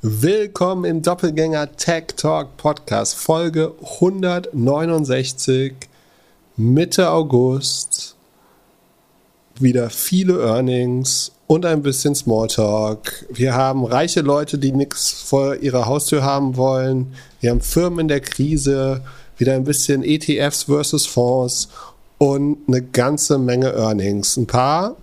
Willkommen im Doppelgänger Tech Talk Podcast, Folge 169, Mitte August. Wieder viele Earnings und ein bisschen Smalltalk. Wir haben reiche Leute, die nichts vor ihrer Haustür haben wollen. Wir haben Firmen in der Krise, wieder ein bisschen ETFs versus Fonds und eine ganze Menge Earnings. Ein paar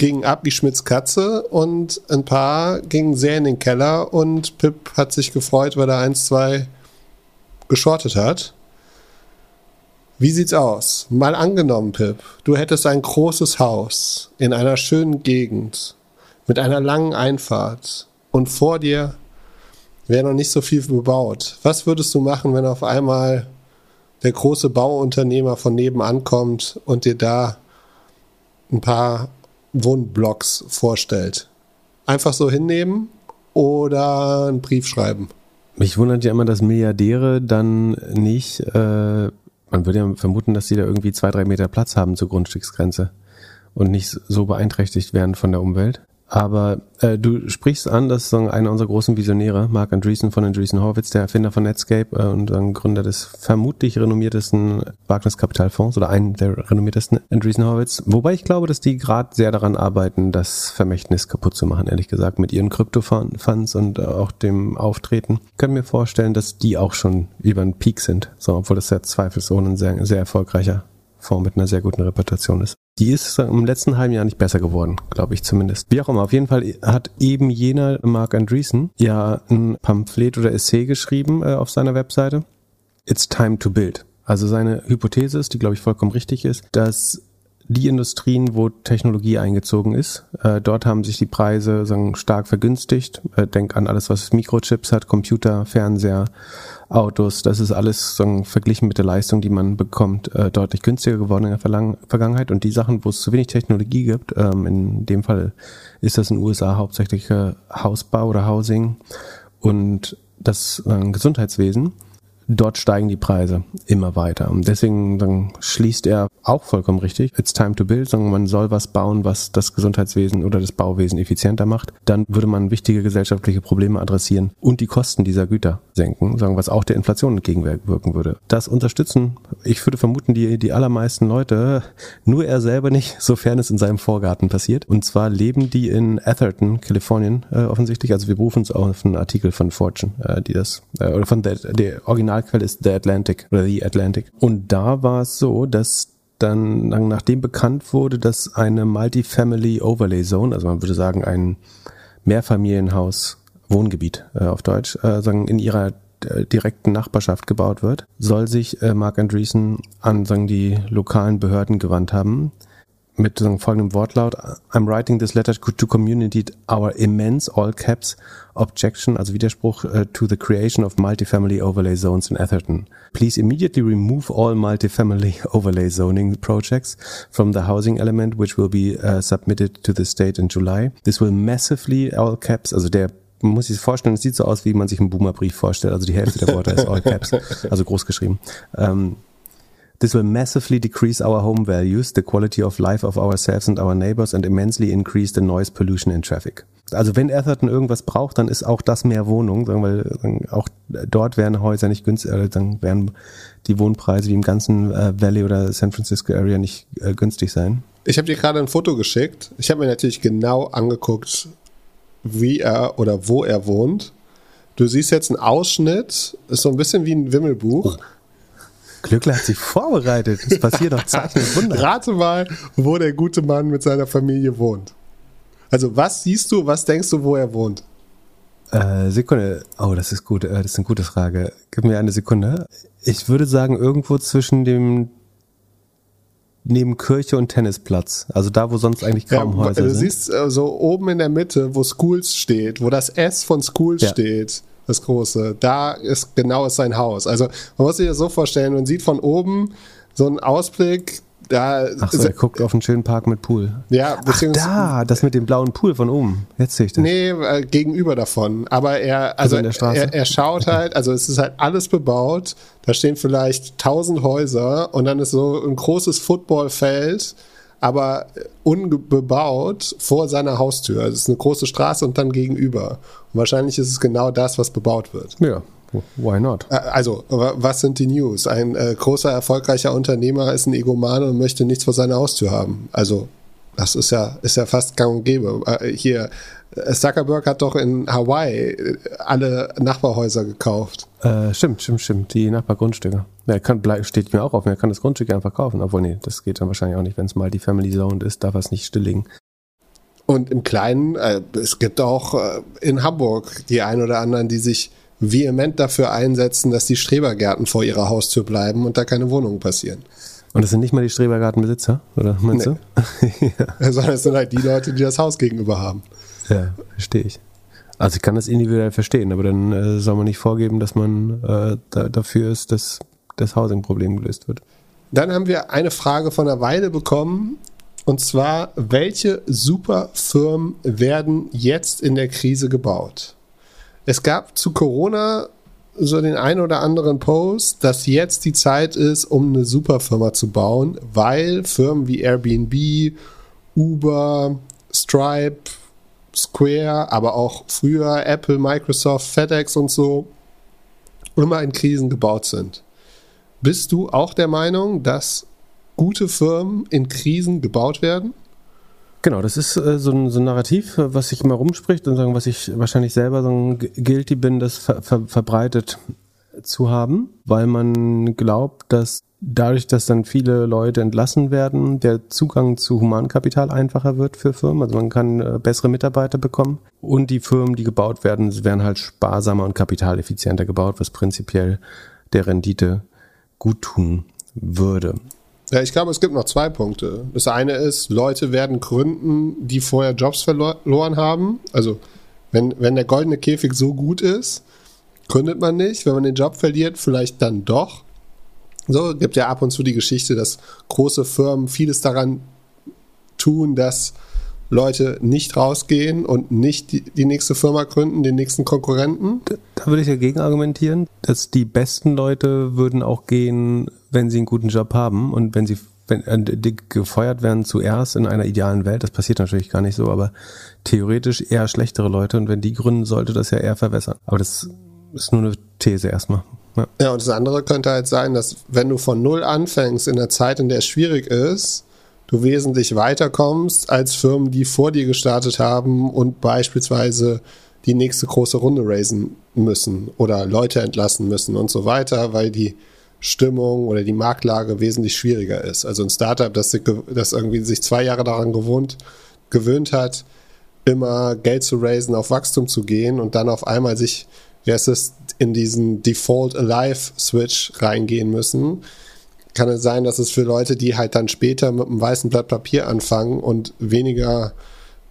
gingen ab wie Schmitz Katze und ein paar gingen sehr in den Keller und Pip hat sich gefreut, weil er eins, zwei geschortet hat. Wie sieht's aus? Mal angenommen, Pip, du hättest ein großes Haus in einer schönen Gegend mit einer langen Einfahrt und vor dir wäre noch nicht so viel bebaut. Was würdest du machen, wenn auf einmal der große Bauunternehmer von nebenan kommt und dir da ein paar Wohnblocks vorstellt. Einfach so hinnehmen oder einen Brief schreiben. Mich wundert ja immer, dass Milliardäre dann nicht, äh, man würde ja vermuten, dass sie da irgendwie zwei, drei Meter Platz haben zur Grundstücksgrenze und nicht so beeinträchtigt werden von der Umwelt. Aber äh, du sprichst an, dass sagen, einer unserer großen Visionäre, Mark Andreessen von Andreessen Horwitz, der Erfinder von Netscape äh, und dann Gründer des vermutlich renommiertesten Wagniskapitalfonds oder einen der renommiertesten Andreessen Horwitz. Wobei ich glaube, dass die gerade sehr daran arbeiten, das Vermächtnis kaputt zu machen, ehrlich gesagt, mit ihren Krypto-Funds und äh, auch dem Auftreten. Ich kann mir vorstellen, dass die auch schon über einen Peak sind, so, obwohl das ja zweifelsohne ein sehr, sehr erfolgreicher Fonds mit einer sehr guten Reputation ist. Die ist im letzten halben Jahr nicht besser geworden, glaube ich zumindest. Wie auch immer, auf jeden Fall hat eben jener Mark Andreessen ja ein Pamphlet oder Essay geschrieben äh, auf seiner Webseite. It's time to build. Also seine Hypothese ist, die glaube ich vollkommen richtig ist, dass die Industrien, wo Technologie eingezogen ist. Äh, dort haben sich die Preise sagen, stark vergünstigt. Äh, denk an alles, was Mikrochips hat, Computer, Fernseher, Autos. Das ist alles sagen, verglichen mit der Leistung, die man bekommt, äh, deutlich günstiger geworden in der Verlang Vergangenheit. Und die Sachen, wo es zu wenig Technologie gibt, ähm, in dem Fall ist das in den USA hauptsächlich äh, Hausbau oder Housing und das äh, Gesundheitswesen dort steigen die Preise immer weiter. Und deswegen dann schließt er auch vollkommen richtig, it's time to build, sondern man soll was bauen, was das Gesundheitswesen oder das Bauwesen effizienter macht. Dann würde man wichtige gesellschaftliche Probleme adressieren und die Kosten dieser Güter senken, sagen, was auch der Inflation entgegenwirken würde. Das unterstützen, ich würde vermuten, die, die allermeisten Leute, nur er selber nicht, sofern es in seinem Vorgarten passiert. Und zwar leben die in Atherton, Kalifornien, äh, offensichtlich. Also wir berufen uns auf einen Artikel von Fortune, äh, die das, äh, oder von der, der Original Originalquelle ist The Atlantic oder The Atlantic. Und da war es so, dass dann, nachdem bekannt wurde, dass eine Multifamily Overlay Zone, also man würde sagen ein Mehrfamilienhaus Wohngebiet äh, auf Deutsch, äh, sagen in ihrer äh, direkten Nachbarschaft gebaut wird, soll sich äh, Mark Andreessen an sagen, die lokalen Behörden gewandt haben mit folgendem Wortlaut. I'm writing this letter to communicate our immense, all caps, objection, also Widerspruch uh, to the creation of multifamily overlay zones in Atherton. Please immediately remove all multifamily overlay zoning projects from the housing element, which will be uh, submitted to the state in July. This will massively, all caps, also der man muss sich vorstellen, es sieht so aus, wie man sich einen Boomerbrief vorstellt. Also die Hälfte der Worte ist all caps, also groß geschrieben. Ähm, This will massively decrease our home values, the quality of life of ourselves and our neighbors and immensely increase the noise pollution in traffic. Also wenn Atherton irgendwas braucht, dann ist auch das mehr Wohnung, weil auch dort wären Häuser nicht günstig, äh, dann wären die Wohnpreise wie im ganzen äh, Valley oder San Francisco Area nicht äh, günstig sein. Ich habe dir gerade ein Foto geschickt. Ich habe mir natürlich genau angeguckt, wie er oder wo er wohnt. Du siehst jetzt einen Ausschnitt, ist so ein bisschen wie ein Wimmelbuch. Oh. Glückler hat sich vorbereitet. Es passiert doch Zeichen und Wunder. Rate mal, wo der gute Mann mit seiner Familie wohnt. Also, was siehst du, was denkst du, wo er wohnt? Äh, Sekunde. Oh, das ist gut. Äh, das ist eine gute Frage. Gib mir eine Sekunde. Ich würde sagen, irgendwo zwischen dem neben Kirche und Tennisplatz. Also da, wo sonst eigentlich kaum ja, Häuser du sind. Du siehst äh, so oben in der Mitte, wo Schools steht, wo das S von Schools ja. steht das große. Da ist genau ist sein Haus. Also man muss sich das so vorstellen, man sieht von oben so einen Ausblick. Da Ach so, er guckt auf einen schönen Park mit Pool. Ja, beziehungsweise. Ach, da, das mit dem blauen Pool von oben. Jetzt sehe ich das. Nee, äh, gegenüber davon. Aber er, also, also er, er, schaut halt, also es ist halt alles bebaut. Da stehen vielleicht tausend Häuser und dann ist so ein großes Footballfeld aber unbebaut vor seiner Haustür. Also es ist eine große Straße und dann gegenüber. Und wahrscheinlich ist es genau das, was bebaut wird. Ja, why not? Äh, also, was sind die News? Ein äh, großer, erfolgreicher Unternehmer ist ein Egoman und möchte nichts vor seiner Haustür haben. Also, das ist ja, ist ja fast gang und gäbe. Äh, hier, äh, Zuckerberg hat doch in Hawaii äh, alle Nachbarhäuser gekauft. Äh, stimmt, stimmt, stimmt. Die Nachbargrundstücke. Er kann, steht mir auch auf, er kann das Grundstück einfach kaufen. Obwohl, nee, das geht dann wahrscheinlich auch nicht. Wenn es mal die Family Zoned ist, darf er es nicht stilllegen. Und im Kleinen, äh, es gibt auch äh, in Hamburg die ein oder anderen, die sich vehement dafür einsetzen, dass die Strebergärten vor ihrer Haustür bleiben und da keine Wohnungen passieren. Und das sind nicht mal die Strebergartenbesitzer, oder meinst nee. du? ja. Sondern es sind halt die Leute, die das Haus gegenüber haben. Ja, verstehe ich. Also ich kann das individuell verstehen, aber dann äh, soll man nicht vorgeben, dass man äh, da, dafür ist, dass das Housing-Problem gelöst wird. Dann haben wir eine Frage von der Weide bekommen. Und zwar, welche Superfirmen werden jetzt in der Krise gebaut? Es gab zu Corona so den einen oder anderen Post, dass jetzt die Zeit ist, um eine Superfirma zu bauen, weil Firmen wie Airbnb, Uber, Stripe, Square, aber auch früher Apple, Microsoft, FedEx und so immer in Krisen gebaut sind. Bist du auch der Meinung, dass gute Firmen in Krisen gebaut werden? Genau, das ist äh, so, ein, so, ein, Narrativ, was sich immer rumspricht und sagen, was ich wahrscheinlich selber so ein guilty bin, das ver, ver, verbreitet zu haben, weil man glaubt, dass dadurch, dass dann viele Leute entlassen werden, der Zugang zu Humankapital einfacher wird für Firmen. Also man kann äh, bessere Mitarbeiter bekommen. Und die Firmen, die gebaut werden, werden halt sparsamer und kapitaleffizienter gebaut, was prinzipiell der Rendite gut tun würde. Ja, ich glaube, es gibt noch zwei Punkte. Das eine ist, Leute werden gründen, die vorher Jobs verloren haben. Also, wenn, wenn der goldene Käfig so gut ist, gründet man nicht. Wenn man den Job verliert, vielleicht dann doch. So gibt ja ab und zu die Geschichte, dass große Firmen vieles daran tun, dass Leute nicht rausgehen und nicht die, die nächste Firma gründen, den nächsten Konkurrenten. Da würde ich dagegen argumentieren, dass die besten Leute würden auch gehen, wenn sie einen guten Job haben und wenn sie wenn, äh, gefeuert werden zuerst in einer idealen Welt, das passiert natürlich gar nicht so, aber theoretisch eher schlechtere Leute und wenn die gründen, sollte das ja eher verwässern. Aber das ist nur eine These erstmal. Ja. ja, und das andere könnte halt sein, dass wenn du von null anfängst in der Zeit, in der es schwierig ist, du wesentlich weiterkommst als Firmen, die vor dir gestartet haben und beispielsweise die nächste große Runde raisen müssen oder Leute entlassen müssen und so weiter, weil die Stimmung oder die Marktlage wesentlich schwieriger ist. Also ein Startup, das, das irgendwie sich zwei Jahre daran gewohnt, gewöhnt hat, immer Geld zu raisen, auf Wachstum zu gehen und dann auf einmal sich wie heißt es, in diesen Default Alive Switch reingehen müssen, kann es sein, dass es für Leute, die halt dann später mit einem weißen Blatt Papier anfangen und weniger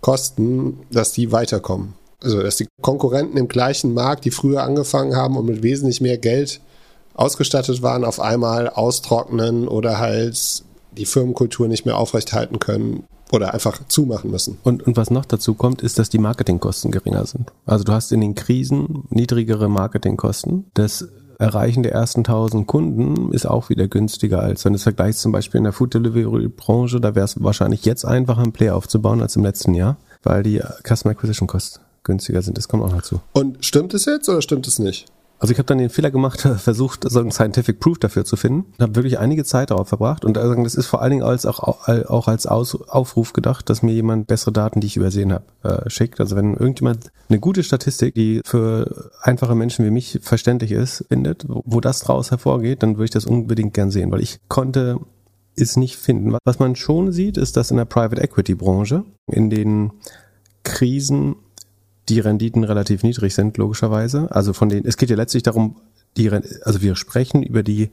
kosten, dass die weiterkommen. Also, dass die Konkurrenten im gleichen Markt, die früher angefangen haben und mit wesentlich mehr Geld ausgestattet waren, auf einmal austrocknen oder halt die Firmenkultur nicht mehr aufrechthalten können oder einfach zumachen müssen. Und, und was noch dazu kommt, ist, dass die Marketingkosten geringer sind. Also du hast in den Krisen niedrigere Marketingkosten. Das Erreichen der ersten 1000 Kunden ist auch wieder günstiger, als wenn du es vergleichst zum Beispiel in der Food Delivery Branche. Da wäre es wahrscheinlich jetzt einfacher, einen Player aufzubauen als im letzten Jahr, weil die Customer Acquisition Costs günstiger sind. Das kommt auch dazu. Und stimmt es jetzt oder stimmt es nicht? Also ich habe dann den Fehler gemacht, versucht, so ein Scientific Proof dafür zu finden. Habe wirklich einige Zeit darauf verbracht und also das ist vor allen Dingen als auch, auch als Aus, Aufruf gedacht, dass mir jemand bessere Daten, die ich übersehen habe, äh, schickt. Also wenn irgendjemand eine gute Statistik, die für einfache Menschen wie mich verständlich ist, findet, wo das draus hervorgeht, dann würde ich das unbedingt gern sehen, weil ich konnte es nicht finden. Was man schon sieht, ist, dass in der Private Equity Branche in den Krisen die Renditen relativ niedrig sind, logischerweise. Also von denen, es geht ja letztlich darum, die, also wir sprechen über die,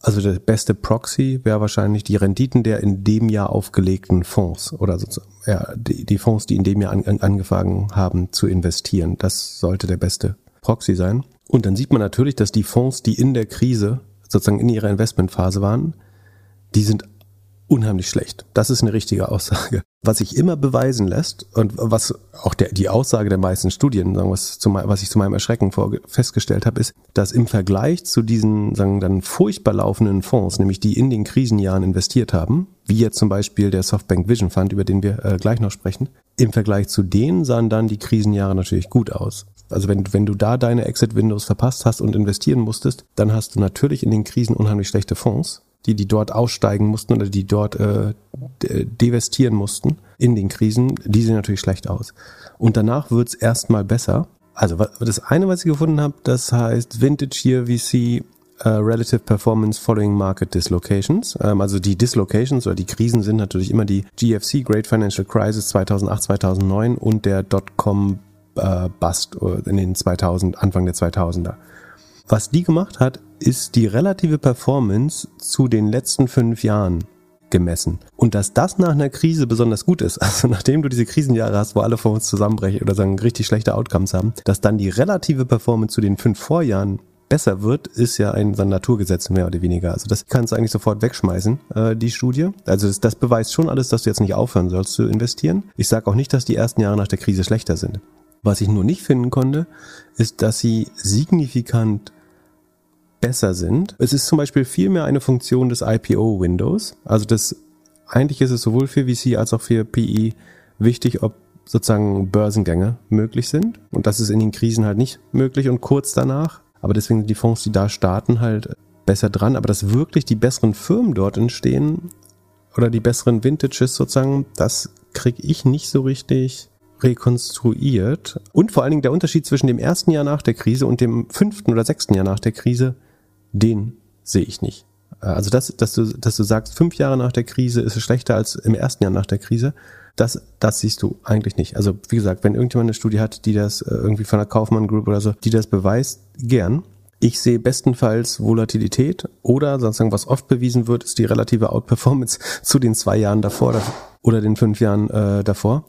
also der beste Proxy wäre wahrscheinlich die Renditen der in dem Jahr aufgelegten Fonds oder sozusagen, ja, die, die Fonds, die in dem Jahr an, an, angefangen haben zu investieren. Das sollte der beste Proxy sein. Und dann sieht man natürlich, dass die Fonds, die in der Krise sozusagen in ihrer Investmentphase waren, die sind unheimlich schlecht. Das ist eine richtige Aussage. Was sich immer beweisen lässt und was auch der, die Aussage der meisten Studien, sagen was, zu, was ich zu meinem Erschrecken vor, festgestellt habe, ist, dass im Vergleich zu diesen sagen dann furchtbar laufenden Fonds, nämlich die in den Krisenjahren investiert haben, wie jetzt zum Beispiel der Softbank Vision Fund, über den wir äh, gleich noch sprechen, im Vergleich zu denen sahen dann die Krisenjahre natürlich gut aus. Also wenn, wenn du da deine Exit-Windows verpasst hast und investieren musstest, dann hast du natürlich in den Krisen unheimlich schlechte Fonds die, die dort aussteigen mussten oder die dort äh, devestieren mussten in den Krisen, die sehen natürlich schlecht aus. Und danach wird's erstmal besser. Also das eine, was ich gefunden habe, das heißt Vintage Year VC uh, Relative Performance Following Market Dislocations. Ähm, also die Dislocations oder die Krisen sind natürlich immer die GFC, Great Financial Crisis 2008, 2009 und der Dotcom äh, Bust äh, in den 2000, Anfang der 2000er. Was die gemacht hat, ist die relative Performance zu den letzten fünf Jahren gemessen. Und dass das nach einer Krise besonders gut ist, also nachdem du diese Krisenjahre hast, wo alle vor uns zusammenbrechen oder sagen richtig schlechte Outcomes haben, dass dann die relative Performance zu den fünf Vorjahren besser wird, ist ja ein, ein Naturgesetz mehr oder weniger. Also das kannst du eigentlich sofort wegschmeißen, äh, die Studie. Also das, das beweist schon alles, dass du jetzt nicht aufhören sollst zu investieren. Ich sage auch nicht, dass die ersten Jahre nach der Krise schlechter sind. Was ich nur nicht finden konnte, ist, dass sie signifikant besser sind. Es ist zum Beispiel vielmehr eine Funktion des IPO-Windows. Also das, eigentlich ist es sowohl für VC als auch für PE wichtig, ob sozusagen Börsengänge möglich sind. Und das ist in den Krisen halt nicht möglich und kurz danach. Aber deswegen sind die Fonds, die da starten, halt besser dran. Aber dass wirklich die besseren Firmen dort entstehen oder die besseren Vintages sozusagen, das kriege ich nicht so richtig rekonstruiert. Und vor allen Dingen der Unterschied zwischen dem ersten Jahr nach der Krise und dem fünften oder sechsten Jahr nach der Krise den sehe ich nicht. Äh, also das, dass du, dass du sagst, fünf Jahre nach der Krise ist es schlechter als im ersten Jahr nach der Krise, das, das siehst du eigentlich nicht. Also wie gesagt, wenn irgendjemand eine Studie hat, die das äh, irgendwie von der Kaufmann Group oder so, die das beweist, gern. Ich sehe bestenfalls Volatilität oder sozusagen, was oft bewiesen wird, ist die relative Outperformance zu den zwei Jahren davor oder den fünf Jahren äh, davor.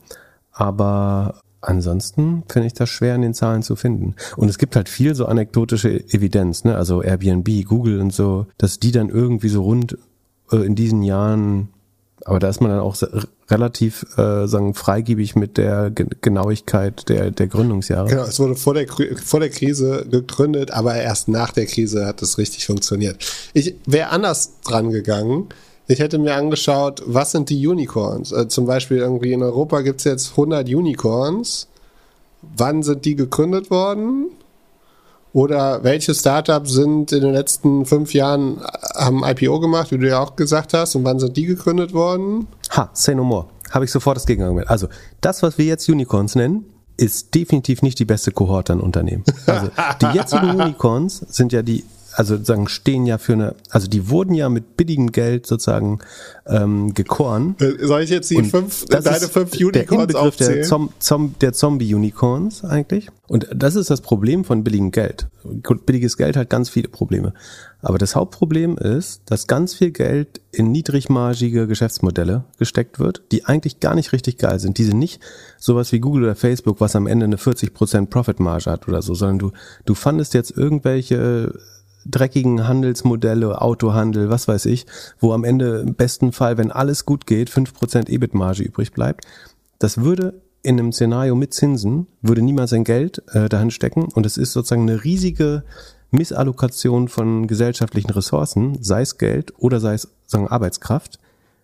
Aber Ansonsten finde ich das schwer in den Zahlen zu finden. Und es gibt halt viel so anekdotische Evidenz, ne? also Airbnb, Google und so, dass die dann irgendwie so rund äh, in diesen Jahren, aber da ist man dann auch relativ äh, sagen freigebig mit der Genauigkeit der der Gründungsjahre. Genau, es wurde vor der vor der Krise gegründet, aber erst nach der Krise hat es richtig funktioniert. Ich wäre anders dran gegangen. Ich hätte mir angeschaut, was sind die Unicorns? Also zum Beispiel irgendwie in Europa gibt es jetzt 100 Unicorns. Wann sind die gegründet worden? Oder welche Startups sind in den letzten fünf Jahren, äh, haben IPO gemacht, wie du ja auch gesagt hast, und wann sind die gegründet worden? Ha, say no more. Habe ich sofort das Gegenargument. Also, das, was wir jetzt Unicorns nennen, ist definitiv nicht die beste Kohorte an Unternehmen. Also, die jetzigen Unicorns sind ja die also sozusagen stehen ja für eine, also die wurden ja mit billigem Geld sozusagen ähm, gekoren. Äh, soll ich jetzt die fünf, deine fünf Unicorns der aufzählen? Der, Zom, Zom, der Zombie-Unicorns eigentlich. Und das ist das Problem von billigem Geld. Billiges Geld hat ganz viele Probleme. Aber das Hauptproblem ist, dass ganz viel Geld in niedrigmargige Geschäftsmodelle gesteckt wird, die eigentlich gar nicht richtig geil sind. Die sind nicht sowas wie Google oder Facebook, was am Ende eine 40% Profitmarge hat oder so, sondern du, du fandest jetzt irgendwelche dreckigen Handelsmodelle, Autohandel, was weiß ich, wo am Ende im besten Fall, wenn alles gut geht, fünf Prozent EBIT-Marge übrig bleibt. Das würde in einem Szenario mit Zinsen, würde niemals sein Geld äh, dahin stecken und es ist sozusagen eine riesige Missallokation von gesellschaftlichen Ressourcen, sei es Geld oder sei es sagen Arbeitskraft.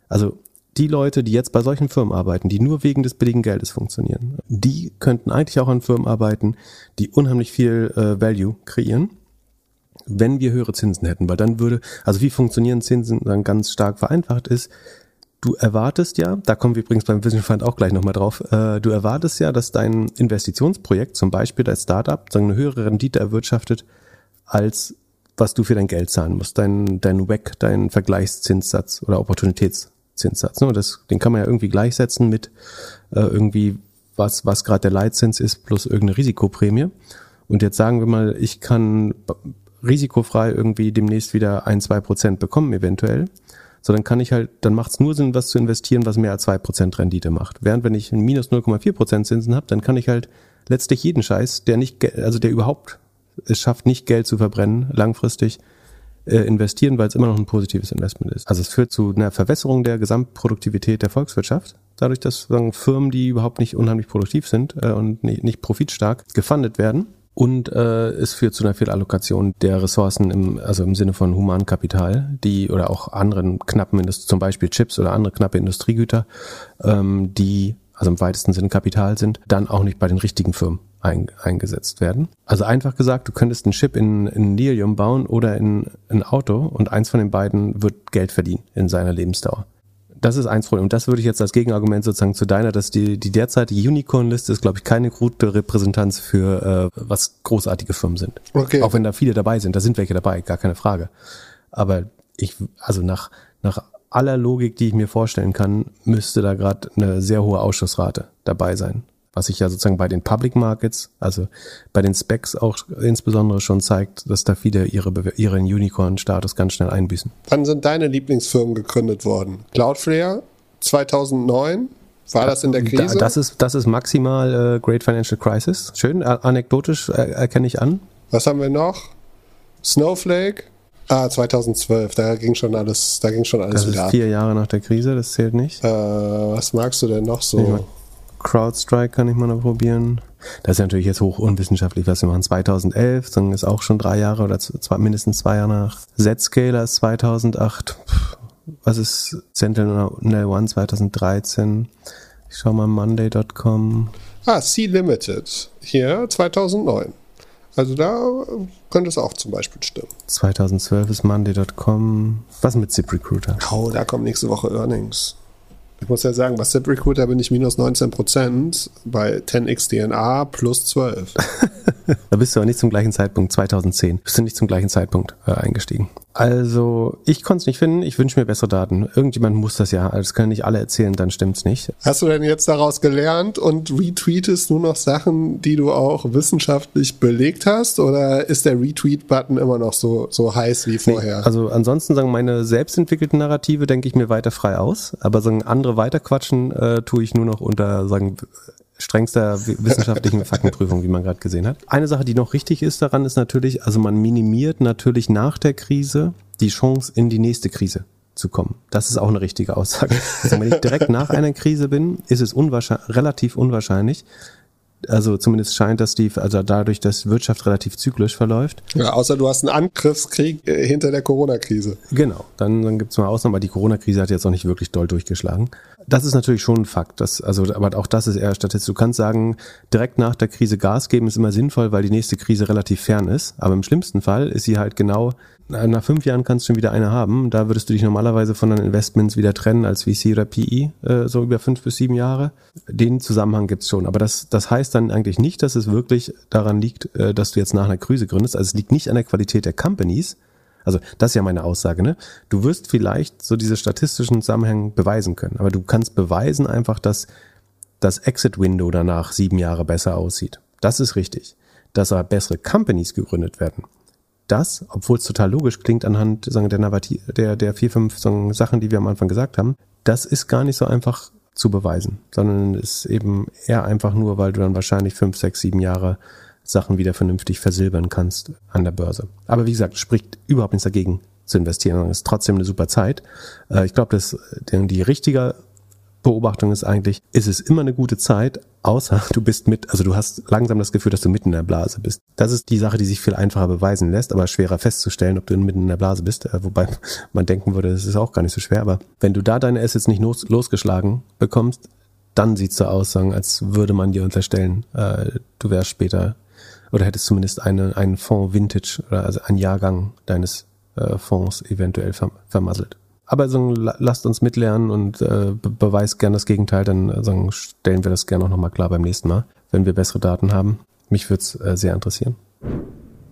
Also die Leute, die jetzt bei solchen Firmen arbeiten, die nur wegen des billigen Geldes funktionieren, die könnten eigentlich auch an Firmen arbeiten, die unheimlich viel äh, Value kreieren wenn wir höhere Zinsen hätten, weil dann würde, also wie funktionieren Zinsen dann ganz stark vereinfacht ist, du erwartest ja, da kommen wir übrigens beim Vision Fund auch gleich nochmal drauf, äh, du erwartest ja, dass dein Investitionsprojekt, zum Beispiel dein Startup, so eine höhere Rendite erwirtschaftet, als was du für dein Geld zahlen musst, dein, dein WEC, dein Vergleichszinssatz oder Opportunitätszinssatz. Ne? Das, den kann man ja irgendwie gleichsetzen mit äh, irgendwie, was, was gerade der Leitzins ist, plus irgendeine Risikoprämie. Und jetzt sagen wir mal, ich kann risikofrei irgendwie demnächst wieder ein, zwei Prozent bekommen eventuell. So, dann kann ich halt, dann macht es nur Sinn, was zu investieren, was mehr als zwei Prozent Rendite macht. Während wenn ich ein minus 0,4 Prozent Zinsen habe, dann kann ich halt letztlich jeden Scheiß, der nicht, also der überhaupt es schafft, nicht Geld zu verbrennen, langfristig äh, investieren, weil es immer noch ein positives Investment ist. Also es führt zu einer Verwässerung der Gesamtproduktivität der Volkswirtschaft. Dadurch, dass sagen, Firmen, die überhaupt nicht unheimlich produktiv sind äh, und nicht, nicht profitstark gefundet werden. Und äh, es führt zu einer Fehlallokation der Ressourcen im, also im Sinne von Humankapital, die oder auch anderen knappen Indust zum Beispiel Chips oder andere knappe Industriegüter, ähm, die also im weitesten Sinne Kapital sind, dann auch nicht bei den richtigen Firmen ein, eingesetzt werden. Also einfach gesagt, du könntest einen Chip in, in Lilium bauen oder in ein Auto und eins von den beiden wird Geld verdienen in seiner Lebensdauer. Das ist eins Problem. Und das würde ich jetzt als Gegenargument sozusagen zu deiner, dass die, die derzeitige Unicorn-Liste ist, glaube ich, keine gute Repräsentanz für äh, was großartige Firmen sind. Okay. Auch wenn da viele dabei sind, da sind welche dabei, gar keine Frage. Aber ich, also nach, nach aller Logik, die ich mir vorstellen kann, müsste da gerade eine sehr hohe Ausschussrate dabei sein was sich ja sozusagen bei den Public Markets, also bei den Specs auch insbesondere schon zeigt, dass da viele ihre, ihren Unicorn-Status ganz schnell einbüßen. Wann sind deine Lieblingsfirmen gegründet worden? Cloudflare 2009? War das in der Krise? das ist, das ist maximal äh, Great Financial Crisis. Schön, anekdotisch äh, erkenne ich an. Was haben wir noch? Snowflake? Ah, 2012, da ging schon alles, da ging schon alles das wieder. Ist vier Jahre nach der Krise, das zählt nicht. Äh, was magst du denn noch so? CrowdStrike kann ich mal noch probieren. Das ist natürlich jetzt hoch unwissenschaftlich, was wir machen. 2011, dann ist auch schon drei Jahre oder zwei, mindestens zwei Jahre nach. Zscaler ist 2008. Was ist Sentinel One 2013? Ich schau mal Monday.com. Ah, C-Limited. Hier 2009. Also da könnte es auch zum Beispiel stimmen. 2012 ist Monday.com. Was mit ZipRecruiter? Oh, da kommen nächste Woche Earnings. Ich muss ja sagen, bei ZipRecruiter bin ich minus 19 Prozent, bei 10x DNA plus 12. da bist du aber nicht zum gleichen Zeitpunkt, 2010, bist du nicht zum gleichen Zeitpunkt äh, eingestiegen. Also, ich konnte es nicht finden. Ich wünsche mir bessere Daten. Irgendjemand muss das ja. Das können nicht alle erzählen, dann stimmt's nicht. Hast du denn jetzt daraus gelernt und retweetest nur noch Sachen, die du auch wissenschaftlich belegt hast? Oder ist der Retweet-Button immer noch so, so heiß wie vorher? Nee, also, ansonsten sagen meine selbstentwickelten Narrative, denke ich mir weiter frei aus. Aber sagen andere weiterquatschen, äh, tue ich nur noch unter, sagen, strengster wissenschaftlichen Faktenprüfung, wie man gerade gesehen hat. Eine Sache, die noch richtig ist daran, ist natürlich, also man minimiert natürlich nach der Krise die Chance, in die nächste Krise zu kommen. Das ist auch eine richtige Aussage. Also wenn ich direkt nach einer Krise bin, ist es unwahrscheinlich, relativ unwahrscheinlich, also zumindest scheint das die, also dadurch, dass Wirtschaft relativ zyklisch verläuft. Ja, außer du hast einen Angriffskrieg äh, hinter der Corona-Krise. Genau, dann, dann gibt es mal Ausnahmen, aber die Corona-Krise hat jetzt auch nicht wirklich doll durchgeschlagen. Das ist natürlich schon ein Fakt. Das, also, aber auch das ist eher statistisch. Du kannst sagen, direkt nach der Krise Gas geben ist immer sinnvoll, weil die nächste Krise relativ fern ist. Aber im schlimmsten Fall ist sie halt genau, nach fünf Jahren kannst du schon wieder eine haben. Da würdest du dich normalerweise von deinen Investments wieder trennen als VC oder PE, äh, so über fünf bis sieben Jahre. Den Zusammenhang gibt's schon. Aber das, das heißt dann eigentlich nicht, dass es wirklich daran liegt, äh, dass du jetzt nach einer Krise gründest. Also es liegt nicht an der Qualität der Companies, also das ist ja meine Aussage, ne? Du wirst vielleicht so diese statistischen Zusammenhänge beweisen können, aber du kannst beweisen einfach, dass das Exit-Window danach sieben Jahre besser aussieht. Das ist richtig. Dass aber bessere Companies gegründet werden. Das, obwohl es total logisch klingt anhand sagen, der, der, der vier, fünf sagen, Sachen, die wir am Anfang gesagt haben, das ist gar nicht so einfach zu beweisen, sondern ist eben eher einfach nur, weil du dann wahrscheinlich fünf, sechs, sieben Jahre Sachen wieder vernünftig versilbern kannst an der Börse. Aber wie gesagt, spricht überhaupt nichts dagegen zu investieren. Es ist trotzdem eine super Zeit. Äh, ich glaube, dass die richtige Beobachtung ist eigentlich, ist es immer eine gute Zeit, außer du bist mit, also du hast langsam das Gefühl, dass du mitten in der Blase bist. Das ist die Sache, die sich viel einfacher beweisen lässt, aber schwerer festzustellen, ob du mitten in der Blase bist. Äh, wobei man denken würde, das ist auch gar nicht so schwer. Aber wenn du da deine Assets nicht los, losgeschlagen bekommst, dann sieht's so aus, als würde man dir unterstellen, äh, du wärst später oder hättest zumindest eine, einen Fonds Vintage oder also einen Jahrgang deines äh, Fonds eventuell verm vermasselt. Aber so, lasst uns mitlernen und äh, be beweist gern das Gegenteil, dann äh, so, stellen wir das gerne auch nochmal klar beim nächsten Mal, wenn wir bessere Daten haben. Mich würde es äh, sehr interessieren.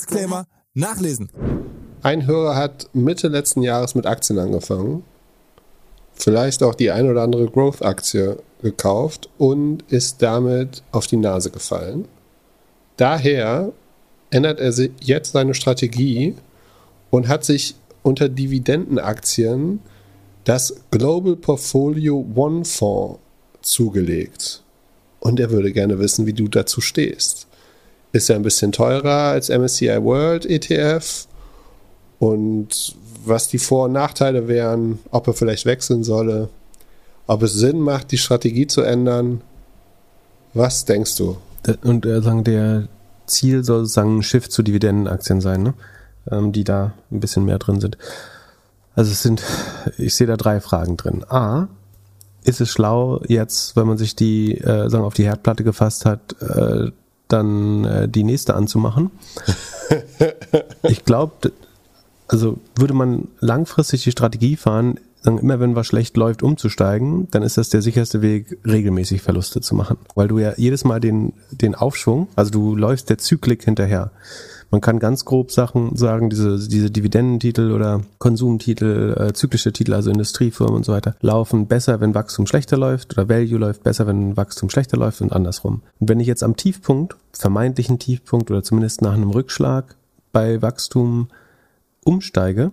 Disclaimer nachlesen. ein Hörer hat Mitte letzten Jahres mit Aktien angefangen. Vielleicht auch die ein oder andere Growth-Aktie gekauft und ist damit auf die Nase gefallen. Daher ändert er jetzt seine Strategie und hat sich unter Dividendenaktien das Global Portfolio One Fonds zugelegt. Und er würde gerne wissen, wie du dazu stehst. Ist er ein bisschen teurer als MSCI World ETF? Und was die Vor- und Nachteile wären, ob er vielleicht wechseln solle, ob es Sinn macht, die Strategie zu ändern. Was denkst du? Und äh, sagen, der Ziel soll sozusagen ein Shift zu Dividendenaktien sein, ne? ähm, die da ein bisschen mehr drin sind. Also es sind, ich sehe da drei Fragen drin. A, ist es schlau, jetzt, wenn man sich die, äh, sagen, auf die Herdplatte gefasst hat, äh, dann äh, die nächste anzumachen? ich glaube, also würde man langfristig die Strategie fahren, sagen, immer wenn was schlecht läuft, umzusteigen, dann ist das der sicherste Weg, regelmäßig Verluste zu machen. Weil du ja jedes Mal den, den Aufschwung, also du läufst der Zyklik hinterher. Man kann ganz grob Sachen sagen, diese, diese Dividendentitel oder Konsumtitel, äh, zyklische Titel, also Industriefirmen und so weiter, laufen besser, wenn Wachstum schlechter läuft oder Value läuft besser, wenn Wachstum schlechter läuft und andersrum. Und wenn ich jetzt am Tiefpunkt, vermeintlichen Tiefpunkt oder zumindest nach einem Rückschlag bei Wachstum umsteige,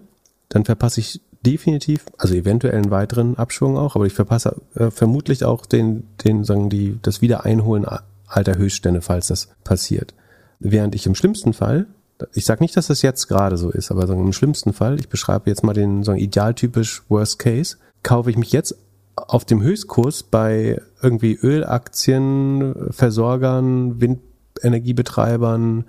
dann verpasse ich definitiv, also eventuell einen weiteren Abschwung auch, aber ich verpasse äh, vermutlich auch den, den, sagen die, das Wiedereinholen alter Höchststände, falls das passiert. Während ich im schlimmsten Fall, ich sage nicht, dass das jetzt gerade so ist, aber im schlimmsten Fall, ich beschreibe jetzt mal den sagen, idealtypisch Worst Case, kaufe ich mich jetzt auf dem Höchstkurs bei irgendwie Ölaktien, Versorgern, Windenergiebetreibern,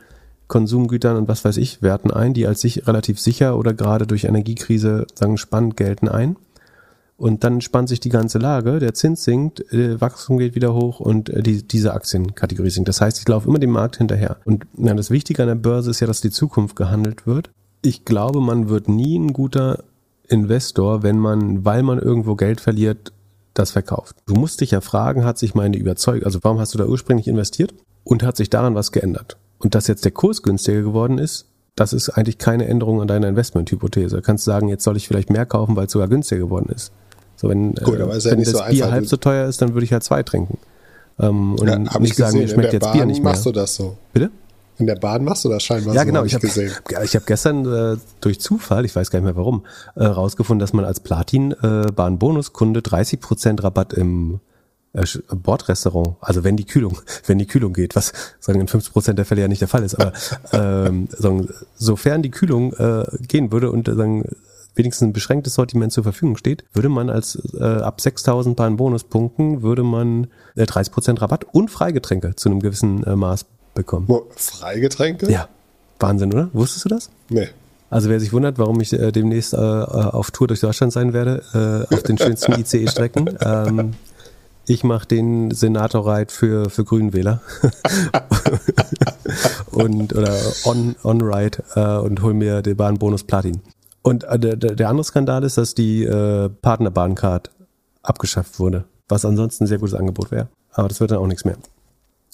Konsumgütern und was weiß ich, Werten ein, die als sich relativ sicher oder gerade durch Energiekrise sagen spannend gelten ein. Und dann spannt sich die ganze Lage, der Zins sinkt, äh, Wachstum geht wieder hoch und äh, die, diese Aktienkategorie sinkt. Das heißt, ich laufe immer dem Markt hinterher. Und ja, das Wichtige an der Börse ist ja, dass die Zukunft gehandelt wird. Ich glaube, man wird nie ein guter Investor, wenn man, weil man irgendwo Geld verliert, das verkauft. Du musst dich ja fragen, hat sich meine Überzeugung, also warum hast du da ursprünglich investiert und hat sich daran was geändert? Und dass jetzt der Kurs günstiger geworden ist, das ist eigentlich keine Änderung an deiner Investmenthypothese. Du kannst sagen, jetzt soll ich vielleicht mehr kaufen, weil es sogar günstiger geworden ist. So, wenn, Gut, aber ist äh, ja wenn nicht das so Bier einfach. halb so teuer ist, dann würde ich halt zwei trinken. Ähm, und Ja, hab nicht ich sagen, gesehen. mir schmeckt jetzt Bier Bahn nicht mehr. machst du das so. Bitte? In der Bahn machst du das scheinbar Ja, so, genau. hab Ich habe gesehen. ich hab gestern äh, durch Zufall, ich weiß gar nicht mehr warum, äh, rausgefunden, dass man als Platin-Bahn-Bonuskunde 30% Rabatt im äh, Bordrestaurant, also wenn die Kühlung, wenn die Kühlung geht, was sagen in 50% der Fälle ja nicht der Fall ist, aber ähm, sagen, sofern die Kühlung äh, gehen würde und äh, sagen, wenigstens ein beschränktes Sortiment zur Verfügung steht, würde man als äh, ab 6000 Bahn Bonuspunkten würde man äh, 30% Rabatt und Freigetränke zu einem gewissen äh, Maß bekommen. Freigetränke? Ja, Wahnsinn, oder? Wusstest du das? Nee. Also wer sich wundert, warum ich äh, demnächst äh, äh, auf Tour durch Deutschland sein werde, äh, auf den schönsten ICE-Strecken, ähm, ich mache den Senator-Ride für, für Grünwähler und oder On, on Ride äh, und hol mir den Bahnbonus Platin. Und äh, der, der der andere Skandal ist, dass die äh, Partnerbahncard abgeschafft wurde, was ansonsten ein sehr gutes Angebot wäre. Aber das wird dann auch nichts mehr.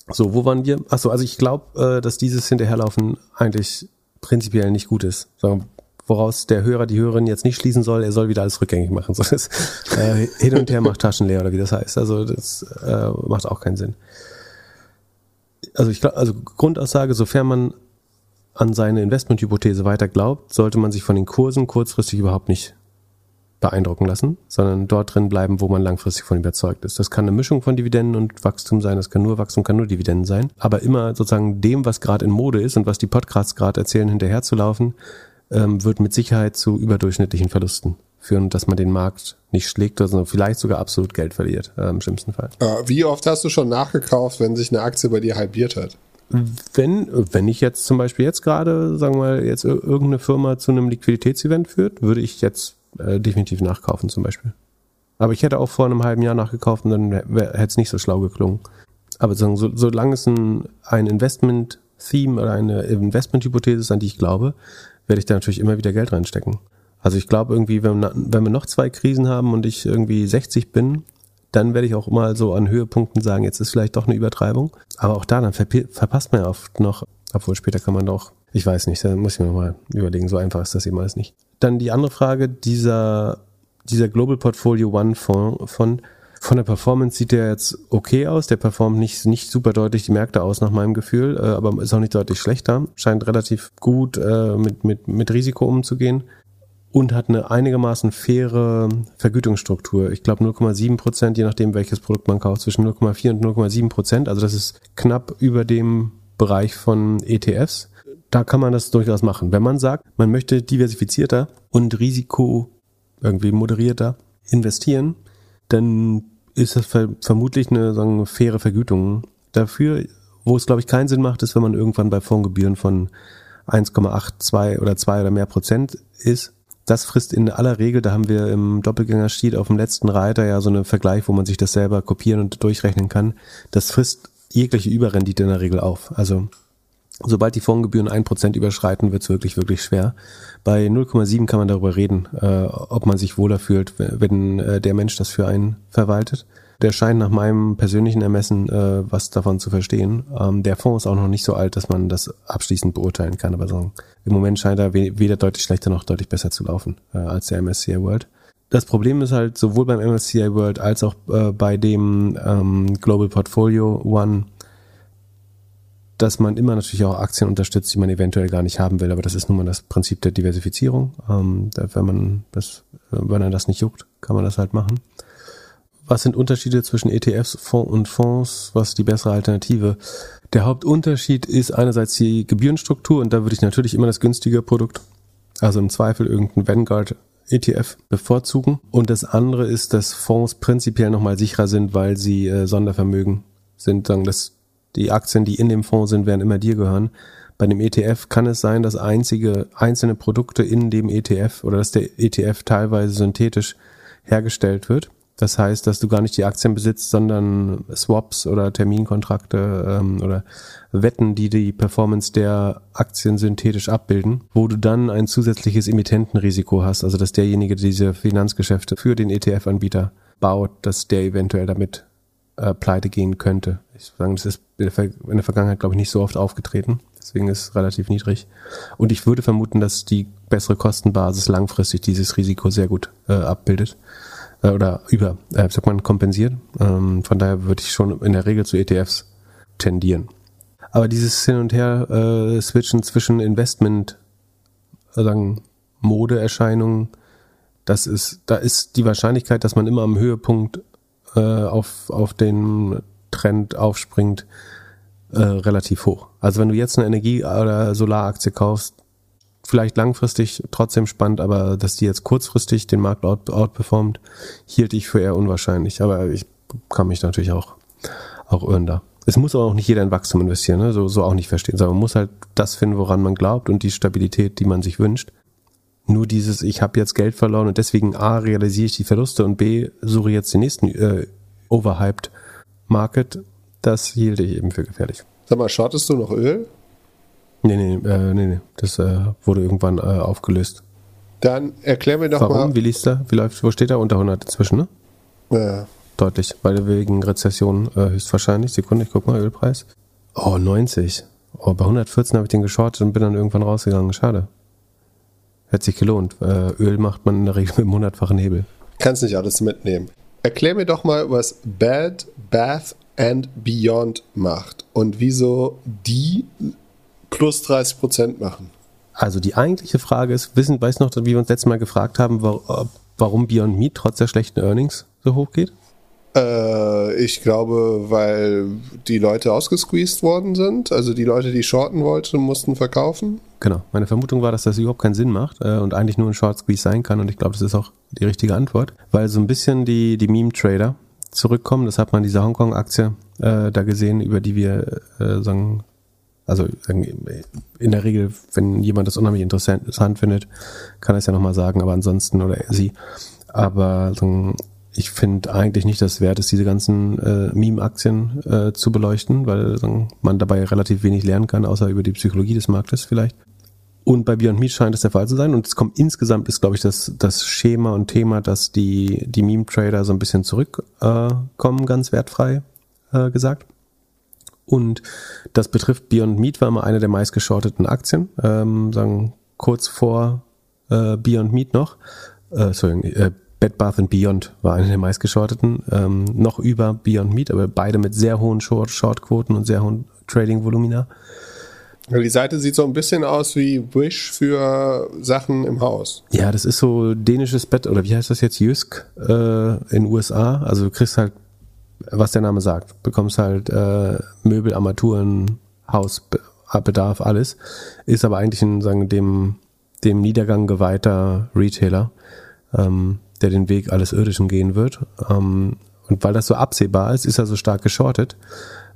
So, wo waren wir? Achso, also ich glaube, äh, dass dieses Hinterherlaufen eigentlich prinzipiell nicht gut ist. So, woraus der Hörer, die Hörerin jetzt nicht schließen soll, er soll wieder alles rückgängig machen. So, das, äh, hin und her macht Taschen leer oder wie das heißt. Also das äh, macht auch keinen Sinn. Also ich glaube, also Grundaussage, sofern man an seine Investmenthypothese weiter glaubt, sollte man sich von den Kursen kurzfristig überhaupt nicht beeindrucken lassen, sondern dort drin bleiben, wo man langfristig von überzeugt ist. Das kann eine Mischung von Dividenden und Wachstum sein, das kann nur Wachstum, kann nur Dividenden sein, aber immer sozusagen dem, was gerade in Mode ist und was die Podcasts gerade erzählen, hinterherzulaufen, ähm, wird mit Sicherheit zu überdurchschnittlichen Verlusten führen, dass man den Markt nicht schlägt, sondern vielleicht sogar absolut Geld verliert, äh, im schlimmsten Fall. Äh, Wie oft hast du schon nachgekauft, wenn sich eine Aktie bei dir halbiert hat? Wenn, wenn ich jetzt zum Beispiel jetzt gerade, sagen wir mal, jetzt ir- irgendeine Firma zu einem Liquiditätsevent führt, würde ich jetzt äh, definitiv nachkaufen zum Beispiel. Aber ich hätte auch vor einem halben Jahr nachgekauft und dann hätte es nicht so schlau geklungen. Aber so, solange es ein, ein Investment-Theme oder eine Investment-Hypothese ist, an die ich glaube, werde ich da natürlich immer wieder Geld reinstecken. Also ich glaube irgendwie, wenn, wenn wir noch zwei Krisen haben und ich irgendwie 60 bin, dann werde ich auch mal so an Höhepunkten sagen, jetzt ist vielleicht doch eine Übertreibung. Aber auch da, dann verpi- verpasst man ja oft noch, obwohl später kann man doch. Ich weiß nicht, da muss ich mir nochmal überlegen. So einfach ist das eben alles nicht. Dann die andere Frage, dieser, dieser Global Portfolio One Fonds von, von der Performance sieht der jetzt okay aus. Der performt nicht, nicht super deutlich die Märkte aus nach meinem Gefühl, äh, aber ist auch nicht deutlich schlechter. Scheint relativ gut äh, mit, mit, mit Risiko umzugehen und hat eine einigermaßen faire Vergütungsstruktur. Ich glaube 0,7 Prozent, je nachdem welches Produkt man kauft, zwischen 0,4 und 0,7 Prozent. Also das ist knapp über dem Bereich von ETFs da kann man das durchaus machen. Wenn man sagt, man möchte diversifizierter und Risiko irgendwie moderierter investieren, dann ist das ver vermutlich eine sagen, faire Vergütung dafür. Wo es, glaube ich, keinen Sinn macht, ist, wenn man irgendwann bei Fondsgebühren von 1,82 oder 2 oder mehr Prozent ist. Das frisst in aller Regel, da haben wir im Doppelgänger-Sheet auf dem letzten Reiter ja so einen Vergleich, wo man sich das selber kopieren und durchrechnen kann. Das frisst jegliche Überrendite in der Regel auf. Also Sobald die Fondsgebühren ein Prozent überschreiten, wird es wirklich, wirklich schwer. Bei 0,7 kann man darüber reden, äh, ob man sich wohler fühlt, wenn äh, der Mensch das für einen verwaltet. Der scheint nach meinem persönlichen Ermessen äh, was davon zu verstehen. Ähm, der Fonds ist auch noch nicht so alt, dass man das abschließend beurteilen kann. Aber so, im Moment scheint er weder deutlich schlechter noch deutlich besser zu laufen äh, als der MSCI World. Das Problem ist halt sowohl beim MSCI World als auch äh, bei dem ähm, Global Portfolio One dass man immer natürlich auch Aktien unterstützt, die man eventuell gar nicht haben will. Aber das ist nun mal das Prinzip der Diversifizierung. Ähm, wenn man das, wenn man das nicht juckt, kann man das halt machen. Was sind Unterschiede zwischen ETFs Fonds und Fonds? Was ist die bessere Alternative? Der Hauptunterschied ist einerseits die Gebührenstruktur und da würde ich natürlich immer das günstige Produkt, also im Zweifel irgendein Vanguard ETF bevorzugen. Und das andere ist, dass Fonds prinzipiell nochmal sicherer sind, weil sie äh, Sondervermögen sind. Sagen, das die Aktien, die in dem Fonds sind, werden immer dir gehören. Bei dem ETF kann es sein, dass einzige einzelne Produkte in dem ETF oder dass der ETF teilweise synthetisch hergestellt wird. Das heißt, dass du gar nicht die Aktien besitzt, sondern Swaps oder Terminkontrakte ähm, oder Wetten, die die Performance der Aktien synthetisch abbilden, wo du dann ein zusätzliches Emittentenrisiko hast, also dass derjenige, der diese Finanzgeschäfte für den ETF-Anbieter baut, dass der eventuell damit äh, pleite gehen könnte. Ich würde sagen, das ist in der Vergangenheit, glaube ich, nicht so oft aufgetreten. Deswegen ist es relativ niedrig. Und ich würde vermuten, dass die bessere Kostenbasis langfristig dieses Risiko sehr gut äh, abbildet äh, oder über, äh, sagt man, kompensiert. Ähm, von daher würde ich schon in der Regel zu ETFs tendieren. Aber dieses Hin und Her äh, switchen zwischen Investment, sagen Modeerscheinungen, das ist, da ist die Wahrscheinlichkeit, dass man immer am Höhepunkt äh, auf, auf den Trend aufspringt, äh, relativ hoch. Also wenn du jetzt eine Energie- oder Solaraktie kaufst, vielleicht langfristig trotzdem spannend, aber dass die jetzt kurzfristig den Markt out, outperformt, hielt ich für eher unwahrscheinlich. Aber ich kann mich natürlich auch, auch irren da. Es muss aber auch nicht jeder in Wachstum investieren, ne? so, so auch nicht verstehen, sondern man muss halt das finden, woran man glaubt und die Stabilität, die man sich wünscht. Nur dieses, ich habe jetzt Geld verloren und deswegen A, realisiere ich die Verluste und B, suche jetzt den nächsten äh, overhyped Market, das hielt ich eben für gefährlich. Sag mal, shortest du noch Öl? Nee, nee, äh, nee, nee. Das äh, wurde irgendwann äh, aufgelöst. Dann erklär mir doch Warum? mal. Warum? Wie liest er? Wie läuft, wo steht er? Unter 100 inzwischen, ne? Ja. Deutlich, weil wegen Rezession äh, höchstwahrscheinlich. Sekunde, ich guck mal, Ölpreis. Oh, 90. Oh, bei 114 habe ich den geschortet und bin dann irgendwann rausgegangen. Schade. Hätte sich gelohnt. Äh, Öl macht man in der Regel mit einem hundertfachen Hebel. Kannst nicht alles mitnehmen. Erklär mir doch mal, was Bad Bath and Beyond macht und wieso die plus 30 Prozent machen. Also die eigentliche Frage ist, wissen, weißt du noch, wie wir uns letztes Mal gefragt haben, warum Beyond Meat trotz der schlechten Earnings so hoch geht? Äh, ich glaube, weil die Leute ausgesqueezed worden sind. Also die Leute, die shorten wollten, mussten verkaufen. Genau. Meine Vermutung war, dass das überhaupt keinen Sinn macht äh, und eigentlich nur ein Short Squeeze sein kann. Und ich glaube, das ist auch die richtige Antwort. Weil so ein bisschen die, die Meme-Trader zurückkommen. Das hat man diese Hongkong-Aktie äh, da gesehen, über die wir äh, sagen, also in der Regel, wenn jemand das unheimlich interessant findet, kann er es ja nochmal sagen, aber ansonsten oder sie. Aber ich finde eigentlich nicht, dass es wert ist, diese ganzen äh, Meme-Aktien äh, zu beleuchten, weil man dabei relativ wenig lernen kann, außer über die Psychologie des Marktes vielleicht. Und bei Beyond Meat scheint es der Fall zu sein. Und es kommt insgesamt ist, glaube ich, das, das Schema und Thema, dass die, die Meme-Trader so ein bisschen zurückkommen, äh, ganz wertfrei äh, gesagt. Und das betrifft Beyond Meat, war immer eine der meistgeschorteten Aktien, ähm, sagen kurz vor äh, Beyond Meat noch. Äh, sorry, äh, Bed Bath and Beyond war eine der meistgeschorteten, ähm, noch über Beyond Meat, aber beide mit sehr hohen Short Shortquoten und sehr hohen Trading-Volumina. Die Seite sieht so ein bisschen aus wie Wish für Sachen im Haus. Ja, das ist so dänisches Bett, oder wie heißt das jetzt? Jysk äh, in USA. Also du kriegst halt, was der Name sagt, bekommst halt äh, Möbel, Armaturen, Hausbedarf, alles. Ist aber eigentlich ein, sagen, dem, dem Niedergang geweihter Retailer, ähm, der den Weg alles Irdischen gehen wird. Ähm, und weil das so absehbar ist, ist er so stark geschortet.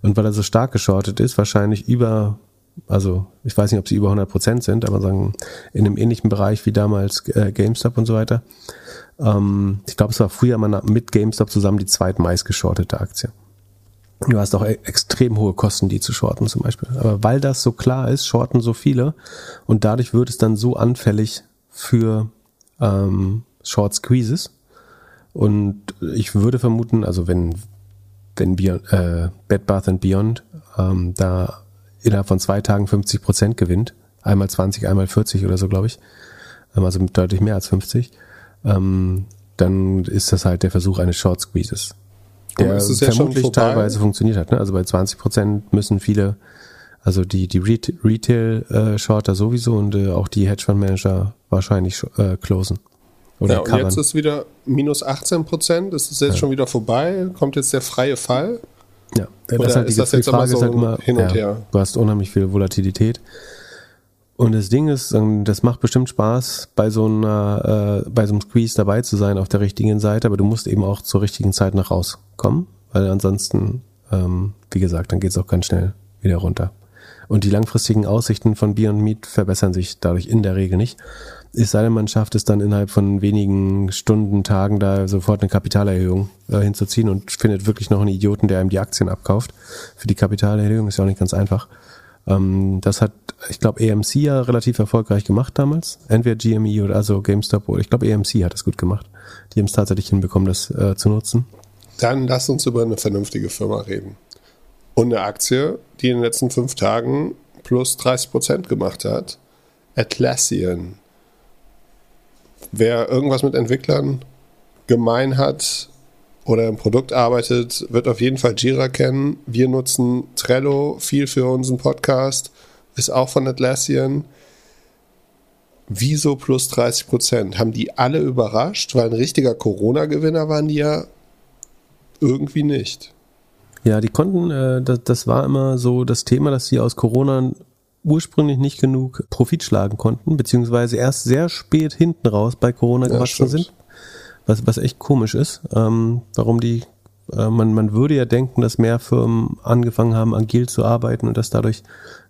Und weil er so stark geschortet ist, wahrscheinlich über also ich weiß nicht, ob sie über 100 Prozent sind, aber sagen in einem ähnlichen Bereich wie damals äh, GameStop und so weiter. Ähm, ich glaube, es war früher mal mit GameStop zusammen die zweitmeist geschortete Aktie. Du hast auch e extrem hohe Kosten, die zu shorten zum Beispiel. Aber weil das so klar ist, shorten so viele und dadurch wird es dann so anfällig für ähm, Short Squeezes. Und ich würde vermuten, also wenn wenn Beyond, äh, Bed Bath and Beyond ähm, da innerhalb von zwei Tagen 50 Prozent gewinnt. Einmal 20, einmal 40 oder so, glaube ich. Ähm, also deutlich mehr als 50. Ähm, dann ist das halt der Versuch eines Short Squeezes. Der vermutlich teilweise funktioniert hat. Ne? Also bei 20 Prozent müssen viele, also die, die Retail-Shorter äh, sowieso und äh, auch die Hedgefonds-Manager wahrscheinlich äh, closen. Oder ja, und covern. jetzt ist wieder minus 18 Prozent. Das ist jetzt ja. schon wieder vorbei. Kommt jetzt der freie Fall. Ja, Oder das halt die, das die Frage so ist halt immer, hin und ja, her? Du hast unheimlich viel Volatilität. Und das Ding ist, ähm, das macht bestimmt Spaß, bei so einer, äh, bei so einem Squeeze dabei zu sein auf der richtigen Seite, aber du musst eben auch zur richtigen Zeit nach rauskommen, weil ansonsten, ähm, wie gesagt, dann geht es auch ganz schnell wieder runter. Und die langfristigen Aussichten von Beyond Meat verbessern sich dadurch in der Regel nicht. Es sei denn, man schafft es dann innerhalb von wenigen Stunden, Tagen da sofort eine Kapitalerhöhung äh, hinzuziehen und findet wirklich noch einen Idioten, der einem die Aktien abkauft. Für die Kapitalerhöhung ist ja auch nicht ganz einfach. Ähm, das hat, ich glaube, AMC ja relativ erfolgreich gemacht damals. Entweder GME oder also GameStop oder ich glaube, AMC hat es gut gemacht. Die haben es tatsächlich hinbekommen, das äh, zu nutzen. Dann lass uns über eine vernünftige Firma reden. Und eine Aktie, die in den letzten fünf Tagen plus 30 Prozent gemacht hat. Atlassian wer irgendwas mit Entwicklern gemein hat oder im Produkt arbeitet, wird auf jeden Fall Jira kennen. Wir nutzen Trello viel für unseren Podcast, ist auch von Atlassian. Wieso plus 30 Prozent? Haben die alle überrascht? Weil ein richtiger Corona-Gewinner waren die ja irgendwie nicht. Ja, die konnten, äh, das, das war immer so das Thema, dass sie aus Corona ursprünglich nicht genug Profit schlagen konnten, beziehungsweise erst sehr spät hinten raus bei Corona ja, gewachsen sind. Was, was echt komisch ist, ähm, warum die, äh, man, man würde ja denken, dass mehr Firmen angefangen haben, agil zu arbeiten und dass dadurch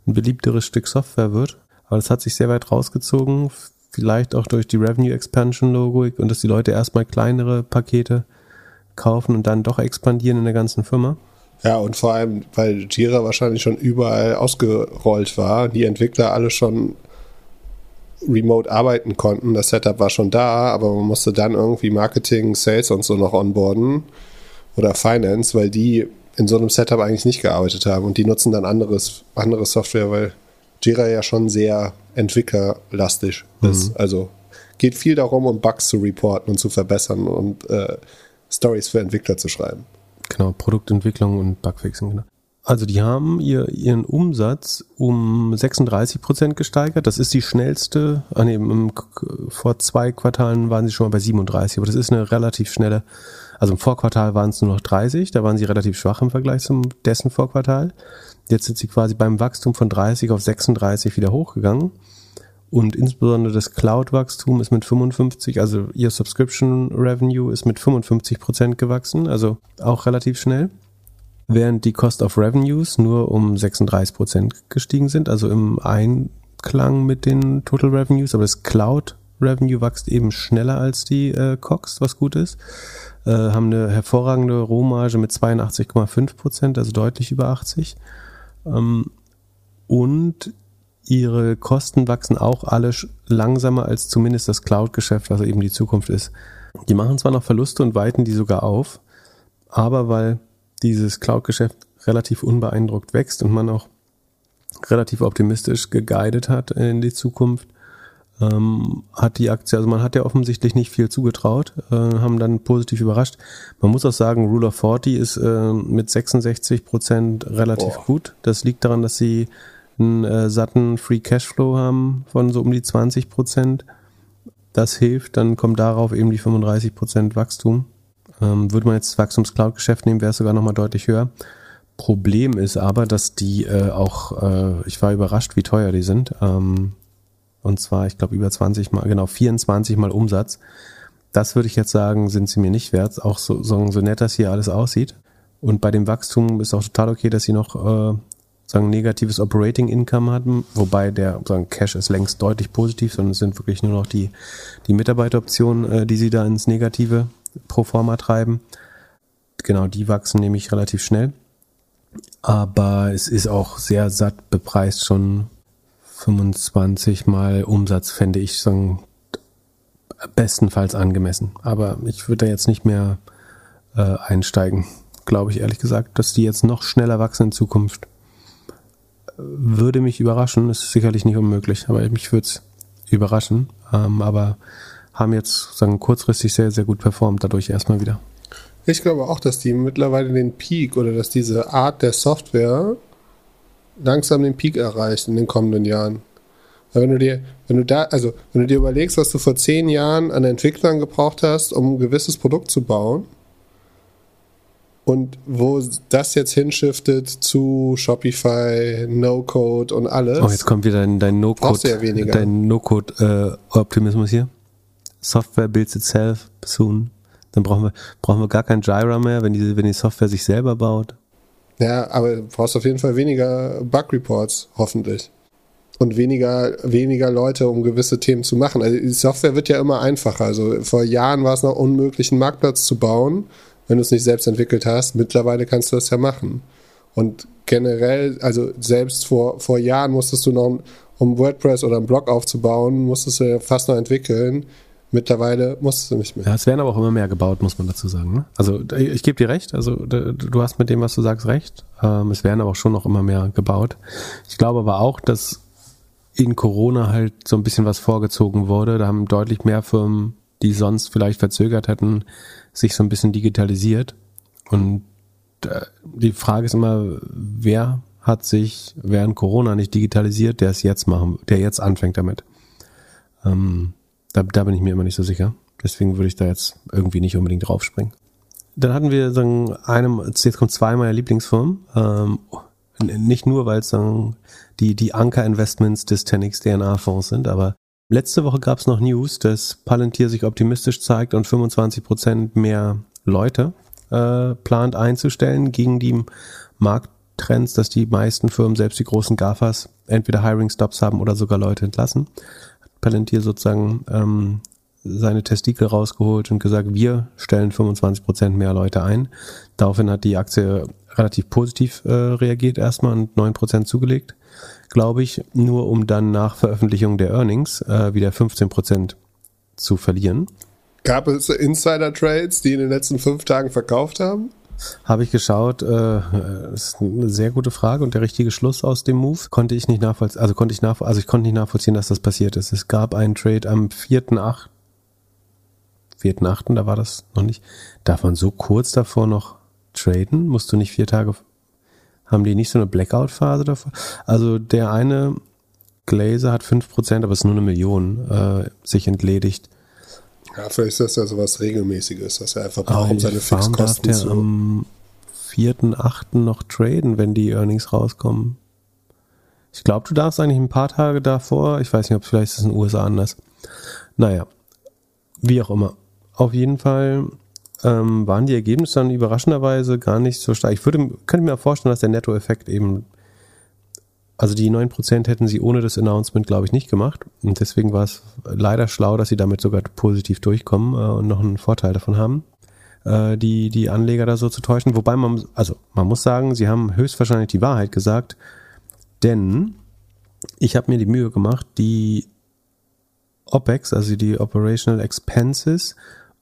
ein beliebteres Stück Software wird. Aber das hat sich sehr weit rausgezogen, vielleicht auch durch die Revenue Expansion Logik und dass die Leute erstmal kleinere Pakete kaufen und dann doch expandieren in der ganzen Firma. Ja, und vor allem, weil Jira wahrscheinlich schon überall ausgerollt war, die Entwickler alle schon remote arbeiten konnten. Das Setup war schon da, aber man musste dann irgendwie Marketing, Sales und so noch onboarden oder Finance, weil die in so einem Setup eigentlich nicht gearbeitet haben und die nutzen dann anderes, andere Software, weil Jira ja schon sehr entwicklerlastig mhm. ist. Also geht viel darum, um Bugs zu reporten und zu verbessern und äh, Stories für Entwickler zu schreiben. Genau, Produktentwicklung und Bugfixing, genau. Also die haben ihr, ihren Umsatz um 36 Prozent gesteigert. Das ist die schnellste. Ah nee, im, vor zwei Quartalen waren sie schon mal bei 37, aber das ist eine relativ schnelle. Also im Vorquartal waren es nur noch 30, da waren sie relativ schwach im Vergleich zum dessen Vorquartal. Jetzt sind sie quasi beim Wachstum von 30 auf 36 wieder hochgegangen. Und insbesondere das Cloud-Wachstum ist mit 55, also ihr Subscription Revenue ist mit 55 Prozent gewachsen, also auch relativ schnell. Während die Cost of Revenues nur um 36 Prozent gestiegen sind, also im Einklang mit den Total Revenues, aber das Cloud Revenue wächst eben schneller als die äh, COX, was gut ist. Äh, haben eine hervorragende Rohmarge mit 82,5 Prozent, also deutlich über 80. Ähm, und ihre Kosten wachsen auch alle langsamer als zumindest das Cloud-Geschäft, was eben die Zukunft ist. Die machen zwar noch Verluste und weiten die sogar auf, aber weil dieses Cloud-Geschäft relativ unbeeindruckt wächst und man auch relativ optimistisch geguidet hat in die Zukunft, ähm, hat die Aktie, also man hat ja offensichtlich nicht viel zugetraut, äh, haben dann positiv überrascht. Man muss auch sagen, Rule of 40 ist äh, mit 66 Prozent relativ Boah. gut. Das liegt daran, dass sie einen äh, satten Free Cashflow haben von so um die 20 Prozent. Das hilft, dann kommt darauf eben die 35 Prozent Wachstum. Ähm, würde man jetzt das Wachstums-Cloud-Geschäft nehmen, wäre es sogar nochmal deutlich höher. Problem ist aber, dass die äh, auch, äh, ich war überrascht, wie teuer die sind. Ähm, und zwar, ich glaube, über 20 mal, genau, 24 mal Umsatz. Das würde ich jetzt sagen, sind sie mir nicht wert. Auch so, so, so nett das hier alles aussieht. Und bei dem Wachstum ist auch total okay, dass sie noch äh, sagen negatives Operating Income hatten, wobei der sagen Cash ist längst deutlich positiv, sondern es sind wirklich nur noch die die Mitarbeiteroptionen, äh, die sie da ins Negative pro forma treiben. Genau, die wachsen nämlich relativ schnell. Aber es ist auch sehr satt bepreist, schon 25 mal Umsatz fände ich sagen, bestenfalls angemessen. Aber ich würde da jetzt nicht mehr äh, einsteigen, glaube ich ehrlich gesagt, dass die jetzt noch schneller wachsen in Zukunft. Würde mich überraschen, ist sicherlich nicht unmöglich, aber mich würde es überraschen. Ähm, aber haben jetzt sagen kurzfristig sehr, sehr gut performt, dadurch erstmal wieder. Ich glaube auch, dass die mittlerweile den Peak oder dass diese Art der Software langsam den Peak erreicht in den kommenden Jahren. Weil wenn du dir, wenn du da, also wenn du dir überlegst, was du vor zehn Jahren an Entwicklern gebraucht hast, um ein gewisses Produkt zu bauen und wo das jetzt hinschiftet zu Shopify, No-Code und alles. Oh, jetzt kommt wieder dein, dein No-Code, ja dein No-Code-Optimismus hier. Software builds itself soon. Dann brauchen wir, brauchen wir gar kein Jira mehr, wenn die, wenn die Software sich selber baut. Ja, aber du brauchst auf jeden Fall weniger Bug-Reports, hoffentlich. Und weniger, weniger Leute, um gewisse Themen zu machen. Also die Software wird ja immer einfacher. Also vor Jahren war es noch unmöglich, einen Marktplatz zu bauen, wenn du es nicht selbst entwickelt hast. Mittlerweile kannst du das ja machen. Und generell, also selbst vor, vor Jahren musstest du noch, um WordPress oder einen Blog aufzubauen, musstest du ja fast noch entwickeln. Mittlerweile musstest du nicht mehr. Ja, es werden aber auch immer mehr gebaut, muss man dazu sagen. Ne? Also ich gebe dir recht, also du hast mit dem, was du sagst, recht. Ähm, es werden aber auch schon noch immer mehr gebaut. Ich glaube aber auch, dass in Corona halt so ein bisschen was vorgezogen wurde. Da haben deutlich mehr Firmen, die sonst vielleicht verzögert hätten, sich so ein bisschen digitalisiert. Und äh, die Frage ist immer, wer hat sich während Corona nicht digitalisiert, der es jetzt machen, der jetzt anfängt damit. Ähm, da, da bin ich mir immer nicht so sicher. Deswegen würde ich da jetzt irgendwie nicht unbedingt draufspringen. Dann hatten wir sagen, einem, jetzt kommt zwei meiner Lieblingsfirmen. Ähm, nicht nur, weil es die, die Anker-Investments des Tenix DNA-Fonds sind, aber letzte Woche gab es noch News, dass Palantir sich optimistisch zeigt und 25% mehr Leute äh, plant einzustellen gegen die Markttrends, dass die meisten Firmen, selbst die großen GAFAs, entweder Hiring-Stops haben oder sogar Leute entlassen. Palantir sozusagen ähm, seine Testikel rausgeholt und gesagt, wir stellen 25% mehr Leute ein. Daraufhin hat die Aktie relativ positiv äh, reagiert erstmal und 9% zugelegt, glaube ich, nur um dann nach Veröffentlichung der Earnings äh, wieder 15% zu verlieren. Gab es Insider-Trades, die in den letzten fünf Tagen verkauft haben? Habe ich geschaut, äh, ist eine sehr gute Frage und der richtige Schluss aus dem Move konnte ich nicht nachvollziehen, also konnte ich nach, also ich konnte nicht nachvollziehen, dass das passiert ist. Es gab einen Trade am 4.8., 4.8., da war das noch nicht. Darf man so kurz davor noch traden? Musst du nicht vier Tage, haben die nicht so eine Blackout-Phase davor? Also der eine Glazer hat 5%, aber es ist nur eine Million, äh, sich entledigt. Ja, vielleicht ist das ja sowas Regelmäßiges, dass er einfach braucht, um seine warum darf Fixkosten der zu. am 4.8. noch traden, wenn die Earnings rauskommen? Ich glaube, du darfst eigentlich ein paar Tage davor, ich weiß nicht, ob vielleicht ist es in den USA anders. Naja, wie auch immer. Auf jeden Fall ähm, waren die Ergebnisse dann überraschenderweise gar nicht so stark. Ich würde, könnte mir vorstellen, dass der Nettoeffekt eben, also die 9% hätten sie ohne das Announcement, glaube ich, nicht gemacht. Und deswegen war es leider schlau, dass sie damit sogar positiv durchkommen äh, und noch einen Vorteil davon haben äh, die, die Anleger da so zu täuschen. Wobei man, also man muss sagen, sie haben höchstwahrscheinlich die Wahrheit gesagt, denn ich habe mir die Mühe gemacht, die OPEX, also die Operational Expenses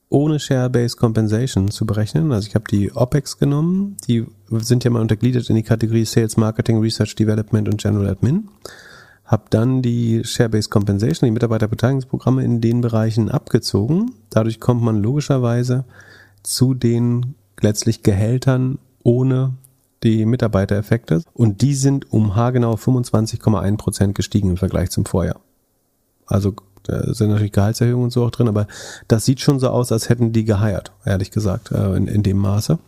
ohne Share-Based Compensation zu berechnen. Also ich habe die OPEX genommen, die sind ja mal untergliedert in die Kategorie Sales, Marketing, Research, Development und General Admin. Hab dann die Share-Based Compensation, die Mitarbeiterbeteiligungsprogramme in den Bereichen abgezogen. Dadurch kommt man logischerweise zu den letztlich Gehältern ohne die Mitarbeitereffekte und die sind um haargenau 25,1 Prozent gestiegen im Vergleich zum Vorjahr. Also sind natürlich Gehaltserhöhungen und so auch drin, aber das sieht schon so aus, als hätten die geheiert, ehrlich gesagt, äh, in, in dem Maße.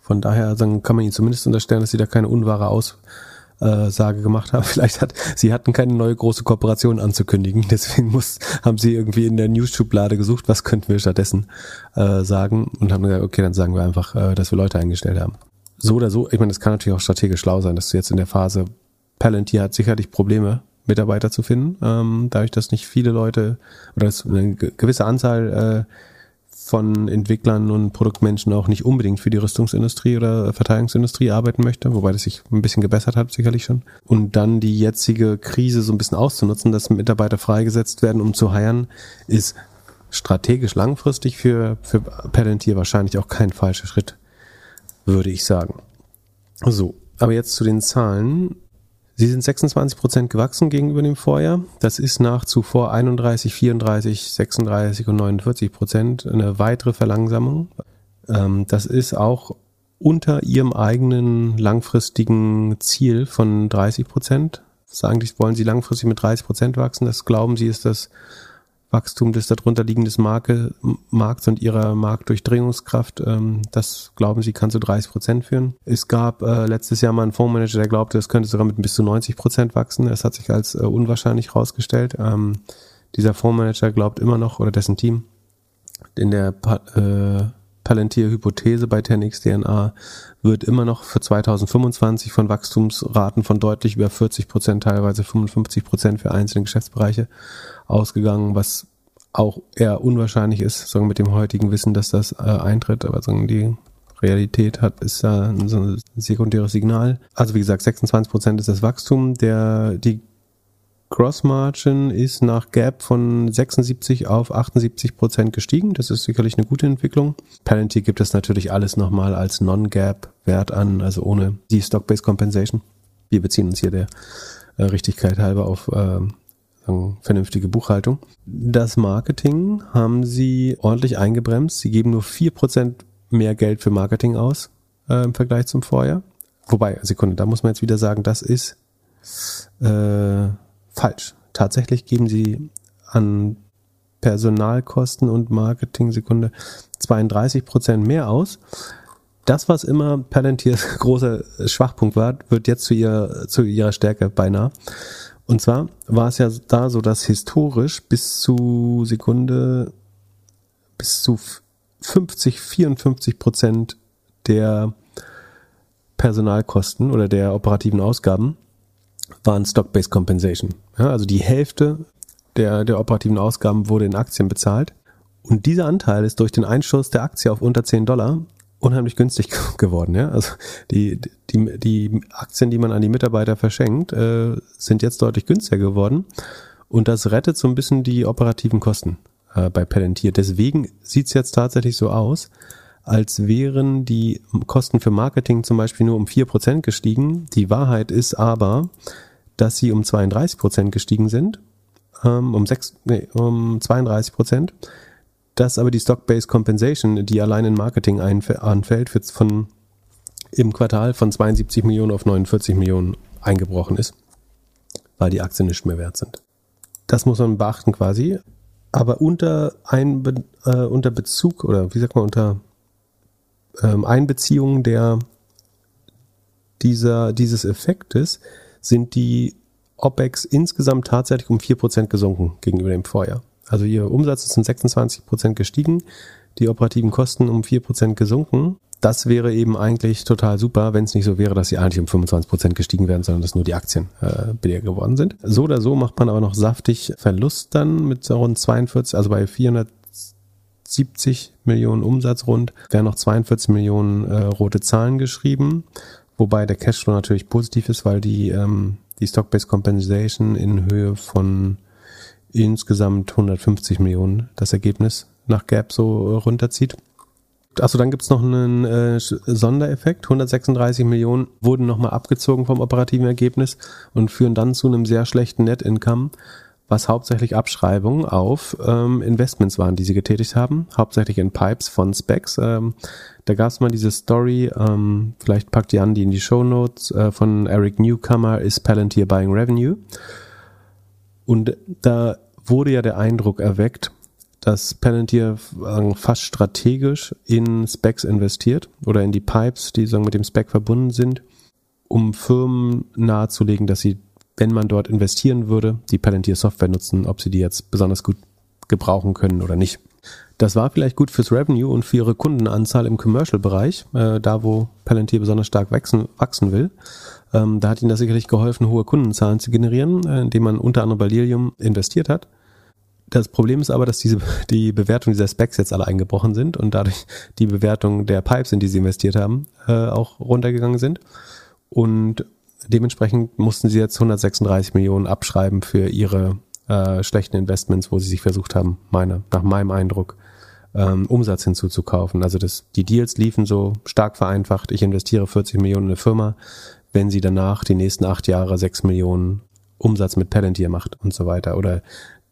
Von daher dann kann man ihnen zumindest unterstellen, dass sie da keine unwahre Aussage gemacht haben. Vielleicht hat, sie hatten keine neue große Kooperation anzukündigen, deswegen muss, haben sie irgendwie in der News-Schublade gesucht, was könnten wir stattdessen äh, sagen und haben gesagt, okay, dann sagen wir einfach, äh, dass wir Leute eingestellt haben. So oder so, ich meine, das kann natürlich auch strategisch schlau sein, dass du jetzt in der Phase Palantir hat sicherlich Probleme, Mitarbeiter zu finden, ähm, dadurch, dass nicht viele Leute oder dass eine gewisse Anzahl äh, von Entwicklern und Produktmenschen auch nicht unbedingt für die Rüstungsindustrie oder Verteidigungsindustrie arbeiten möchte, wobei das sich ein bisschen gebessert hat, sicherlich schon. Und dann die jetzige Krise so ein bisschen auszunutzen, dass Mitarbeiter freigesetzt werden, um zu heiern, ist strategisch langfristig für, für Palantir wahrscheinlich auch kein falscher Schritt, würde ich sagen. So, aber jetzt zu den Zahlen. Sie sind 26 Prozent gewachsen gegenüber dem Vorjahr. Das ist nach zuvor 31, 34, 36 und 49 Prozent eine weitere Verlangsamung. Ähm, das ist auch unter ihrem eigenen langfristigen Ziel von 30 Prozent. Sagen, wollen sie langfristig mit 30 Prozent wachsen. Das glauben sie ist das Wachstum des darunter liegenden Marke, Markts und ihrer Marktdurchdringungskraft, ähm, das glauben sie kann zu 30 Prozent führen. Es gab äh, letztes Jahr mal einen Fondsmanager, der glaubte, es könnte sogar mit bis zu 90 Prozent wachsen. Das hat sich als äh, unwahrscheinlich herausgestellt. Ähm, dieser Fondsmanager glaubt immer noch, oder dessen Team, in der äh, Palantir-Hypothese bei 10xDNA wird immer noch für 2025 von Wachstumsraten von deutlich über 40 Prozent, teilweise 55 Prozent für einzelne Geschäftsbereiche ausgegangen, was auch eher unwahrscheinlich ist, sagen mit dem heutigen Wissen, dass das äh, eintritt, aber sagen die Realität hat, ist ja ein, so ein sekundäres Signal. Also wie gesagt, 26 Prozent ist das Wachstum. Der, die Gross Margin ist nach Gap von 76 auf 78 Prozent gestiegen. Das ist sicherlich eine gute Entwicklung. Palantir gibt es natürlich alles nochmal als Non-Gap-Wert an, also ohne die Stock-Based Compensation. Wir beziehen uns hier der äh, Richtigkeit halber auf äh, vernünftige Buchhaltung. Das Marketing haben sie ordentlich eingebremst. Sie geben nur vier Prozent mehr Geld für Marketing aus äh, im Vergleich zum Vorjahr. Wobei, Sekunde, da muss man jetzt wieder sagen, das ist äh, falsch. Tatsächlich geben sie an Personalkosten und Marketing Sekunde 32 Prozent mehr aus. Das, was immer Palantirs großer Schwachpunkt war, wird jetzt zu, ihr, zu ihrer Stärke beinahe. Und zwar war es ja da so, dass historisch bis zu Sekunde, bis zu 50, 54 Prozent der Personalkosten oder der operativen Ausgaben waren Stock-Based Compensation. Ja, also die Hälfte der, der operativen Ausgaben wurde in Aktien bezahlt. Und dieser Anteil ist durch den Einschuss der Aktie auf unter 10 Dollar unheimlich günstig geworden. Ja? Also die, die, die Aktien, die man an die Mitarbeiter verschenkt, äh, sind jetzt deutlich günstiger geworden. Und das rettet so ein bisschen die operativen Kosten äh, bei Palantir. Deswegen sieht's jetzt tatsächlich so aus, als wären die Kosten für Marketing zum Beispiel nur um vier Prozent gestiegen. Die Wahrheit ist aber, dass sie um 32 Prozent gestiegen sind, ähm, um, 6, nee, um 32%. Prozent dass aber die Stock-Based Compensation, die allein in Marketing anfällt, wird von im Quartal von 72 Millionen auf 49 Millionen eingebrochen ist, weil die Aktien nicht mehr wert sind. Das muss man beachten quasi. Aber unter, Einbe äh, unter Bezug oder wie sagt man, unter ähm, Einbeziehung der, dieser, dieses Effektes sind die OPEX insgesamt tatsächlich um 4% gesunken gegenüber dem Vorjahr. Also ihr Umsatz ist um 26 Prozent gestiegen, die operativen Kosten um 4 Prozent gesunken. Das wäre eben eigentlich total super, wenn es nicht so wäre, dass sie eigentlich um 25 Prozent gestiegen wären, sondern dass nur die Aktien äh, billiger geworden sind. So oder so macht man aber noch saftig Verlust dann mit rund 42, also bei 470 Millionen Umsatz rund, werden noch 42 Millionen äh, rote Zahlen geschrieben, wobei der Cashflow natürlich positiv ist, weil die, ähm, die Stock-Based Compensation in Höhe von insgesamt 150 Millionen das Ergebnis nach Gap so runterzieht. Achso, dann gibt's noch einen äh, Sondereffekt. 136 Millionen wurden nochmal abgezogen vom operativen Ergebnis und führen dann zu einem sehr schlechten Net Income, was hauptsächlich Abschreibungen auf ähm, Investments waren, die sie getätigt haben, hauptsächlich in Pipes von Specs. Ähm, da gab's mal diese Story, ähm, vielleicht packt die an die in die Show Notes äh, von Eric Newcomer, Is Palantir Buying Revenue? Und da wurde ja der Eindruck erweckt, dass Palantir äh, fast strategisch in Specs investiert oder in die Pipes, die sagen, mit dem Spec verbunden sind, um Firmen nahezulegen, dass sie, wenn man dort investieren würde, die Palantir Software nutzen, ob sie die jetzt besonders gut gebrauchen können oder nicht. Das war vielleicht gut fürs Revenue und für ihre Kundenanzahl im Commercial-Bereich, äh, da wo Palantir besonders stark wachsen, wachsen will. Ähm, da hat ihnen das sicherlich geholfen, hohe Kundenzahlen zu generieren, äh, indem man unter anderem bei Lilium investiert hat. Das Problem ist aber, dass diese, die Bewertung dieser Specs jetzt alle eingebrochen sind und dadurch die Bewertung der Pipes, in die sie investiert haben, äh, auch runtergegangen sind. Und dementsprechend mussten sie jetzt 136 Millionen abschreiben für ihre äh, schlechten Investments, wo sie sich versucht haben, meine, nach meinem Eindruck, ähm, Umsatz hinzuzukaufen. Also das, die Deals liefen so stark vereinfacht. Ich investiere 40 Millionen in eine Firma, wenn sie danach die nächsten acht Jahre 6 Millionen Umsatz mit Palantir macht und so weiter. Oder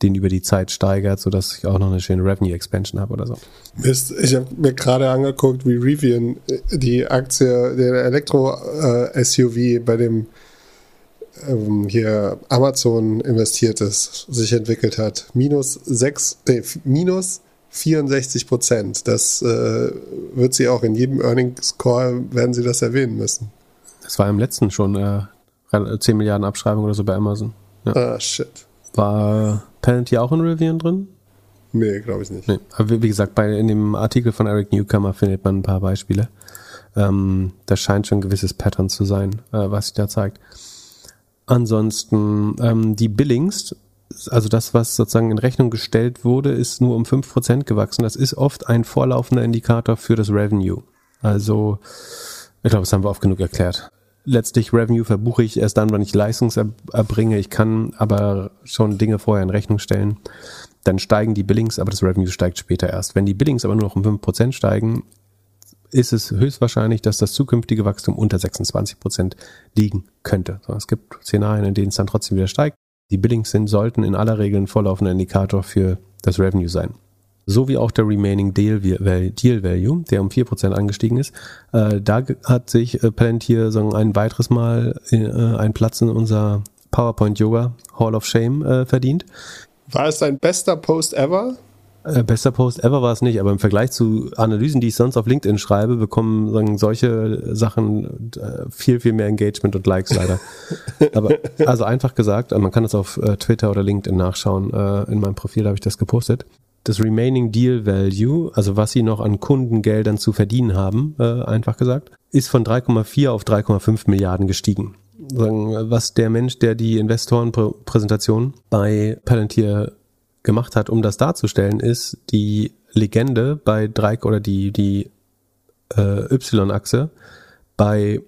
den über die Zeit steigert, sodass ich auch noch eine schöne Revenue Expansion habe oder so. Mist, ich habe mir gerade angeguckt, wie Rivian äh, die Aktie der Elektro-SUV äh, bei dem ähm, hier Amazon investiert ist, sich entwickelt hat. Minus 6, nee, minus 64 Prozent. Das äh, wird sie auch in jedem Earnings Call werden sie das erwähnen müssen. Das war im letzten schon äh, 10 Milliarden Abschreibung oder so bei Amazon. Ja. Ah, shit. War Palantir auch in Rivian drin? Nee, glaube ich nicht. Nee. Aber wie gesagt, bei, in dem Artikel von Eric Newcomer findet man ein paar Beispiele. Ähm, das scheint schon ein gewisses Pattern zu sein, äh, was sich da zeigt. Ansonsten, ähm, die Billings, also das, was sozusagen in Rechnung gestellt wurde, ist nur um fünf Prozent gewachsen. Das ist oft ein vorlaufender Indikator für das Revenue. Also, ich glaube, das haben wir oft genug erklärt letztlich Revenue verbuche ich erst dann, wenn ich Leistung erbringe. Ich kann aber schon Dinge vorher in Rechnung stellen. Dann steigen die Billings, aber das Revenue steigt später erst. Wenn die Billings aber nur noch um 5% steigen, ist es höchstwahrscheinlich, dass das zukünftige Wachstum unter 26% liegen könnte. Es gibt Szenarien, in denen es dann trotzdem wieder steigt. Die Billings sind, sollten in aller Regel ein vorlaufender Indikator für das Revenue sein sowie auch der Remaining Deal, Deal Value, der um 4% angestiegen ist. Äh, da hat sich äh, Palantir sagen, ein weiteres Mal äh, einen Platz in unser PowerPoint Yoga Hall of Shame äh, verdient. War es dein bester Post ever? Äh, bester Post ever war es nicht, aber im Vergleich zu Analysen, die ich sonst auf LinkedIn schreibe, bekommen sagen, solche Sachen äh, viel, viel mehr Engagement und Likes leider. aber also einfach gesagt, man kann das auf äh, Twitter oder LinkedIn nachschauen. In meinem Profil habe ich das gepostet das Remaining Deal Value, also was sie noch an Kundengeldern zu verdienen haben, äh, einfach gesagt, ist von 3,4 auf 3,5 Milliarden gestiegen. Was der Mensch, der die Investorenpräsentation bei Palantir gemacht hat, um das darzustellen, ist die Legende bei drei oder die, die äh, Y-Achse bei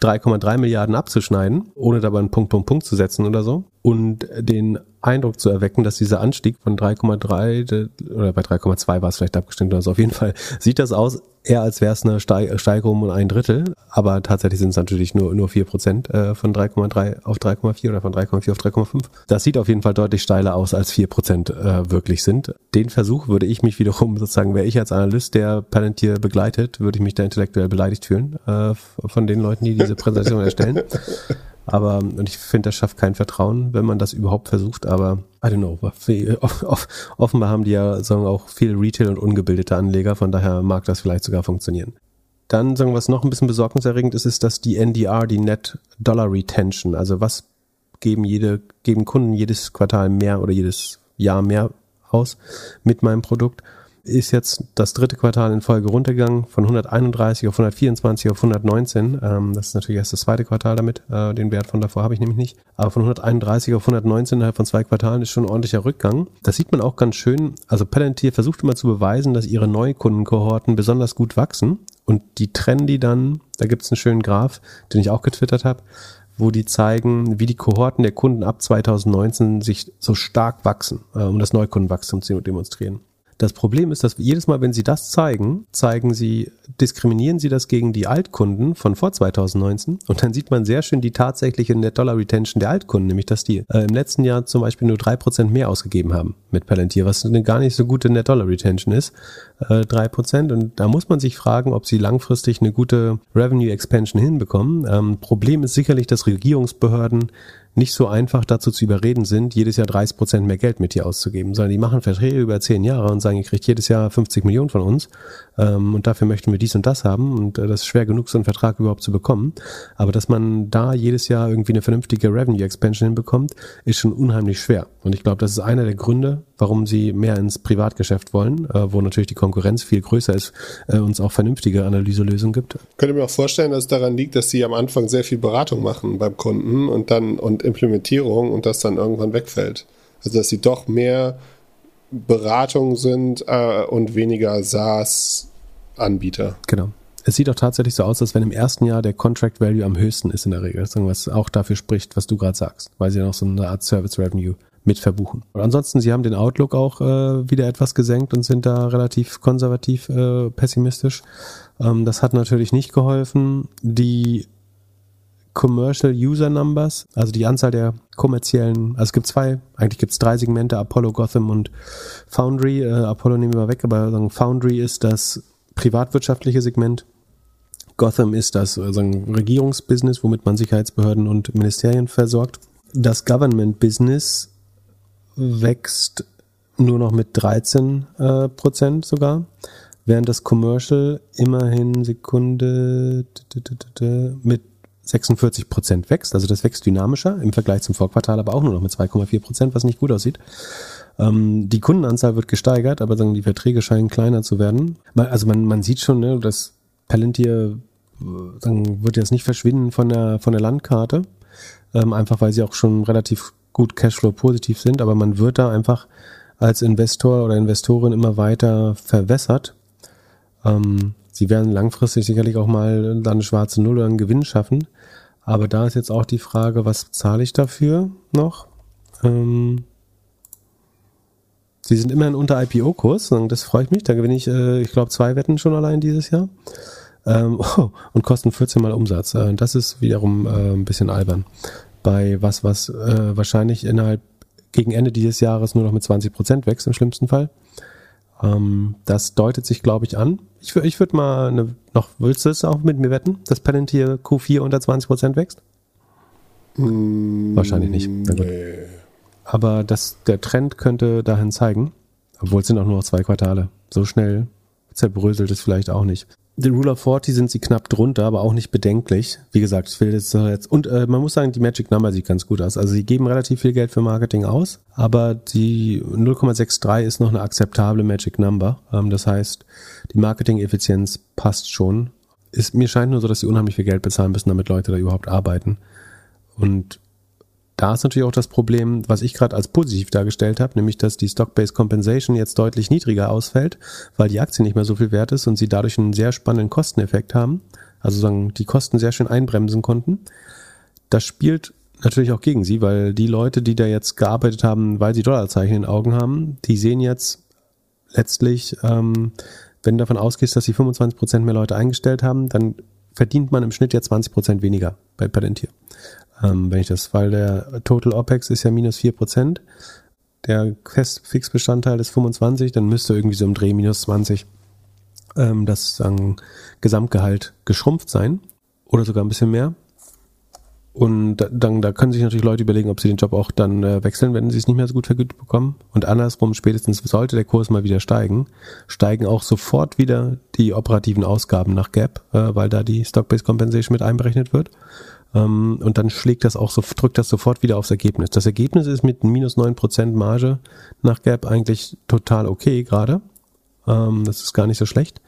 3,3 Milliarden abzuschneiden, ohne dabei einen Punkt, Punkt, Punkt zu setzen oder so. Und den Eindruck zu erwecken, dass dieser Anstieg von 3,3 oder bei 3,2 war es vielleicht abgestimmt, also auf jeden Fall sieht das aus, eher als wäre es eine Steigerung um ein Drittel, aber tatsächlich sind es natürlich nur, nur 4 Prozent äh, von 3,3 auf 3,4 oder von 3,4 auf 3,5. Das sieht auf jeden Fall deutlich steiler aus, als 4 Prozent äh, wirklich sind. Den Versuch würde ich mich wiederum sozusagen, wäre ich als Analyst, der Palantir begleitet, würde ich mich da intellektuell beleidigt fühlen äh, von den Leuten, die diese Präsentation erstellen. Aber, und ich finde, das schafft kein Vertrauen, wenn man das überhaupt versucht, aber I don't know. Offenbar haben die ja sagen auch viel Retail und ungebildete Anleger, von daher mag das vielleicht sogar funktionieren. Dann sagen was noch ein bisschen besorgniserregend ist, ist, dass die NDR, die Net Dollar Retention, also was geben jede, geben Kunden jedes Quartal mehr oder jedes Jahr mehr aus mit meinem Produkt ist jetzt das dritte Quartal in Folge runtergegangen von 131 auf 124 auf 119. Ähm, das ist natürlich erst das zweite Quartal damit. Äh, den Wert von davor habe ich nämlich nicht. Aber von 131 auf 119 innerhalb von zwei Quartalen ist schon ein ordentlicher Rückgang. Das sieht man auch ganz schön. Also Palantir versucht immer zu beweisen, dass ihre Neukundenkohorten besonders gut wachsen. Und die trennen die dann, da gibt es einen schönen Graph, den ich auch getwittert habe, wo die zeigen, wie die Kohorten der Kunden ab 2019 sich so stark wachsen, äh, um das Neukundenwachstum zu demonstrieren. Das Problem ist, dass jedes Mal, wenn sie das zeigen, zeigen sie, diskriminieren sie das gegen die Altkunden von vor 2019 und dann sieht man sehr schön die tatsächliche Net Dollar Retention der Altkunden, nämlich dass die äh, im letzten Jahr zum Beispiel nur drei Prozent mehr ausgegeben haben mit Palantir, was eine gar nicht so gute Net Dollar Retention ist, äh, drei Prozent und da muss man sich fragen, ob sie langfristig eine gute Revenue Expansion hinbekommen. Ähm, Problem ist sicherlich, dass Regierungsbehörden nicht so einfach dazu zu überreden sind, jedes Jahr 30 Prozent mehr Geld mit dir auszugeben, sondern die machen Verträge über zehn Jahre und sagen, ihr kriegt jedes Jahr 50 Millionen von uns ähm, und dafür möchten wir dies und das haben und äh, das ist schwer genug, so einen Vertrag überhaupt zu bekommen. Aber dass man da jedes Jahr irgendwie eine vernünftige Revenue Expansion hinbekommt, ist schon unheimlich schwer. Und ich glaube, das ist einer der Gründe, warum sie mehr ins Privatgeschäft wollen, äh, wo natürlich die Konkurrenz viel größer ist, äh, uns auch vernünftige Analyselösungen gibt. Könnte mir auch vorstellen, dass es daran liegt, dass sie am Anfang sehr viel Beratung machen beim Kunden und dann und Implementierung und das dann irgendwann wegfällt. Also dass sie doch mehr Beratung sind äh, und weniger SaaS-Anbieter. Genau. Es sieht auch tatsächlich so aus, als wenn im ersten Jahr der Contract Value am höchsten ist in der Regel, was auch dafür spricht, was du gerade sagst, weil sie ja noch so eine Art Service Revenue mit verbuchen. Und ansonsten, sie haben den Outlook auch äh, wieder etwas gesenkt und sind da relativ konservativ äh, pessimistisch. Ähm, das hat natürlich nicht geholfen. Die Commercial User Numbers, also die Anzahl der kommerziellen, also es gibt zwei, eigentlich gibt es drei Segmente, Apollo, Gotham und Foundry. Äh, Apollo nehmen wir mal weg, aber sagen, Foundry ist das privatwirtschaftliche Segment. Gotham ist das äh, sagen, Regierungsbusiness, womit man Sicherheitsbehörden und Ministerien versorgt. Das Government Business wächst nur noch mit 13 äh, Prozent sogar, während das Commercial immerhin Sekunde mit 46 Prozent wächst. Also das wächst dynamischer im Vergleich zum Vorquartal, aber auch nur noch mit 2,4 Prozent, was nicht gut aussieht. Ähm, die Kundenanzahl wird gesteigert, aber sagen, die Verträge scheinen kleiner zu werden. Also man, man sieht schon, ne, dass Palantir dann wird jetzt nicht verschwinden von der, von der Landkarte, ähm, einfach weil sie auch schon relativ gut Cashflow positiv sind, aber man wird da einfach als Investor oder Investorin immer weiter verwässert. Ähm, sie werden langfristig sicherlich auch mal dann eine schwarze Null oder einen Gewinn schaffen. Aber da ist jetzt auch die Frage, was zahle ich dafür noch? Ähm, sie sind immerhin unter IPO-Kurs, das freut mich. Da gewinne ich, äh, ich glaube, zwei Wetten schon allein dieses Jahr. Ähm, oh, und kosten 14 mal Umsatz. Äh, das ist wiederum äh, ein bisschen albern. Bei was, was äh, wahrscheinlich innerhalb gegen Ende dieses Jahres nur noch mit 20 Prozent wächst im schlimmsten Fall. Ähm, das deutet sich, glaube ich, an. Ich, ich würde mal eine, noch, willst du es auch mit mir wetten, dass Palantir Q4 unter 20 Prozent wächst? Mm, Wahrscheinlich nicht. Nee. Aber das, der Trend könnte dahin zeigen, obwohl es sind auch nur noch zwei Quartale. So schnell zerbröselt es vielleicht auch nicht. Die Rule of 40 sind sie knapp drunter, aber auch nicht bedenklich. Wie gesagt, ich will das jetzt, und äh, man muss sagen, die Magic Number sieht ganz gut aus. Also sie geben relativ viel Geld für Marketing aus, aber die 0,63 ist noch eine akzeptable Magic Number. Ähm, das heißt, die Marketing-Effizienz passt schon. Ist, mir scheint nur so, dass sie unheimlich viel Geld bezahlen müssen, damit Leute da überhaupt arbeiten. Und da ist natürlich auch das Problem, was ich gerade als positiv dargestellt habe, nämlich dass die Stock-Based Compensation jetzt deutlich niedriger ausfällt, weil die Aktie nicht mehr so viel wert ist und sie dadurch einen sehr spannenden Kosteneffekt haben, also sagen, die Kosten sehr schön einbremsen konnten. Das spielt natürlich auch gegen sie, weil die Leute, die da jetzt gearbeitet haben, weil sie Dollarzeichen in den Augen haben, die sehen jetzt letztlich, ähm, wenn du davon ausgehst, dass sie 25 Prozent mehr Leute eingestellt haben, dann verdient man im Schnitt ja 20 Prozent weniger bei Palantir ähm, wenn ich das, weil der Total OPEX ist ja minus vier Prozent, der Festfixbestandteil ist 25, dann müsste irgendwie so im Dreh minus 20 ähm, das sagen, Gesamtgehalt geschrumpft sein oder sogar ein bisschen mehr. Und dann, da können sich natürlich Leute überlegen, ob sie den Job auch dann äh, wechseln, wenn sie es nicht mehr so gut vergütet bekommen. Und andersrum, spätestens sollte der Kurs mal wieder steigen, steigen auch sofort wieder die operativen Ausgaben nach Gap, äh, weil da die Stock-Based Compensation mit einberechnet wird. Ähm, und dann schlägt das auch so, drückt das sofort wieder aufs Ergebnis. Das Ergebnis ist mit minus neun Prozent Marge nach Gap eigentlich total okay gerade. Ähm, das ist gar nicht so schlecht.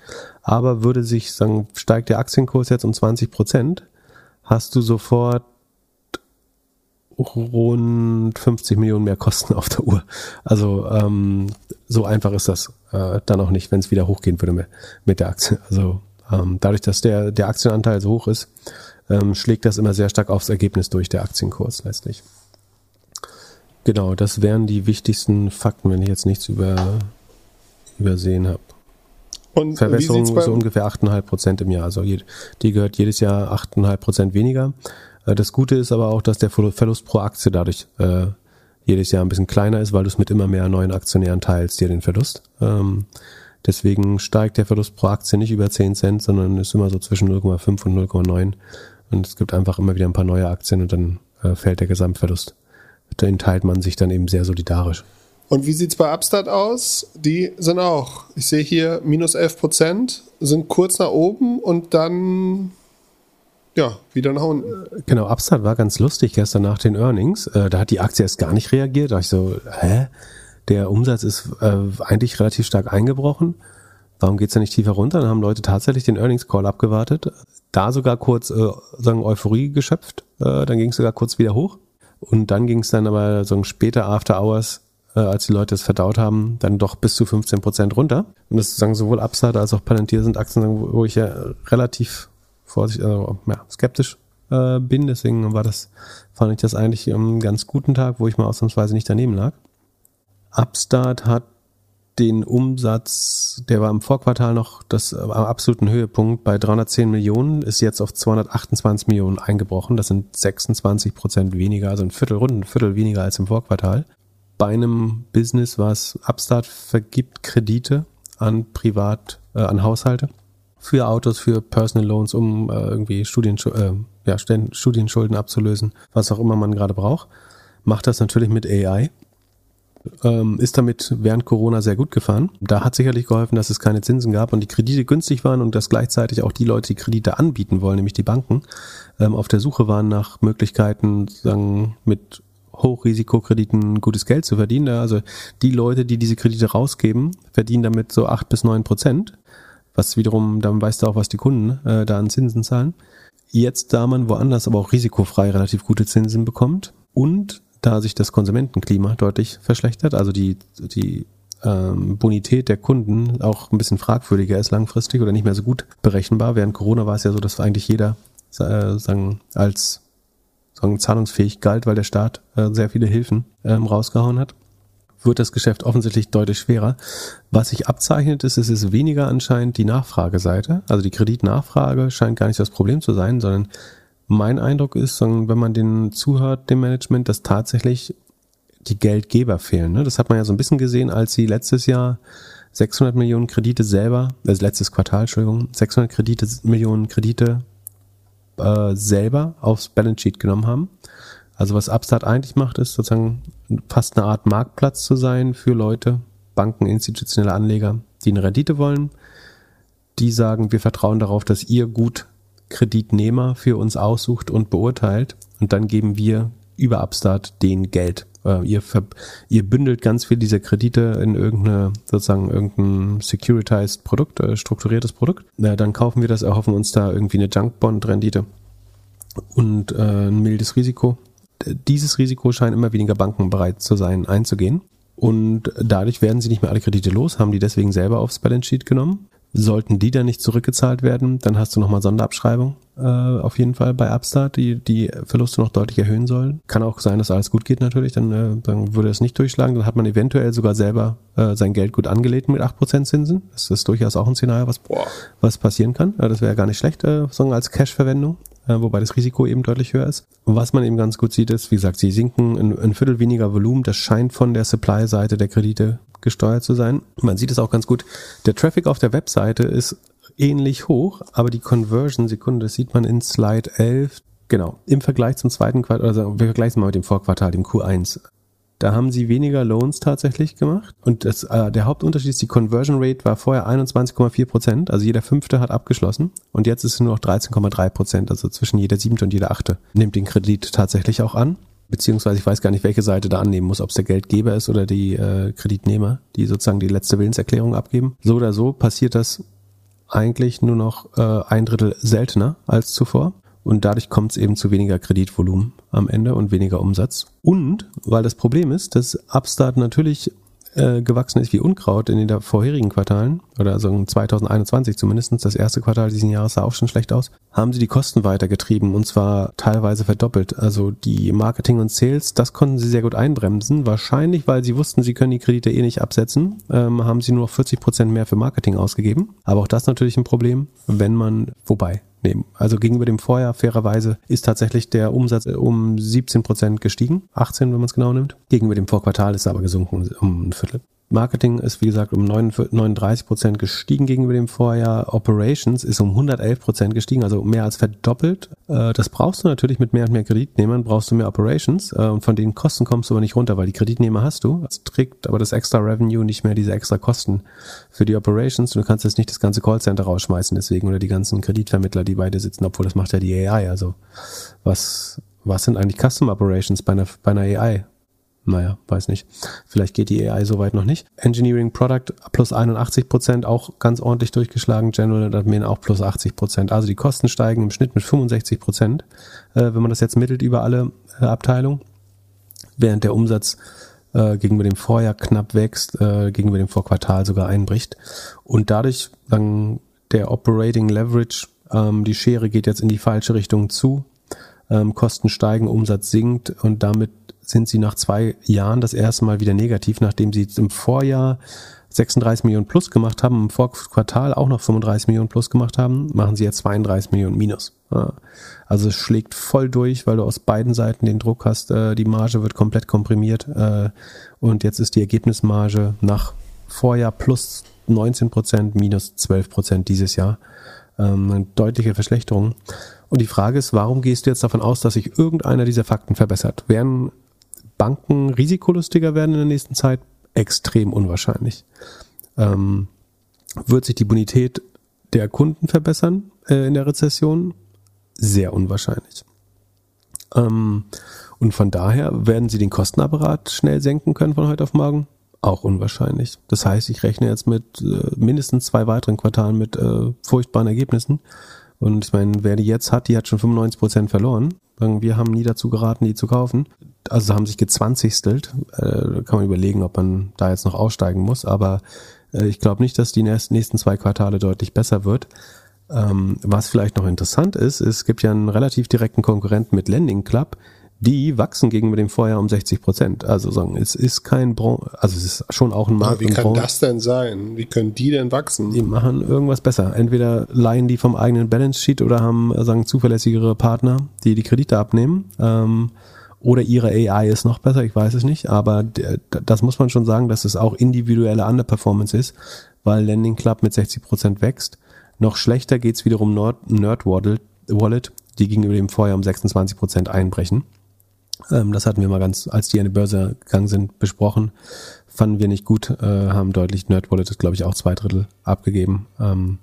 Aber würde sich sagen, steigt der Aktienkurs jetzt um 20 Prozent, hast du sofort rund 50 Millionen mehr Kosten auf der Uhr. Also ähm, so einfach ist das äh, dann auch nicht, wenn es wieder hochgehen würde mit, mit der Aktie. Also ähm, dadurch, dass der, der Aktienanteil so hoch ist, ähm, schlägt das immer sehr stark aufs Ergebnis durch, der Aktienkurs letztlich. Genau, das wären die wichtigsten Fakten, wenn ich jetzt nichts über, übersehen habe. Und Verbesserung so ungefähr 8,5 Prozent im Jahr. Also die gehört jedes Jahr 8,5 Prozent weniger. Äh, Das Gute ist aber auch, dass der Verlu- Verlust pro Aktie dadurch äh, jedes Jahr ein bisschen kleiner ist, weil du es mit immer mehr neuen Aktionären teilst, dir den Verlust. Ähm, deswegen steigt der Verlust pro Aktie nicht über 10 Cent, sondern ist immer so zwischen 0,5 und 0,9. Und es gibt einfach immer wieder ein paar neue Aktien und dann äh, fällt der Gesamtverlust. Den teilt man sich dann eben sehr solidarisch. Und wie sieht's bei Upstart aus? Die sind auch, ich sehe hier minus 11 Prozent, sind kurz nach oben und dann, ja, wieder nach unten. Genau, Upstart war ganz lustig gestern nach den Earnings. Äh, da hat die Aktie erst gar nicht reagiert. Da dachte ich so, hä? Der Umsatz ist äh, eigentlich relativ stark eingebrochen. Warum geht's da nicht tiefer runter? Dann haben Leute tatsächlich den Earnings Call abgewartet. Da sogar kurz äh, sagen Euphorie geschöpft. Äh, dann ging es sogar kurz wieder hoch. Und dann ging es dann aber so später After Hours, äh, als die Leute es verdaut haben, dann doch bis zu 15 Prozent runter. Und das sagen sowohl Upstart als auch Palantir sind Aktien, wo wo ich ja relativ vorsichtig, also, ja, skeptisch äh, bin. Deswegen war das, fand ich das eigentlich einen ganz guten Tag, wo ich mal ausnahmsweise nicht daneben lag. Upstart hat den Umsatz, der war im Vorquartal noch das äh, am absoluten Höhepunkt bei 310 Millionen, ist jetzt auf 228 Millionen eingebrochen. Das sind 26 Prozent weniger, also ein Viertel, rund ein Viertel weniger als im Vorquartal. Bei einem Business, was Upstart vergibt Kredite an Privat, äh, an Haushalte für Autos, für Personal Loans, um äh, irgendwie Studienschu äh, ja, Studienschulden abzulösen, was auch immer man gerade braucht. Macht das natürlich mit AI ähm, ist damit während Corona sehr gut gefahren. Da hat sicherlich geholfen, dass es keine Zinsen gab und die Kredite günstig waren und dass gleichzeitig auch die Leute, die Kredite anbieten wollen, nämlich die Banken, ähm, auf der Suche waren nach Möglichkeiten, sagen, mit Hochrisikokrediten gutes Geld zu verdienen. Also die Leute, die diese Kredite rausgeben, verdienen damit so acht bis neun Prozent, was wiederum, dann weißt du auch, was die Kunden äh, da an Zinsen zahlen. Jetzt, da man woanders aber auch risikofrei relativ gute Zinsen bekommt und da sich das Konsumentenklima deutlich verschlechtert, also die, die ähm, Bonität der Kunden auch ein bisschen fragwürdiger ist langfristig oder nicht mehr so gut berechenbar. Während Corona war es ja so, dass eigentlich jeder äh, sagen, als sagen, zahlungsfähig galt, weil der Staat äh, sehr viele Hilfen ähm, rausgehauen hat wird das Geschäft offensichtlich deutlich schwerer. Was sich abzeichnet ist, es ist weniger anscheinend die Nachfrageseite. Also die Kreditnachfrage scheint gar nicht das Problem zu sein, sondern mein Eindruck ist, wenn man den zuhört, dem Management, dass tatsächlich die Geldgeber fehlen. Ne? Das hat man ja so ein bisschen gesehen, als sie letztes Jahr 600 Millionen Kredite selber, das letztes Quartal, Entschuldigung, 600 Kredite, Millionen Kredite äh, selber aufs Balance Sheet genommen haben. Also was Upstart eigentlich macht, ist sozusagen fast eine Art Marktplatz zu sein für Leute, Banken, institutionelle Anleger, die eine Rendite wollen. Die sagen, wir vertrauen darauf, dass ihr gut Kreditnehmer für uns aussucht und beurteilt. Und dann geben wir über Upstart den Geld. Äh, ihr, ihr bündelt ganz viel dieser Kredite in irgendeine, sozusagen irgendein securitized Produkt, äh, strukturiertes Produkt. Äh, dann kaufen wir das, erhoffen uns da irgendwie eine Junkbond-Rendite und äh, ein mildes Risiko. Dieses Risiko scheinen immer weniger Banken bereit zu sein, einzugehen. Und dadurch werden sie nicht mehr alle Kredite los, haben die deswegen selber aufs Balance Sheet genommen. Sollten die dann nicht zurückgezahlt werden, dann hast du nochmal Sonderabschreibung äh, auf jeden Fall bei Upstart, die die Verluste noch deutlich erhöhen sollen. Kann auch sein, dass alles gut geht natürlich, dann, äh, dann würde es nicht durchschlagen. Dann hat man eventuell sogar selber äh, sein Geld gut angelegt mit 8% Zinsen. Das ist durchaus auch ein Szenario, was, was passieren kann. Ja, das wäre gar nicht schlecht, äh, sagen als Cash-Verwendung äh, wobei das Risiko eben deutlich höher ist. Und was man eben ganz gut sieht, ist, wie gesagt, sie sinken ein, ein Viertel weniger Volumen. Das scheint von der Supply-Seite der Kredite gesteuert zu sein. Man sieht es auch ganz gut. Der Traffic auf der Webseite ist ähnlich hoch, aber die Conversion, Sekunde, das sieht man in Slide 11. Genau, im Vergleich zum zweiten Quartal, also wir vergleichen mal mit dem Vorquartal, dem Q1. Da haben sie weniger Loans tatsächlich gemacht. Und das, äh, der Hauptunterschied ist, die Conversion Rate war vorher 21,4 Prozent. Also jeder Fünfte hat abgeschlossen. Und jetzt ist es nur noch 13,3 Prozent. Also zwischen jeder Siebte und jeder Achte nimmt den Kredit tatsächlich auch an. Beziehungsweise ich weiß gar nicht, welche Seite da annehmen muss, ob es der Geldgeber ist oder die äh, Kreditnehmer, die sozusagen die letzte Willenserklärung abgeben. So oder so passiert das eigentlich nur noch äh, ein Drittel seltener als zuvor. Und dadurch kommt es eben zu weniger Kreditvolumen am Ende und weniger Umsatz. Und weil das Problem ist, dass Upstart natürlich äh, gewachsen ist wie Unkraut in den vorherigen Quartalen, oder also in 2021 zumindestens das erste Quartal diesen Jahres sah auch schon schlecht aus, haben sie die Kosten weitergetrieben und zwar teilweise verdoppelt. Also die Marketing und Sales, das konnten sie sehr gut einbremsen. Wahrscheinlich, weil sie wussten, sie können die Kredite eh nicht absetzen, ähm, haben sie nur noch 40 Prozent mehr für Marketing ausgegeben. Aber auch das natürlich ein Problem, wenn man, wobei, nehmen. Also gegenüber dem Vorjahr fairerweise ist tatsächlich der Umsatz um 17 Prozent gestiegen, 18, wenn man es genau nimmt. Gegenüber dem Vorquartal ist er aber gesunken um ein Viertel. Marketing ist, wie gesagt, um 39 Prozent gestiegen gegenüber dem Vorjahr. Operations ist um 111 Prozent gestiegen, also mehr als verdoppelt. Äh, das brauchst du natürlich mit mehr und mehr Kreditnehmern, brauchst du mehr Operations äh, und von den Kosten kommst du aber nicht runter, weil die Kreditnehmer hast du. Das trägt aber das extra Revenue nicht mehr diese extra Kosten für die Operations. Du kannst jetzt nicht das ganze Callcenter rausschmeißen deswegen oder die ganzen Kreditvermittler, die bei dir sitzen, obwohl das macht ja die AI. Also was, was sind eigentlich Custom Operations bei einer, bei einer AI? Naja, weiß nicht. Vielleicht geht die AI soweit noch nicht. Engineering Product plus 81 Prozent, auch ganz ordentlich durchgeschlagen. General Admin auch plus 80 Prozent. Also die Kosten steigen im Schnitt mit 65 Prozent, äh, wenn man das jetzt mittelt über alle äh, Abteilungen. Während der Umsatz äh, gegenüber dem Vorjahr knapp wächst, äh, gegenüber dem Vorquartal sogar einbricht. Und dadurch dann der Operating Leverage, ähm, die Schere geht jetzt in die falsche Richtung zu. Ähm, Kosten steigen, Umsatz sinkt und damit sind sie nach zwei Jahren das erste Mal wieder negativ, nachdem sie im Vorjahr 36 Millionen plus gemacht haben, im Vorquartal auch noch 35 Millionen plus gemacht haben, machen sie jetzt 32 Millionen minus. Also es schlägt voll durch, weil du aus beiden Seiten den Druck hast, äh, die Marge wird komplett komprimiert äh, und jetzt ist die Ergebnismarge nach Vorjahr plus 19 Prozent, minus 12 Prozent dieses Jahr. Ähm, eine deutliche Verschlechterung. Und die Frage ist, warum gehst du jetzt davon aus, dass sich irgendeiner dieser Fakten verbessert? Werden Banken risikolustiger werden in der nächsten Zeit? Extrem unwahrscheinlich. Ähm, wird sich die Bonität der Kunden verbessern äh, in der Rezession? Sehr unwahrscheinlich. Ähm, und von daher werden sie den Kostenapparat schnell senken können von heute auf morgen? Auch unwahrscheinlich. Das heißt, ich rechne jetzt mit äh, mindestens zwei weiteren Quartalen mit äh, furchtbaren Ergebnissen. Und ich meine, wer die jetzt hat, die hat schon 95 Prozent verloren. Wir haben nie dazu geraten, die zu kaufen. Also haben sich gezwanzigstelt. Äh, kann man überlegen, ob man da jetzt noch aussteigen muss. Aber äh, ich glaube nicht, dass die nächsten zwei Quartale deutlich besser wird. Ähm, was vielleicht noch interessant ist, es gibt ja einen relativ direkten Konkurrenten mit Lending Club, die wachsen gegenüber dem Vorjahr um 60 Prozent. Also sagen, es ist kein Bron also es ist schon auch ein Markt. Ja, wie kann das denn sein? Wie können die denn wachsen? Die machen irgendwas besser. Entweder leihen die vom eigenen Balance Sheet oder haben sagen zuverlässigere Partner, die die Kredite abnehmen. Ähm, oder ihre AI ist noch besser, ich weiß es nicht, aber das muss man schon sagen, dass es auch individuelle Underperformance ist, weil Lending Club mit 60 Prozent wächst. Noch schlechter geht's wiederum Nerd, Nerd Wallet, die gegenüber dem Vorjahr um 26 Prozent einbrechen. Ähm, das hatten wir mal ganz, als die an die Börse gegangen sind, besprochen. Fanden wir nicht gut, äh, haben deutlich NerdWallet, glaube ich, auch zwei Drittel abgegeben. Ähm,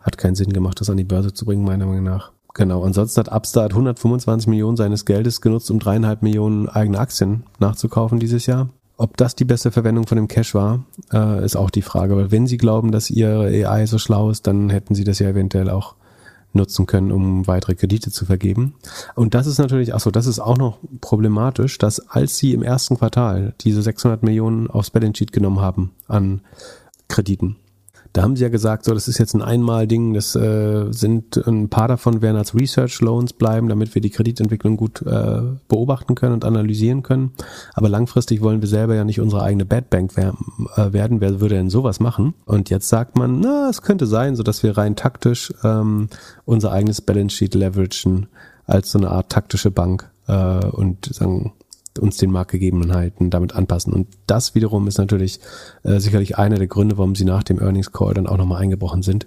hat keinen Sinn gemacht, das an die Börse zu bringen, meiner Meinung nach. Genau, ansonsten hat Upstart 125 Millionen seines Geldes genutzt, um dreieinhalb Millionen eigene Aktien nachzukaufen dieses Jahr. Ob das die beste Verwendung von dem Cash war, äh, ist auch die Frage. Weil wenn sie glauben, dass ihre AI so schlau ist, dann hätten sie das ja eventuell auch nutzen können, um weitere Kredite zu vergeben. Und das ist natürlich, achso, das ist auch noch problematisch, dass als sie im ersten Quartal diese 600 Millionen aufs Balance Sheet genommen haben an Krediten, da haben sie ja gesagt, so das ist jetzt ein Einmal-Ding, das äh, sind ein paar davon werden als Research Loans bleiben, damit wir die Kreditentwicklung gut äh, beobachten können und analysieren können. Aber langfristig wollen wir selber ja nicht unsere eigene Bad Bank wer äh, werden. Wer würde denn sowas machen? Und jetzt sagt man, na, es könnte sein, so dass wir rein taktisch ähm, unser eigenes Balance Sheet leveragen als so eine Art taktische Bank äh, und sagen uns den Marktgegebenheiten damit anpassen. Und das wiederum ist natürlich äh, sicherlich einer der Gründe, warum sie nach dem Earnings Call dann auch nochmal eingebrochen sind.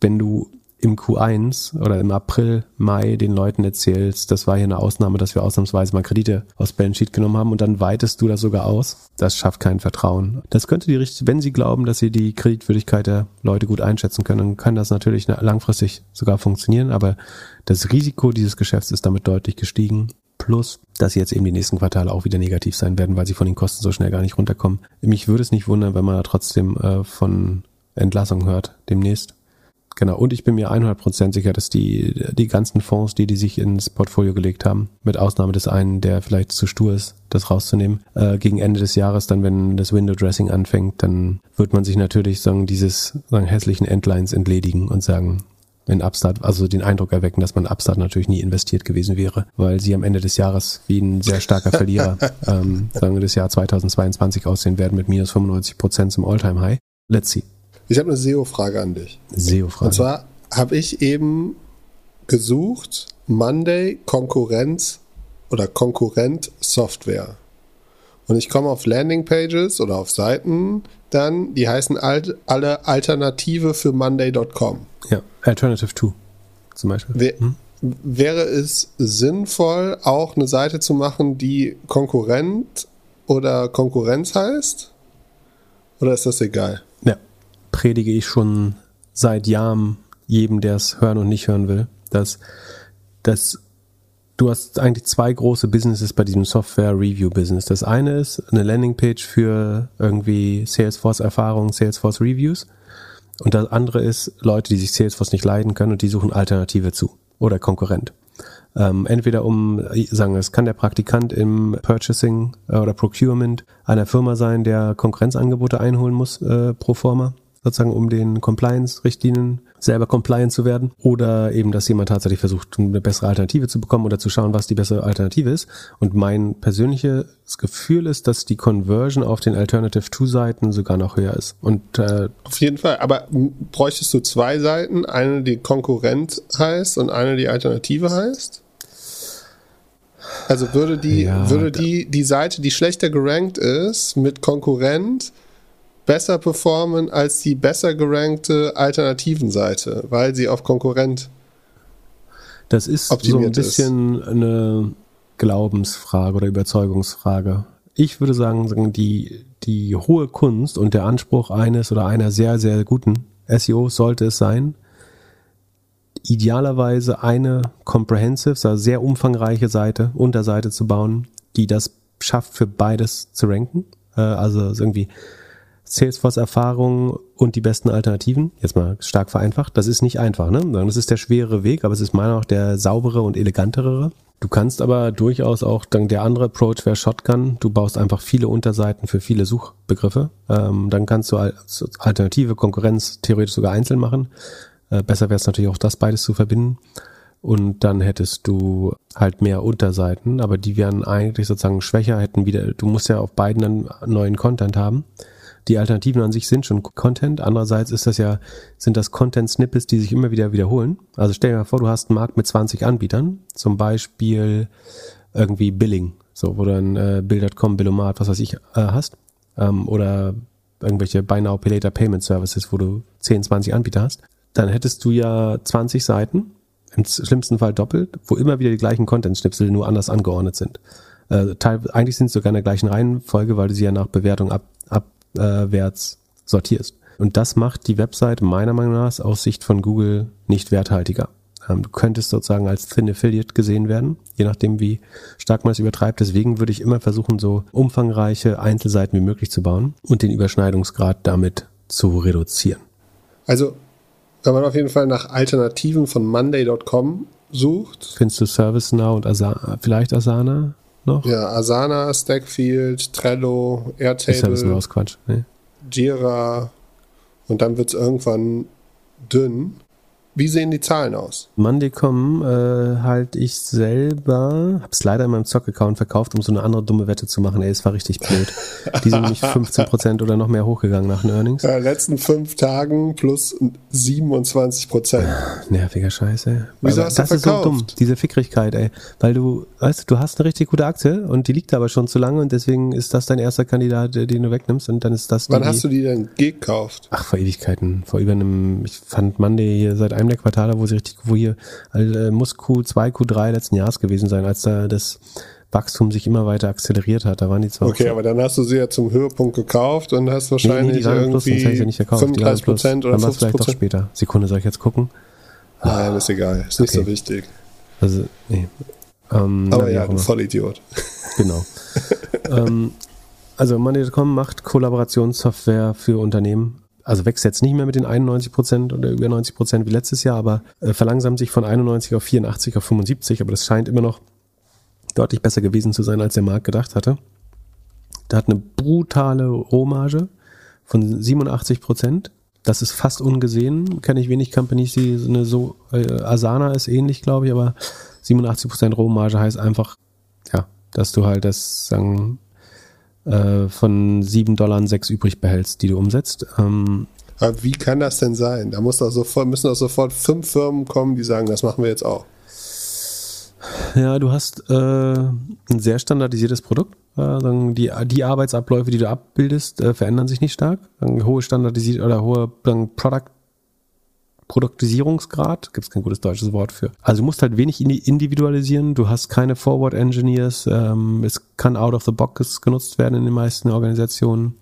Wenn du im Q1 oder im April, Mai den Leuten erzählst, das war hier eine Ausnahme, dass wir ausnahmsweise mal Kredite aus Balance Sheet genommen haben und dann weitest du das sogar aus. Das schafft kein Vertrauen. Das könnte die wenn sie glauben, dass sie die Kreditwürdigkeit der Leute gut einschätzen können, dann kann das natürlich langfristig sogar funktionieren, aber das Risiko dieses Geschäfts ist damit deutlich gestiegen. Plus, dass sie jetzt eben die nächsten Quartale auch wieder negativ sein werden, weil sie von den Kosten so schnell gar nicht runterkommen. Mich würde es nicht wundern, wenn man da trotzdem äh, von Entlassung hört demnächst. Genau, und ich bin mir 100% sicher, dass die, die ganzen Fonds, die die sich ins Portfolio gelegt haben, mit Ausnahme des einen, der vielleicht zu stur ist, das rauszunehmen, äh, gegen Ende des Jahres, dann wenn das Window Dressing anfängt, dann wird man sich natürlich sagen, dieses sagen, hässlichen Endlines entledigen und sagen, wenn Upstart, also den Eindruck erwecken, dass man Upstart natürlich nie investiert gewesen wäre, weil sie am Ende des Jahres wie ein sehr starker Verlierer, ähm, sagen wir das Jahr 2022 aussehen werden mit minus 95% zum Alltime High. Let's see. Ich habe eine SEO-Frage an dich. SEO-Frage. Und zwar habe ich eben gesucht Monday Konkurrenz oder Konkurrent Software. Und ich komme auf Landingpages oder auf Seiten dann, die heißen alt, alle Alternative für Monday.com. Ja, Alternative 2 zum Beispiel. Wär, hm? Wäre es sinnvoll, auch eine Seite zu machen, die Konkurrent oder Konkurrenz heißt? Oder ist das egal? Ja, predige ich schon seit Jahren jedem, der es hören und nicht hören will, dass, dass du hast eigentlich zwei große Businesses bei diesem Software-Review-Business. Das eine ist eine Landingpage für irgendwie Salesforce-Erfahrungen, Salesforce-Reviews. Und das andere ist Leute, die sich Salesforce nicht leiden können und die suchen Alternative zu oder Konkurrent. Ähm, entweder um, sagen wir, es kann der Praktikant im Purchasing oder Procurement einer Firma sein, der Konkurrenzangebote einholen muss äh, pro forma sozusagen um den Compliance-Richtlinien selber compliant zu werden oder eben, dass jemand tatsächlich versucht, eine bessere Alternative zu bekommen oder zu schauen, was die bessere Alternative ist. Und mein persönliches Gefühl ist, dass die Conversion auf den Alternative 2 Seiten sogar noch höher ist. Und äh, auf jeden Fall. Aber bräuchtest du zwei Seiten, eine die Konkurrent heißt und eine die Alternative heißt? Also würde die ja, würde die die Seite, die schlechter gerankt ist, mit Konkurrent besser performen als die besser gerankte Alternativenseite, weil sie auf Konkurrent Das ist so ein bisschen ist. eine Glaubensfrage oder Überzeugungsfrage. Ich würde sagen, die, die hohe Kunst und der Anspruch eines oder einer sehr, sehr guten SEO sollte es sein, idealerweise eine comprehensive, also sehr umfangreiche Seite, Unterseite zu bauen, die das schafft, für beides zu ranken. Äh, also irgendwie Salesforce-Erfahrung und die besten Alternativen. Jetzt mal stark vereinfacht. Das ist nicht einfach, ne? Das ist der schwere Weg, aber es ist meiner auch der saubere und elegantere. Du kannst aber durchaus auch, dann der andere Approach wäre Shotgun. Du baust einfach viele Unterseiten für viele Suchbegriffe. Ähm, dann kannst du alternative Konkurrenz theoretisch sogar einzeln machen. Äh, besser wäre es natürlich auch das beides zu verbinden. Und dann hättest du halt mehr Unterseiten, aber die wären eigentlich sozusagen schwächer, hätten wieder, du musst ja auf beiden dann neuen Content haben die Alternativen an sich sind schon Content. Andererseits ist das ja, sind das Content-Snippets, die sich immer wieder wiederholen. Also stell dir mal vor, du hast einen Markt mit 20 Anbietern, zum Beispiel irgendwie Billing, so, wo du ein äh, Bill.com, Billomat, was weiß ich, äh, hast. Ähm, oder irgendwelche Buy Now Pay Later Payment Services, wo du 10, 20 Anbieter hast. Dann hättest du ja 20 Seiten, im schlimmsten Fall doppelt, wo immer wieder die gleichen Content-Schnipsel nur anders angeordnet sind. Äh, teil, eigentlich sind sie sogar in der gleichen Reihenfolge, weil du sie ja nach Bewertung ab abwärts sortierst. Und das macht die Website meiner Meinung nach aus Sicht von Google nicht werthaltiger. Ähm, du könntest sozusagen als Thin Affiliate gesehen werden, je nachdem, wie stark man es übertreibt. Deswegen würde ich immer versuchen, so umfangreiche Einzelseiten wie möglich zu bauen und den Überschneidungsgrad damit zu reduzieren. Also, wenn man auf jeden Fall nach Alternativen von Monday.com sucht. Findest du ServiceNow und Asana, vielleicht Asana? Noch? Ja, Asana, Stackfield, Trello, Airtable. Ist nur aus Quatsch. Nee. Jira. Und dann wird es irgendwann dünn. Wie sehen die Zahlen aus? Monday.com äh, halte ich selber, habe es leider in meinem Zock-Account verkauft, um so eine andere dumme Wette zu machen. Ey, es war richtig blöd. Die sind nämlich 15% oder noch mehr hochgegangen nach den Earnings. Ja, letzten fünf Tagen plus 27%. Nerviger Scheiße. Wieso hast das du verkauft? ist so dumm, diese Fickrigkeit, ey. Weil du, weißt du, hast eine richtig gute Aktie und die liegt aber schon zu lange und deswegen ist das dein erster Kandidat, den du wegnimmst und dann ist das die, Wann hast du die denn gekauft? Ach, vor Ewigkeiten. Vor über einem, ich fand Monday hier seit einem einem der Quartale, wo sie richtig, wo hier äh, muss Q2, Q3 letzten Jahres gewesen sein, als da das Wachstum sich immer weiter akzeleriert hat. Da waren die zwar. Okay, aber dann hast du sie ja zum Höhepunkt gekauft und hast wahrscheinlich nee, nee, irgendwie plus, ich ja nicht verkauft. 35 Prozent oder Dann war es vielleicht doch später. Sekunde, soll ich jetzt gucken? Nein, ist egal. Ist nicht okay. so wichtig. Also, nee. Ähm, aber ja, ein Vollidiot. Genau. ähm, also Money.com macht Kollaborationssoftware für Unternehmen also wächst jetzt nicht mehr mit den 91 Prozent oder über 90 Prozent wie letztes Jahr, aber äh, verlangsamt sich von 91 auf 84 auf 75, aber das scheint immer noch deutlich besser gewesen zu sein, als der Markt gedacht hatte. Da hat eine brutale Rohmarge von 87 Prozent. Das ist fast ungesehen. Kenne ich wenig Companies, die eine so, äh, Asana ist ähnlich, glaube ich, aber 87 Prozent Rohmarge heißt einfach, ja, dass du halt das, sagen, äh, von 7 Dollar 6 übrig behältst, die du umsetzt. Ähm, Aber wie kann das denn sein? Da muss doch sofort, müssen doch sofort fünf Firmen kommen, die sagen, das machen wir jetzt auch. Ja, du hast äh, ein sehr standardisiertes Produkt. Äh, die, die Arbeitsabläufe, die du abbildest, äh, verändern sich nicht stark. Dann hohe Standardisiert oder hohe dann Product Produktisierungsgrad, gibt es kein gutes deutsches Wort für. Also du musst halt wenig individualisieren, du hast keine Forward Engineers, ähm, es kann out of the box genutzt werden in den meisten Organisationen.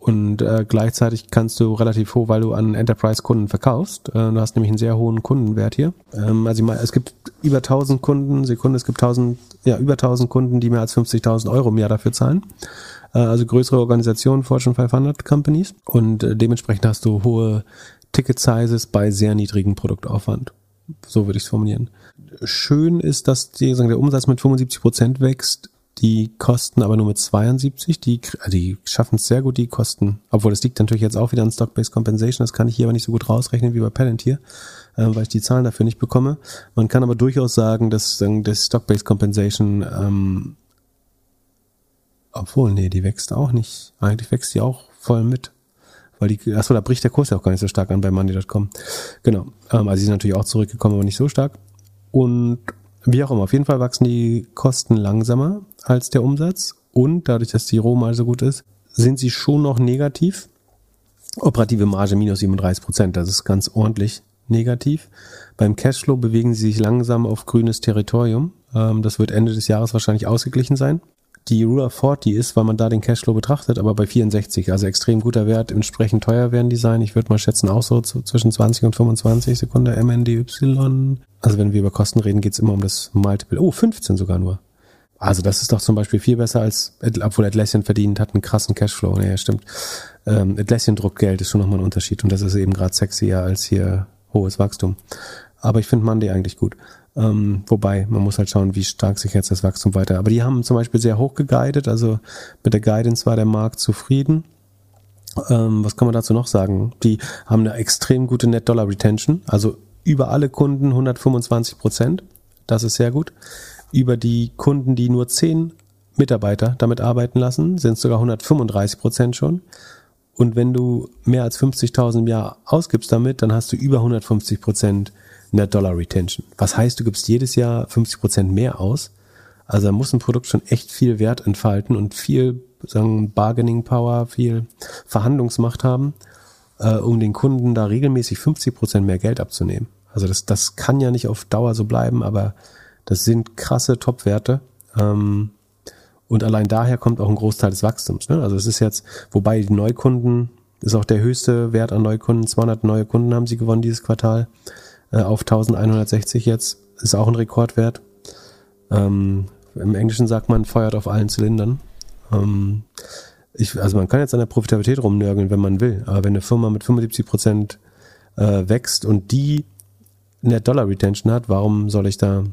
Und äh, gleichzeitig kannst du relativ hoch, weil du an Enterprise-Kunden verkaufst. Äh, du hast nämlich einen sehr hohen Kundenwert hier. Ähm, also ich meine, es gibt über 1000 Kunden, Sekunde, es gibt 1000, ja, über 1000 Kunden, die mehr als 50.000 Euro im Jahr dafür zahlen. Äh, also größere Organisationen, Fortune 500 Companies. Und äh, dementsprechend hast du hohe Ticket-Sizes bei sehr niedrigem Produktaufwand. So würde ich es formulieren. Schön ist, dass die, sagen, der Umsatz mit 75 Prozent wächst die kosten aber nur mit 72. Die, also die schaffen es sehr gut, die Kosten. Obwohl, das liegt natürlich jetzt auch wieder an Stock-Based Compensation. Das kann ich hier aber nicht so gut rausrechnen wie bei Palantir, äh, weil ich die Zahlen dafür nicht bekomme. Man kann aber durchaus sagen, dass das Stock-Based Compensation, ähm, obwohl, nee, die wächst auch nicht. Eigentlich wächst die auch voll mit. Weil die, achso, da bricht der Kurs ja auch gar nicht so stark an bei Money.com. Genau. Ähm, also die sind natürlich auch zurückgekommen, aber nicht so stark. Und wie auch immer, auf jeden Fall wachsen die Kosten langsamer als der Umsatz und dadurch, dass die Rohmarge so gut ist, sind sie schon noch negativ. Operative Marge minus 37 Prozent, das ist ganz ordentlich negativ. Beim Cashflow bewegen sie sich langsam auf grünes Territorium. Ähm, das wird Ende des Jahres wahrscheinlich ausgeglichen sein die Rule of 40 ist, weil man da den Cashflow betrachtet, aber bei 64, also extrem guter Wert, entsprechend teuer werden die sein. Ich würde mal schätzen, auch so zwischen 20 und 25 Sekunde MNDY. Also wenn wir über Kosten reden, geht's immer um das Multiple. Oh, 15 sogar nur. Also das ist doch zum Beispiel viel besser als, obwohl Atlassian verdient hat einen krassen Cashflow. Ja, stimmt. Ähm, Atlassian druckt Geld, ist schon nochmal ein Unterschied. Und das ist eben gerade sexier als hier hohes Wachstum. Aber ich finde Monday eigentlich gut. Ähm, wobei, man muss halt schauen, wie stark sich jetzt das Wachstum weiter. Aber die haben zum Beispiel sehr hoch geguidet, also mit der Guidance war der Markt zufrieden. Ähm, was kann man dazu noch sagen? Die haben eine extrem gute Net Dollar Retention, also über alle Kunden 125 Prozent. Das ist sehr gut. Über die Kunden, die nur 10 Mitarbeiter damit arbeiten lassen, sind es sogar 135 Prozent schon. Und wenn du mehr als 50.000 im Jahr ausgibst damit, dann hast du über 150 Prozent Net Dollar Retention. Was heißt, du gibst jedes Jahr 50 Prozent mehr aus. Also da muss ein Produkt schon echt viel Wert entfalten und viel sagen, Bargaining Power, viel Verhandlungsmacht haben, äh, um den Kunden da regelmäßig 50 Prozent mehr Geld abzunehmen. Also das, das kann ja nicht auf Dauer so bleiben, aber das sind krasse Top-Werte. Ähm, und allein daher kommt auch ein Großteil des Wachstums. Ne? Also es ist jetzt, wobei die Neukunden ist auch der höchste Wert an Neukunden. 200 neue Kunden haben sie gewonnen dieses Quartal äh, auf 1160 jetzt. Ist auch ein Rekordwert. Ähm, Im Englischen sagt man, feuert auf allen Zylindern. Ähm, ich, also man kann jetzt an der Profitabilität rumnörgeln, wenn man will. Aber wenn eine Firma mit 75 Prozent äh, wächst und die Net Dollar Retention hat, warum soll ich da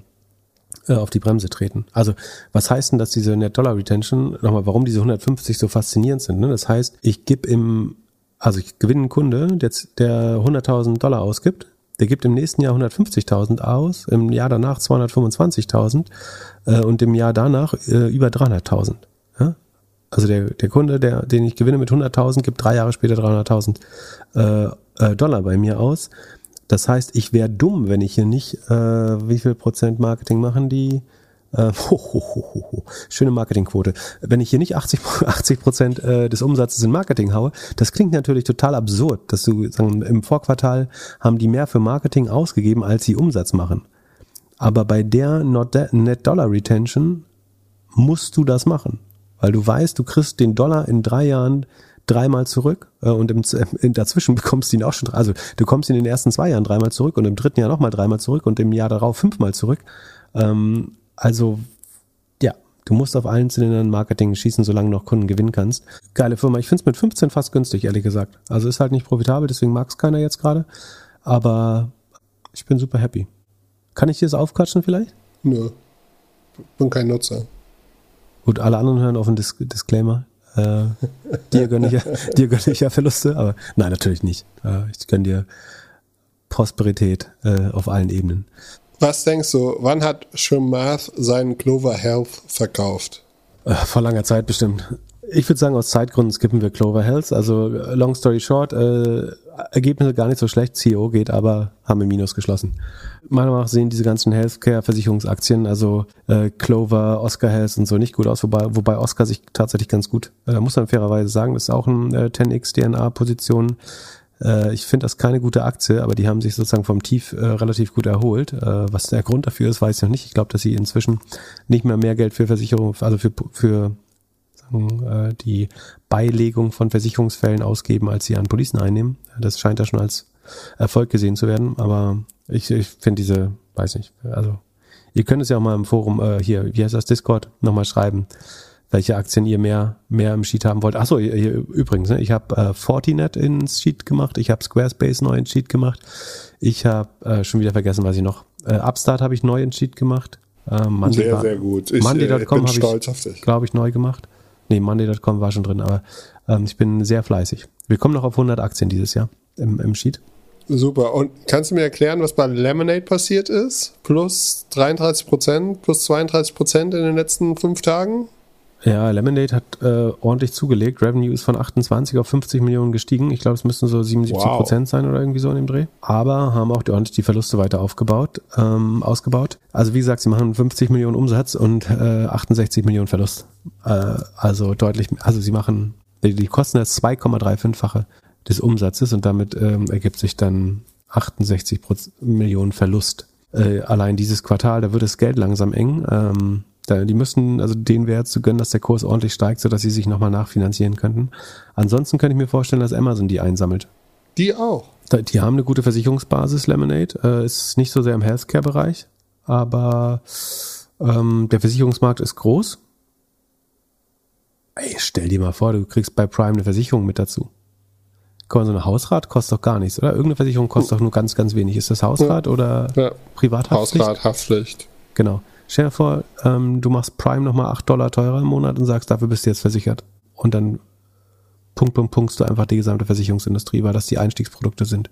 äh, auf die Bremse treten? Also was heißt denn, dass diese Net Dollar Retention, nochmal, warum diese 150 so faszinierend sind? Ne? Das heißt, ich gebe im, also ich gewinne einen Kunde, der, der 100.000 Dollar ausgibt, der gibt im nächsten Jahr 150.000 aus, im Jahr danach 225.000 äh, und im Jahr danach äh, über 300.000. Ja? Also der, der Kunde, der, den ich gewinne mit 100.000, gibt drei Jahre später 300.000 äh, äh, Dollar bei mir aus. Das heißt, ich wäre dumm, wenn ich hier nicht, äh, wie viel Prozent Marketing machen die? Äh, ho, ho, ho, ho, Schöne Marketingquote. Wenn ich hier nicht 80 80 Prozent äh, des Umsatzes in Marketing haue, das klingt natürlich total absurd, dass du sagen, im Vorquartal haben die mehr für Marketing ausgegeben, als sie Umsatz machen. Aber bei der Net Dollar Retention musst du das machen, weil du weißt, du kriegst den Dollar in drei Jahren dreimal zurück äh, und im, in, dazwischen bekommst du ihn auch schon, also du kommst in den ersten zwei Jahren dreimal zurück und im dritten Jahr nochmal dreimal zurück und im Jahr darauf fünfmal zurück. Ähm, also ja, Du musst auf allen Zylindern Marketing schießen, solange du noch Kunden gewinnen kannst. Geile Firma. Ich finde es mit 15 fast günstig, ehrlich gesagt. Also ist halt nicht profitabel, deswegen mag es keiner jetzt gerade. Aber ich bin super happy. Kann ich dir das aufquatschen vielleicht? Nö. Bin kein Nutzer. Gut, alle anderen hören auf einen Dis Disclaimer. Äh, dir gönne ich, ja, dir gönne ich ja Verluste, aber nein, natürlich nicht. Äh, ich gönne dir Prosperität äh, auf allen Ebenen. Was denkst du, wann hat Shemath seinen Clover Health verkauft? Äh, vor langer Zeit bestimmt. Ich würde sagen, aus Zeitgründen skippen wir Clover Health. Also, long story short, äh, Ergebnisse gar nicht so schlecht. CEO geht, aber haben im Minus geschlossen. Meiner Meinung nach sehen diese ganzen Healthcare-Versicherungsaktien, also äh, Clover, Oscar Health und so nicht gut aus, wobei, wobei Oscar sich tatsächlich ganz gut, äh, muss man fairerweise sagen, ist auch ein äh, 10x DNA-Position. Äh, ich finde das keine gute Aktie, aber die haben sich sozusagen vom Tief äh, relativ gut erholt. Äh, was der Grund dafür ist, weiß ich noch nicht. Ich glaube, dass sie inzwischen nicht mehr mehr Geld für Versicherung, also für, für sagen, äh, die Beilegung von Versicherungsfällen ausgeben, als sie an Policen einnehmen. Das scheint ja schon als Erfolg gesehen zu werden, aber ich, ich finde diese, weiß nicht, also ihr könnt es ja auch mal im Forum äh, hier, wie heißt das, Discord, nochmal schreiben, welche Aktien ihr mehr, mehr im Sheet haben wollt. Achso, übrigens, ne, ich habe äh, Fortinet ins Sheet gemacht, ich habe Squarespace neu ins Sheet gemacht, ich habe äh, schon wieder vergessen, was ich noch, äh, Upstart habe ich neu ins Sheet gemacht. Äh, Monday sehr, sehr gut. Ich Monday.com äh, habe ich, glaube ich, neu gemacht. Nee, Monday.com war schon drin, aber ähm, ich bin sehr fleißig. Wir kommen noch auf 100 Aktien dieses Jahr im, im Sheet. Super. Und kannst du mir erklären, was bei Lemonade passiert ist? Plus 33 Prozent, plus 32 Prozent in den letzten fünf Tagen? Ja, Lemonade hat äh, ordentlich zugelegt. Revenue ist von 28 auf 50 Millionen gestiegen. Ich glaube, es müssten so 77 Prozent wow. sein oder irgendwie so in dem Dreh. Aber haben auch ordentlich die Verluste weiter aufgebaut, ähm, ausgebaut. Also wie gesagt, sie machen 50 Millionen Umsatz und äh, 68 Millionen Verlust. Äh, also deutlich, also sie machen, die, die kosten das 2,35-fache des Umsatzes und damit ähm, ergibt sich dann 68 Millionen Verlust. Äh, allein dieses Quartal, da wird das Geld langsam eng. Ähm, da, die müssen also den Wert zu gönnen, dass der Kurs ordentlich steigt, sodass sie sich nochmal nachfinanzieren könnten. Ansonsten könnte ich mir vorstellen, dass Amazon die einsammelt. Die auch. Die haben eine gute Versicherungsbasis, Lemonade. Äh, ist nicht so sehr im Healthcare-Bereich, aber ähm, der Versicherungsmarkt ist groß. Ey, stell dir mal vor, du kriegst bei Prime eine Versicherung mit dazu. Guck mal, so ein Hausrat kostet doch gar nichts, oder? Irgendeine Versicherung kostet doch nur ganz, ganz wenig. Ist das Hausrat ja. oder ja. Privathaftpflicht? Hausrat, Haftpflicht. Genau. Stell dir vor, ähm, du machst Prime nochmal 8 Dollar teurer im Monat und sagst, dafür bist du jetzt versichert. Und dann Punkt, Punkt, Punktst du einfach die gesamte Versicherungsindustrie, weil das die Einstiegsprodukte sind.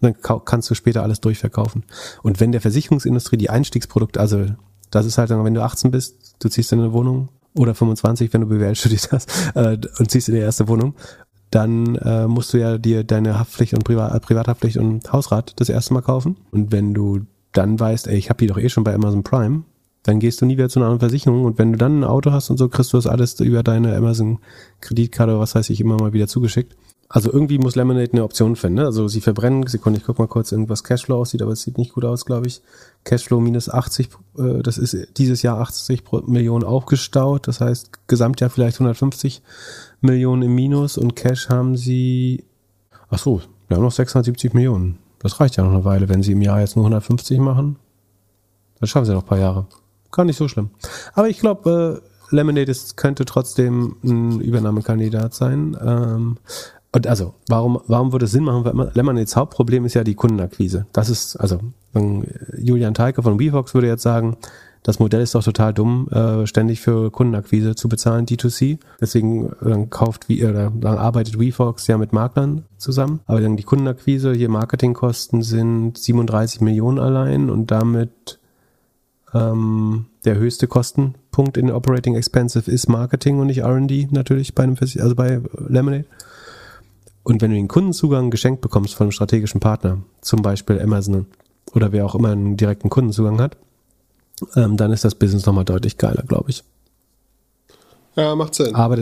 Und dann kannst du später alles durchverkaufen. Und wenn der Versicherungsindustrie die Einstiegsprodukte, also das ist halt dann, wenn du 18 bist, du ziehst in eine Wohnung oder 25, wenn du BWL studiert hast, äh, und ziehst in die erste Wohnung, dann äh, musst du ja dir deine Haftpflicht und Privat, Privathaftpflicht und Hausrat das erste Mal kaufen. Und wenn du dann weißt, ey, ich habe die doch eh schon bei Amazon Prime, dann gehst du nie wieder zu einer anderen Versicherung und wenn du dann ein Auto hast und so, kriegst du das alles über deine Amazon-Kreditkarte oder was weiß ich immer mal wieder zugeschickt. Also irgendwie muss Lemonade eine Option finden. Ne? Also sie verbrennen, Sekunde, ich guck mal kurz, irgendwas Cashflow aussieht, aber es sieht nicht gut aus, glaube ich. Cashflow minus 80, äh, das ist dieses Jahr 80 Millionen aufgestaut, das heißt Gesamtjahr vielleicht 150 Millionen im Minus und Cash haben sie, ach so, wir haben noch 670 Millionen. Das reicht ja noch eine Weile, wenn sie im Jahr jetzt nur 150 machen. Dann schaffen sie noch ein paar Jahre. Gar nicht so schlimm. Aber ich glaube, äh, Lemonade ist, könnte trotzdem ein Übernahmekandidat sein. Ähm, und also, warum, warum würde es Sinn machen? Weil Lemonades Hauptproblem ist ja die Kundenakquise. Das ist, also, Julian Teike von WeVox würde jetzt sagen, das Modell ist doch total dumm, äh, ständig für Kundenakquise zu bezahlen, D2C. Deswegen dann kauft wie oder dann arbeitet WeFox ja mit Maklern zusammen. Aber dann die Kundenakquise, hier Marketingkosten sind 37 Millionen allein und damit ähm, der höchste Kostenpunkt in Operating Expensive ist Marketing und nicht R&D natürlich bei einem also bei Lemonade. Und wenn du den Kundenzugang geschenkt bekommst von einem strategischen Partner, zum Beispiel Amazon oder wer auch immer einen direkten Kundenzugang hat, ähm, dann ist das Business nochmal deutlich geiler, glaube ich. Ja, macht Sinn. Aber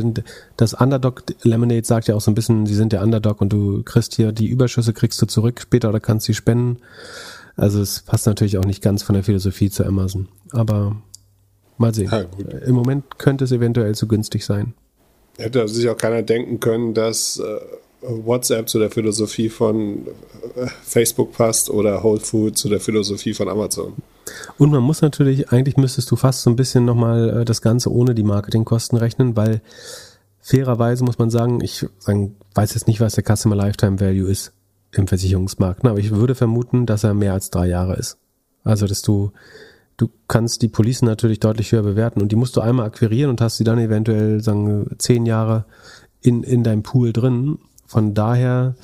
das Underdog Lemonade sagt ja auch so ein bisschen, sie sind der Underdog und du kriegst hier die Überschüsse, kriegst du zurück später oder kannst sie spenden. Also es passt natürlich auch nicht ganz von der Philosophie zu Amazon. Aber mal sehen. Ja, Im Moment könnte es eventuell zu günstig sein. Hätte sich auch keiner denken können, dass äh, WhatsApp zu der Philosophie von äh, Facebook passt oder Whole Food zu der Philosophie von Amazon. Und man muss natürlich, eigentlich müsstest du fast so ein bisschen nochmal äh, das Ganze ohne die Marketingkosten rechnen, weil fairerweise muss man sagen, ich weiß jetzt nicht, was der Customer Lifetime Value ist im Versicherungsmarkt, aber ich würde vermuten, dass er mehr als drei Jahre ist. Also, dass du, du kannst die Policen natürlich deutlich höher bewerten und die musst du einmal akquirieren und hast sie dann eventuell, sagen, zehn Jahre in, in deinem Pool drin. Von daher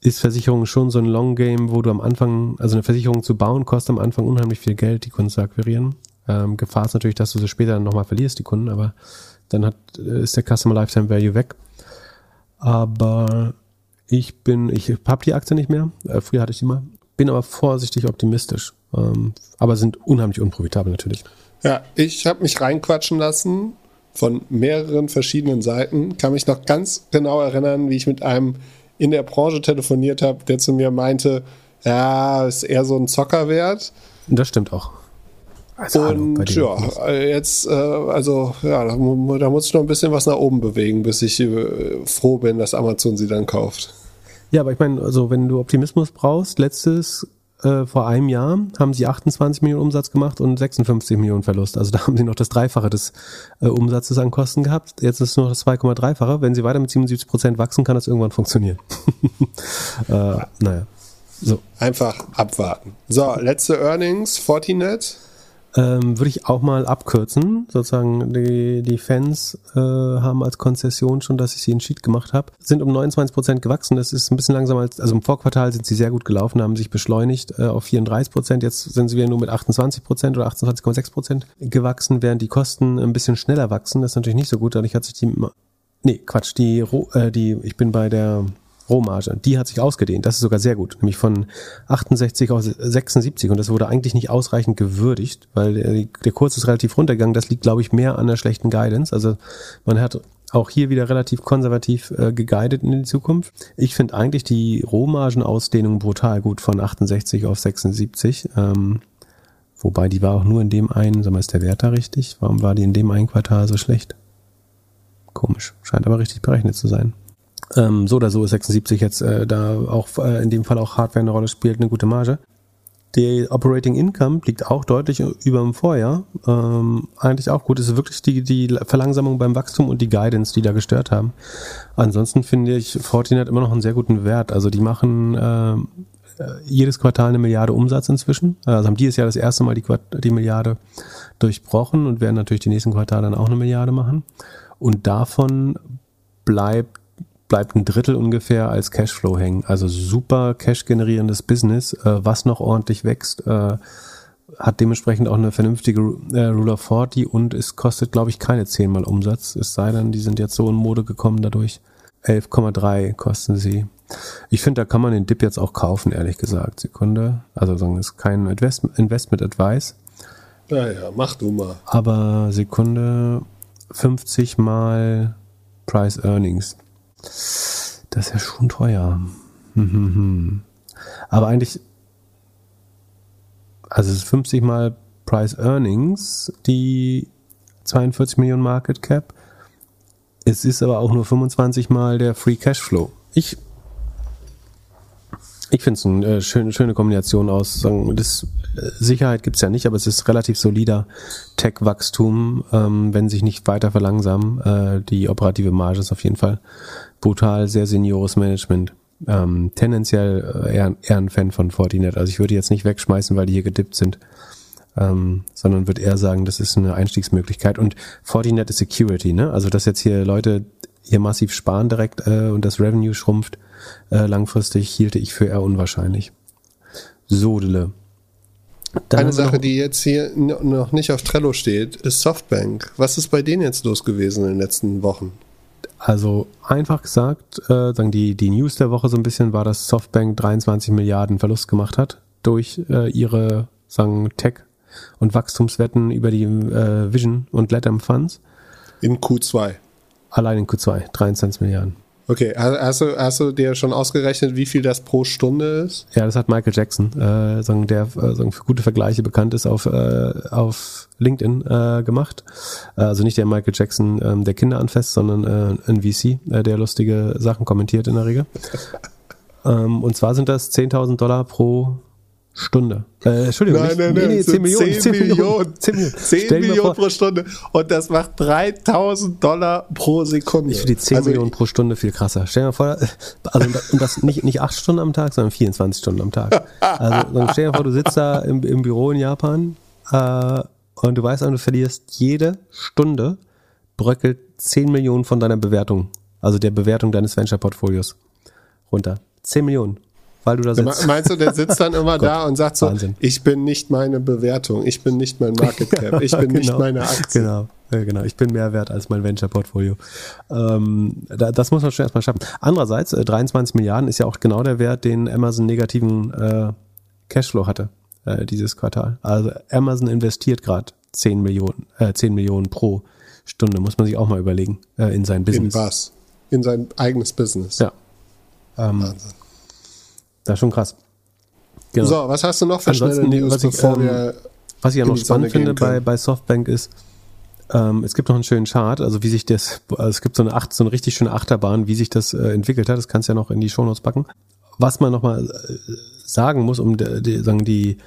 ist Versicherung schon so ein Long Game, wo du am Anfang, also eine Versicherung zu bauen, kostet am Anfang unheimlich viel Geld, die Kunden zu akquirieren. Ähm, Gefahr ist natürlich, dass du sie später dann nochmal verlierst, die Kunden, aber dann hat, äh, ist der Customer Lifetime Value weg. Aber ich bin, ich habe die Aktie nicht mehr, äh, früher hatte ich die mal, bin aber vorsichtig optimistisch, ähm, aber sind unheimlich unprofitabel natürlich. Ja, ich habe mich reinquatschen lassen von mehreren verschiedenen Seiten, kann mich noch ganz genau erinnern, wie ich mit einem in der Branche telefoniert habe, der zu mir meinte, ja, ist eher so ein Zockerwert. Das stimmt auch. Also, und ja, äh, jetzt, äh, also ja, da, da, muss ich noch ein bisschen was nach oben bewegen, bis ich äh, froh bin, dass Amazon sie dann kauft. Ja, aber ich meine, also wenn du Optimismus brauchst, letztes äh, vor einem Jahr haben sie 28 Millionen Umsatz gemacht und 56 Millionen Verlust. Also da haben sie noch das Dreifache des äh, Umsatzes an Kosten gehabt. Jetzt ist es nur das 2,3-fache. Wenn sie weiter mit 77 Prozent wachsen, kann das irgendwann funktionieren. äh, naja. So. Einfach abwarten. So, letzte Earnings, Fortinet ähm, würde ich auch mal abkürzen. Sozusagen die, die Fans äh, haben als Konzession schon, dass ich sie in Sheet gemacht habe, sind um 29 Prozent gewachsen. Das ist ein bisschen langsamer als, also im Vorquartal sind sie sehr gut gelaufen, haben sich beschleunigt äh, auf 34 Prozent. Jetzt sind sie wieder nur mit 28 Prozent oder 28,6 Prozent gewachsen, während die Kosten ein bisschen schneller wachsen. Das ist natürlich nicht so gut. Dadurch hat sich die, nee, Quatsch, die, äh, die, ich bin bei der Rohmarge. Die hat sich ausgedehnt. Das ist sogar sehr gut. Nämlich von 68 auf 76. Und das wurde eigentlich nicht ausreichend gewürdigt, weil der, Kurs ist relativ runtergegangen. Das liegt, glaube ich, mehr an der schlechten Guidance. Also man hat auch hier wieder relativ konservativ äh, geguidet in die Zukunft. Ich finde eigentlich die Rohmargenausdehnung brutal gut von 68 auf 76. Ähm, wobei die war auch nur in dem einen, sag mal, ist der Wert da richtig? Warum war die in dem einen Quartal so schlecht? Komisch. Scheint aber richtig berechnet zu sein. Ähm, so oder so ist 76 jetzt äh, da auch äh, in dem Fall auch Hardware eine Rolle spielt, eine gute Marge. Der Operating Income liegt auch deutlich über dem Vorjahr. Ähm, eigentlich auch gut. Es ist wirklich die, die Verlangsamung beim Wachstum und die Guidance, die da gestört haben. Ansonsten finde ich Fortinet immer noch einen sehr guten Wert. Also die machen äh, jedes Quartal eine Milliarde Umsatz inzwischen. Also haben dieses Jahr das erste Mal die, die Milliarde durchbrochen und werden natürlich die nächsten Quartale dann auch eine Milliarde machen. Und davon bleibt bleibt ein Drittel ungefähr als Cashflow hängen. Also super Cash-generierendes Business, äh, was noch ordentlich wächst, äh, hat dementsprechend auch eine vernünftige äh, Rule of 40 und es kostet, glaube ich, keine zehnmal Umsatz. Es sei denn, die sind jetzt so in Mode gekommen dadurch. 11,3 kosten sie. Ich finde, da kann man den Dip jetzt auch kaufen, ehrlich gesagt. Sekunde. Also sagen, ist kein Invest Investment Advice. Ja, ja, mach du mal. Aber Sekunde 50 mal Price Earnings. Das ist ja schon teuer. Aber eigentlich, also es ist 50 mal Price Earnings, die 42 Millionen Market Cap. Es ist aber auch nur 25 mal der Free Cashflow. Ich ich finde es eine äh, schöne, schöne Kombination aus. Sagen, das, äh, Sicherheit gibt's ja nicht, aber es ist relativ solider Tech-Wachstum, ähm, wenn sich nicht weiter verlangsamen. Äh, die operative Marge ist auf jeden Fall brutal, sehr seniores Management. Ähm, tendenziell äh, eher, eher ein Fan von Fortinet. Also ich würde jetzt nicht wegschmeißen, weil die hier gedippt sind, ähm, sondern würde eher sagen, das ist eine Einstiegsmöglichkeit. Und Fortinet ist Security, ne? Also dass jetzt hier Leute hier massiv sparen direkt äh, und das Revenue schrumpft äh, langfristig, hielte ich für eher unwahrscheinlich. Sodele. Dann Eine Sache, die jetzt hier noch nicht auf Trello steht, ist Softbank. Was ist bei denen jetzt los gewesen in den letzten Wochen? Also einfach gesagt, äh, sagen die, die News der Woche so ein bisschen war, dass Softbank 23 Milliarden Verlust gemacht hat durch äh, ihre sagen Tech und Wachstumswetten über die äh, Vision und Latam Funds. In Q2. Allein in Q2, 23 Milliarden. Okay, hast du, hast du dir schon ausgerechnet, wie viel das pro Stunde ist? Ja, das hat Michael Jackson, äh, sagen, der äh, sagen, für gute Vergleiche bekannt ist, auf, äh, auf LinkedIn äh, gemacht. Äh, also nicht der Michael Jackson, ähm, der Kinder anfasst, sondern äh, ein VC, äh, der lustige Sachen kommentiert in der Regel. ähm, und zwar sind das 10.000 Dollar pro Stunde. Äh, Entschuldigung, Nein, nicht, nein, nee, nein, nee, es 10 sind Millionen. 10 Millionen. 10 Millionen. 10 Stell dir mal Millionen pro Stunde. Und das macht 3000 Dollar pro Sekunde. Ich finde die 10 Also, Millionen pro Stunde viel krasser. Stell dir mal vor, also und das nicht, nicht 8 Stunden am Tag, sondern 24 Stunden am Tag. Also stell dir vor, du sitzt da im, im Büro in Japan äh, und du weißt, du verlierst jede Stunde bröckelt 10 Millionen von deiner Bewertung, also der Bewertung deines Venture-Portfolios runter. 10 Millionen, weil du da sitzt. Meinst du, der sitzt dann immer da und sagt so, Wahnsinn. ich bin nicht meine Bewertung, ich bin nicht mein Market Cap, ich bin nicht Genau. meine Aktie. Genau, ja, genau. Ich bin mehr wert als mein Venture-Portfolio. Ähm, da, das muss man schon erstmal schaffen. Andererseits, äh, 23 Milliarden ist ja auch genau der Wert, den Amazon negativen äh, Cashflow hatte äh, dieses Quartal. Also Amazon investiert gerade 10 Millionen, äh, 10 Millionen pro Stunde, muss man sich auch mal überlegen, äh, in sein In Business. was? In sein eigenes Business. Ja. Ähm, Wahnsinn. Das ist schon krass. Genau. So, was hast du noch für Ansonsten, schnelle News, was ich, bevor ähm, wir Was ich ja noch die spannend finde bei, bei Softbank ist, ähm, es gibt noch einen schönen Chart, also wie sich das, also es gibt so eine, Acht, so eine richtig schöne Achterbahn, wie sich das äh, entwickelt hat. Das kannst du ja noch in die Shownotes packen. Was man nochmal äh, sagen muss, um die, die, sagen die,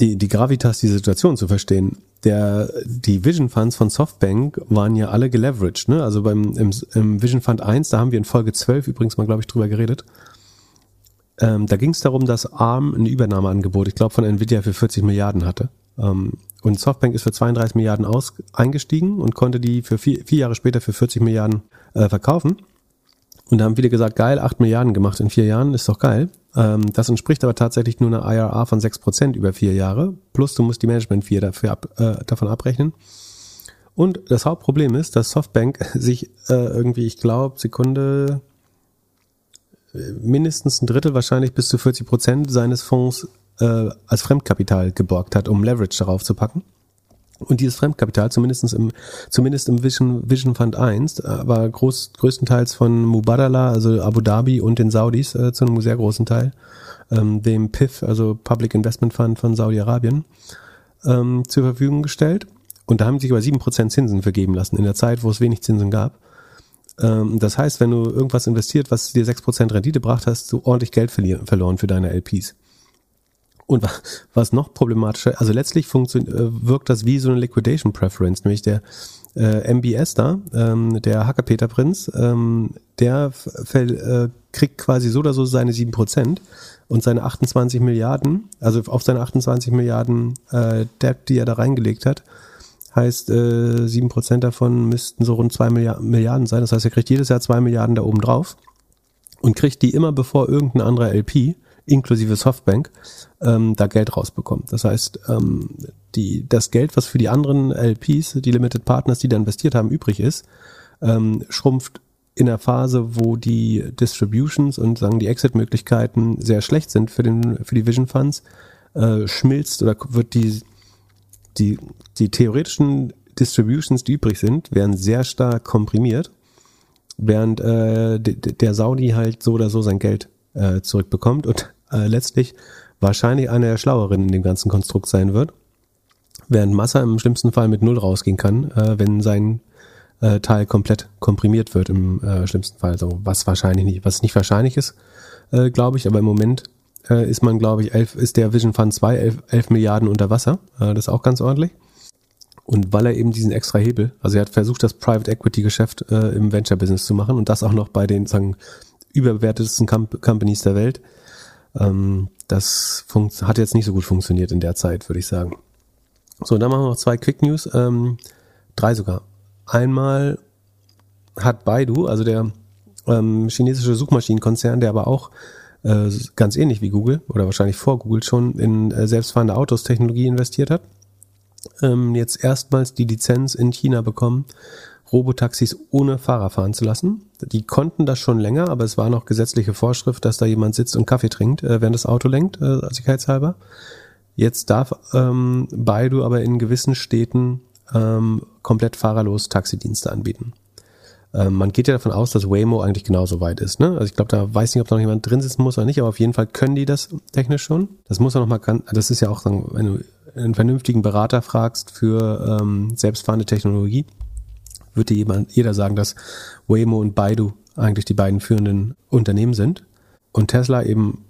die, die Gravitas dieser Situation zu verstehen. Der, die Vision Funds von Softbank waren ja alle geleveraged, ne? Also beim, im, im Vision Fund 1, da haben wir in Folge 12 übrigens mal, glaube ich, drüber geredet. Ähm, da ging es darum, dass ARM ein Übernahmeangebot, ich glaube, von Nvidia für 40 Milliarden hatte. Ähm, und Softbank ist für 32 Milliarden aus, eingestiegen und konnte die für vier, vier Jahre später für 40 Milliarden äh, verkaufen. Und da haben viele gesagt, geil, 8 Milliarden gemacht in vier Jahren, ist doch geil. Ähm, das entspricht aber tatsächlich nur einer IRA von 6% über vier Jahre. Plus du musst die Management-Fee dafür ab, äh, davon abrechnen. Und das Hauptproblem ist, dass Softbank sich äh, irgendwie, ich glaube, Sekunde mindestens ein Drittel, wahrscheinlich bis zu 40 Prozent seines Fonds äh, als Fremdkapital geborgt hat, um Leverage darauf zu packen. Und dieses Fremdkapital, zumindest im, zumindest im Vision, Vision Fund 1, äh, war groß, größtenteils von Mubadala, also Abu Dhabi und den Saudis äh, zu einem sehr großen Teil, ähm, dem PIF, also Public Investment Fund von Saudi-Arabien, ähm, zur Verfügung gestellt. Und da haben sie sich aber 7% Zinsen vergeben lassen, in der Zeit, wo es wenig Zinsen gab. Ähm, das heißt, wenn du irgendwas investiert, was dir 6% Rendite bracht, hast du ordentlich Geld verloren für deine LPs. Und wa- was noch problematischer, also letztlich äh, wirkt das wie so eine Liquidation Preference, nämlich der äh, MBS da, ähm, der Hacker Peter Prinz, ähm, der äh, kriegt quasi so oder so seine 7% und seine 28 Milliarden, also auf seine 28 Milliarden äh, Debt, die er da reingelegt hat, heißt äh, 7% davon müssten so rund 2 Milliarden, sein. Das heißt, er kriegt jedes Jahr 2 Milliarden da oben drauf und kriegt die immer bevor irgendein anderer LP, inklusive Softbank, ähm, da Geld rausbekommt. Das heißt, ähm, die, das Geld, was für die anderen LPs, die Limited Partners, die da investiert haben, übrig ist, ähm, schrumpft in der Phase, wo die Distributions und sagen die Exit-Möglichkeiten sehr schlecht sind für den für die Vision Funds, äh, schmilzt oder wird die die die theoretischen Distributions, die übrig sind, werden sehr stark komprimiert, während äh, de- de- der Saudi halt so oder so sein Geld äh, zurückbekommt und äh, letztlich wahrscheinlich einer der Schlaueren in dem ganzen Konstrukt sein wird, während Massa im schlimmsten Fall mit Null rausgehen kann, äh, wenn sein äh, Teil komplett komprimiert wird im äh, schlimmsten Fall. So was wahrscheinlich nicht, was nicht wahrscheinlich ist, äh, glaube ich, aber im Moment äh, ist man, glaube ich, elf, ist der Vision Fund 2 11, 11 Milliarden unter Wasser. Äh, das ist auch ganz ordentlich. Und weil er eben diesen extra Hebel, also er hat versucht, das Private Equity Geschäft äh, im Venture Business zu machen und das auch noch bei den sagen, überbewertetesten Com Companies der Welt. Ähm, das hat jetzt nicht so gut funktioniert in der Zeit, würde ich sagen. So, dann machen wir noch zwei Quick News, ähm, drei sogar. Einmal hat Baidu, also der ähm, chinesische Suchmaschinenkonzern, der aber auch äh, ganz ähnlich wie Google oder wahrscheinlich vor Google schon in äh, selbstfahrende Autos Technologie investiert hat, ähm, jetzt erstmals die Lizenz in China bekommen, Robotaxis ohne Fahrer fahren zu lassen. Die konnten das schon länger, aber es war noch gesetzliche Vorschrift, dass da jemand sitzt und Kaffee trinkt, äh, während das Auto lenkt, äh, sicherheitshalber. Jetzt darf ähm, Baidu aber in gewissen Städten ähm, komplett fahrerlos Taxidienste anbieten. Ähm, man geht ja davon aus, dass Waymo eigentlich genauso weit ist. Ne? Also ich glaube, da weiß nicht, ob da noch jemand drin sitzen muss oder nicht, aber auf jeden Fall können die das technisch schon. Das muss man noch mal, das ist ja auch, wenn du einen vernünftigen Berater fragst für ähm, selbstfahrende Technologie, wird dir jemand, jeder sagen, dass Waymo und Baidu eigentlich die beiden führenden Unternehmen sind und Tesla eben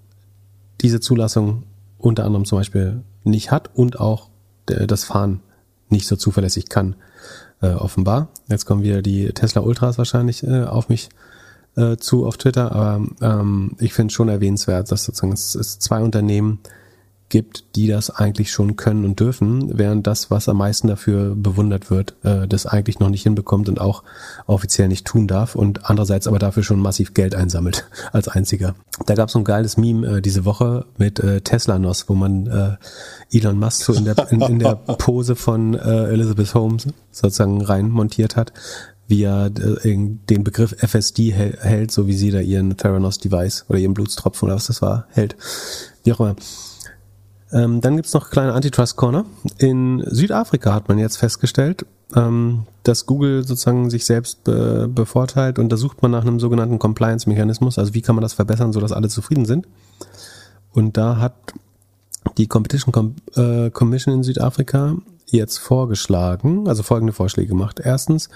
diese Zulassung unter anderem zum Beispiel nicht hat und auch äh, das Fahren nicht so zuverlässig kann, äh, offenbar. Jetzt kommen wieder die Tesla Ultras wahrscheinlich äh, auf mich äh, zu auf Twitter, aber ähm, ich finde es schon erwähnenswert, dass sozusagen es, es zwei Unternehmen gibt, die das eigentlich schon können und dürfen, während das, was am meisten dafür bewundert wird, äh, das eigentlich noch nicht hinbekommt und auch offiziell nicht tun darf und andererseits aber dafür schon massiv Geld einsammelt als einziger. Da gab es so ein geiles Meme äh, diese Woche mit äh, Tesla-Nos, wo man äh, Elon Musk so in der, in, in der Pose von äh, Elizabeth Holmes sozusagen rein montiert hat, wie er äh, den Begriff FSD hält, so wie sie da ihren Theranos-Device oder ihren Blutstropfen oder was das war, hält. Wie auch immer. Ähm, dann gibt's noch kleine Antitrust Corner. In Südafrika hat man jetzt festgestellt, ähm, dass Google sozusagen sich selbst be bevorteilt und da sucht man nach einem sogenannten Compliance-Mechanismus. Also wie kann man das verbessern, sodass alle zufrieden sind. Und da hat die Competition Com äh, Commission in Südafrika jetzt vorgeschlagen, also folgende Vorschläge gemacht. Erstens,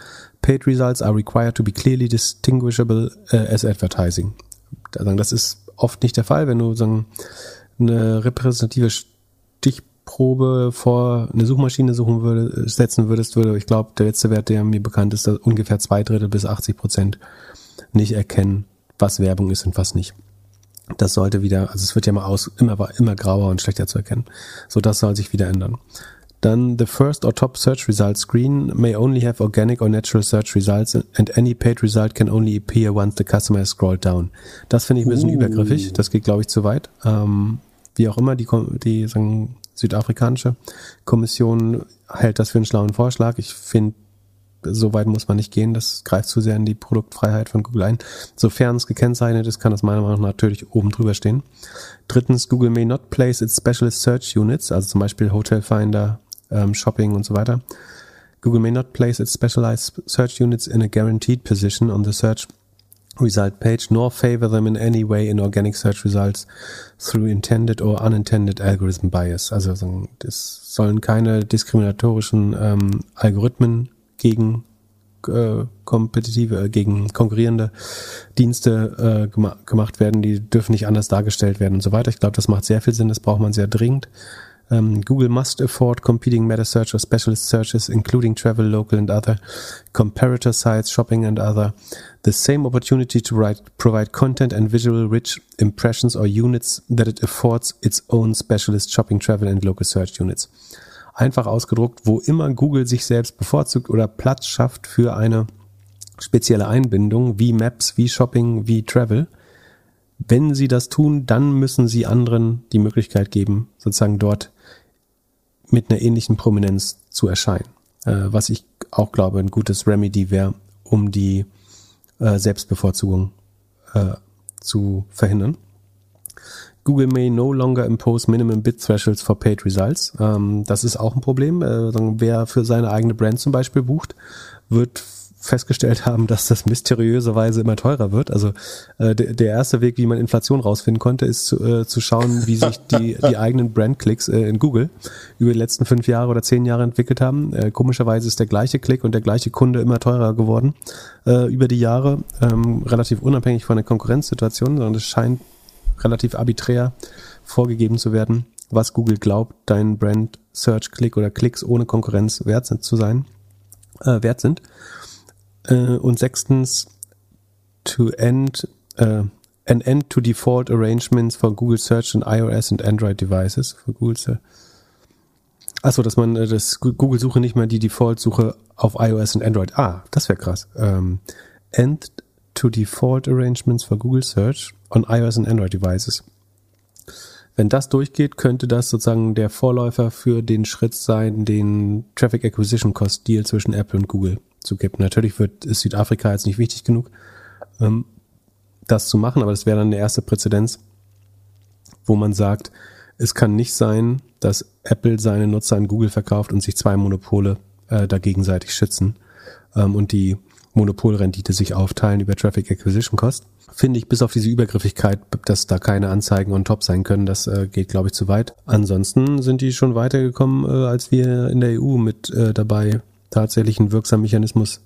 paid results are required to be clearly distinguishable uh, as advertising. Das ist oft nicht der Fall, wenn du sagen, eine repräsentative Stichprobe vor eine Suchmaschine suchen würde, setzen würdest, würde, ich glaube, der letzte Wert, der mir bekannt ist, dass ungefähr zwei Drittel bis 80 Prozent nicht erkennen, was Werbung ist und was nicht. Das sollte wieder, also es wird ja mal aus, immer, immer grauer und schlechter zu erkennen. So, das soll sich wieder ändern. Dann the first or top search result screen may only have organic or natural search results and any paid result can only appear once the customer has scrolled down. Das finde ich ein bisschen uh. übergriffig. Das geht, glaube ich, zu weit. Ähm, wie auch immer, die, die sagen, südafrikanische Kommission hält das für einen schlauen Vorschlag. Ich finde, so weit muss man nicht gehen. Das greift zu sehr in die Produktfreiheit von Google ein. Sofern es gekennzeichnet ist, kann das meiner Meinung nach natürlich oben drüber stehen. Drittens, Google may not place its specialist search units, also zum Beispiel Hotel Finder, ähm, Shopping und so weiter. Google may not place its specialized search units in a guaranteed position on the search result page, nor favor them in any way in organic search results through intended or unintended algorithm bias. Also es sollen keine diskriminatorischen ähm, Algorithmen gegen äh, kompetitive, äh, gegen konkurrierende Dienste äh, gema gemacht werden. Die dürfen nicht anders dargestellt werden und so weiter. Ich glaube, das macht sehr viel Sinn. Das braucht man sehr dringend. Um, Google must afford competing meta search or specialist searches, including travel, local, and other comparator sites, shopping, and other, the same opportunity to write, provide content and visual rich impressions or units that it affords its own specialist shopping, travel, and local search units. Einfach ausgedruckt, wo immer Google sich selbst bevorzugt oder Platz schafft für eine spezielle Einbindung, wie Maps, wie Shopping, wie Travel, wenn sie das tun, dann müssen sie anderen die Möglichkeit geben, sozusagen dort mit einer ähnlichen Prominenz zu erscheinen. Äh, was ich auch glaube, ein gutes Remedy wäre, um die äh, Selbstbevorzugung äh, zu verhindern. Google may no longer impose minimum bid thresholds for paid results. Ähm, das ist auch ein Problem. Äh, wer für seine eigene Brand zum Beispiel bucht, wird festgestellt haben, dass das mysteriöserweise immer teurer wird. Also äh, der erste Weg, wie man Inflation rausfinden konnte, ist zu, äh, zu schauen, wie sich die, die eigenen Brandklicks äh, in Google über die letzten fünf Jahre oder zehn Jahre entwickelt haben. Äh, komischerweise ist der gleiche Klick und der gleiche Kunde immer teurer geworden äh, über die Jahre, ähm, relativ unabhängig von der Konkurrenzsituation, sondern es scheint relativ arbiträr vorgegeben zu werden, was Google glaubt, dein Brand Search Klick oder Klicks ohne Konkurrenz wert sind zu sein, äh, wert sind. Äh, und sechstens, to end, äh, an end to default arrangements for Google Search and iOS and Android devices. For Google Search. Achso, dass man äh, das Google-Suche nicht mehr die Default-Suche auf iOS und Android. Ah, das wäre krass. Ähm, end to default arrangements for Google Search on iOS and Android devices. Wenn das durchgeht, könnte das sozusagen der Vorläufer für den Schritt sein, den Traffic Acquisition Cost Deal zwischen Apple und Google zu kippen. Natürlich wird, ist Südafrika jetzt nicht wichtig genug, ähm, das zu machen, aber das wäre dann der erste Präzedenz, wo man sagt, es kann nicht sein, dass Apple seine Nutzer an Google verkauft und sich zwei Monopole äh, da gegenseitig schützen ähm, und die Monopolrendite sich aufteilen über Traffic Acquisition Cost. Finde ich bis auf diese Übergriffigkeit, dass da keine Anzeigen on top sein können, das äh, geht, glaube ich, zu weit. Ansonsten sind die schon weitergekommen, äh, als wir in der EU mit äh, dabei tatsächlich einen wirksamen Mechanismus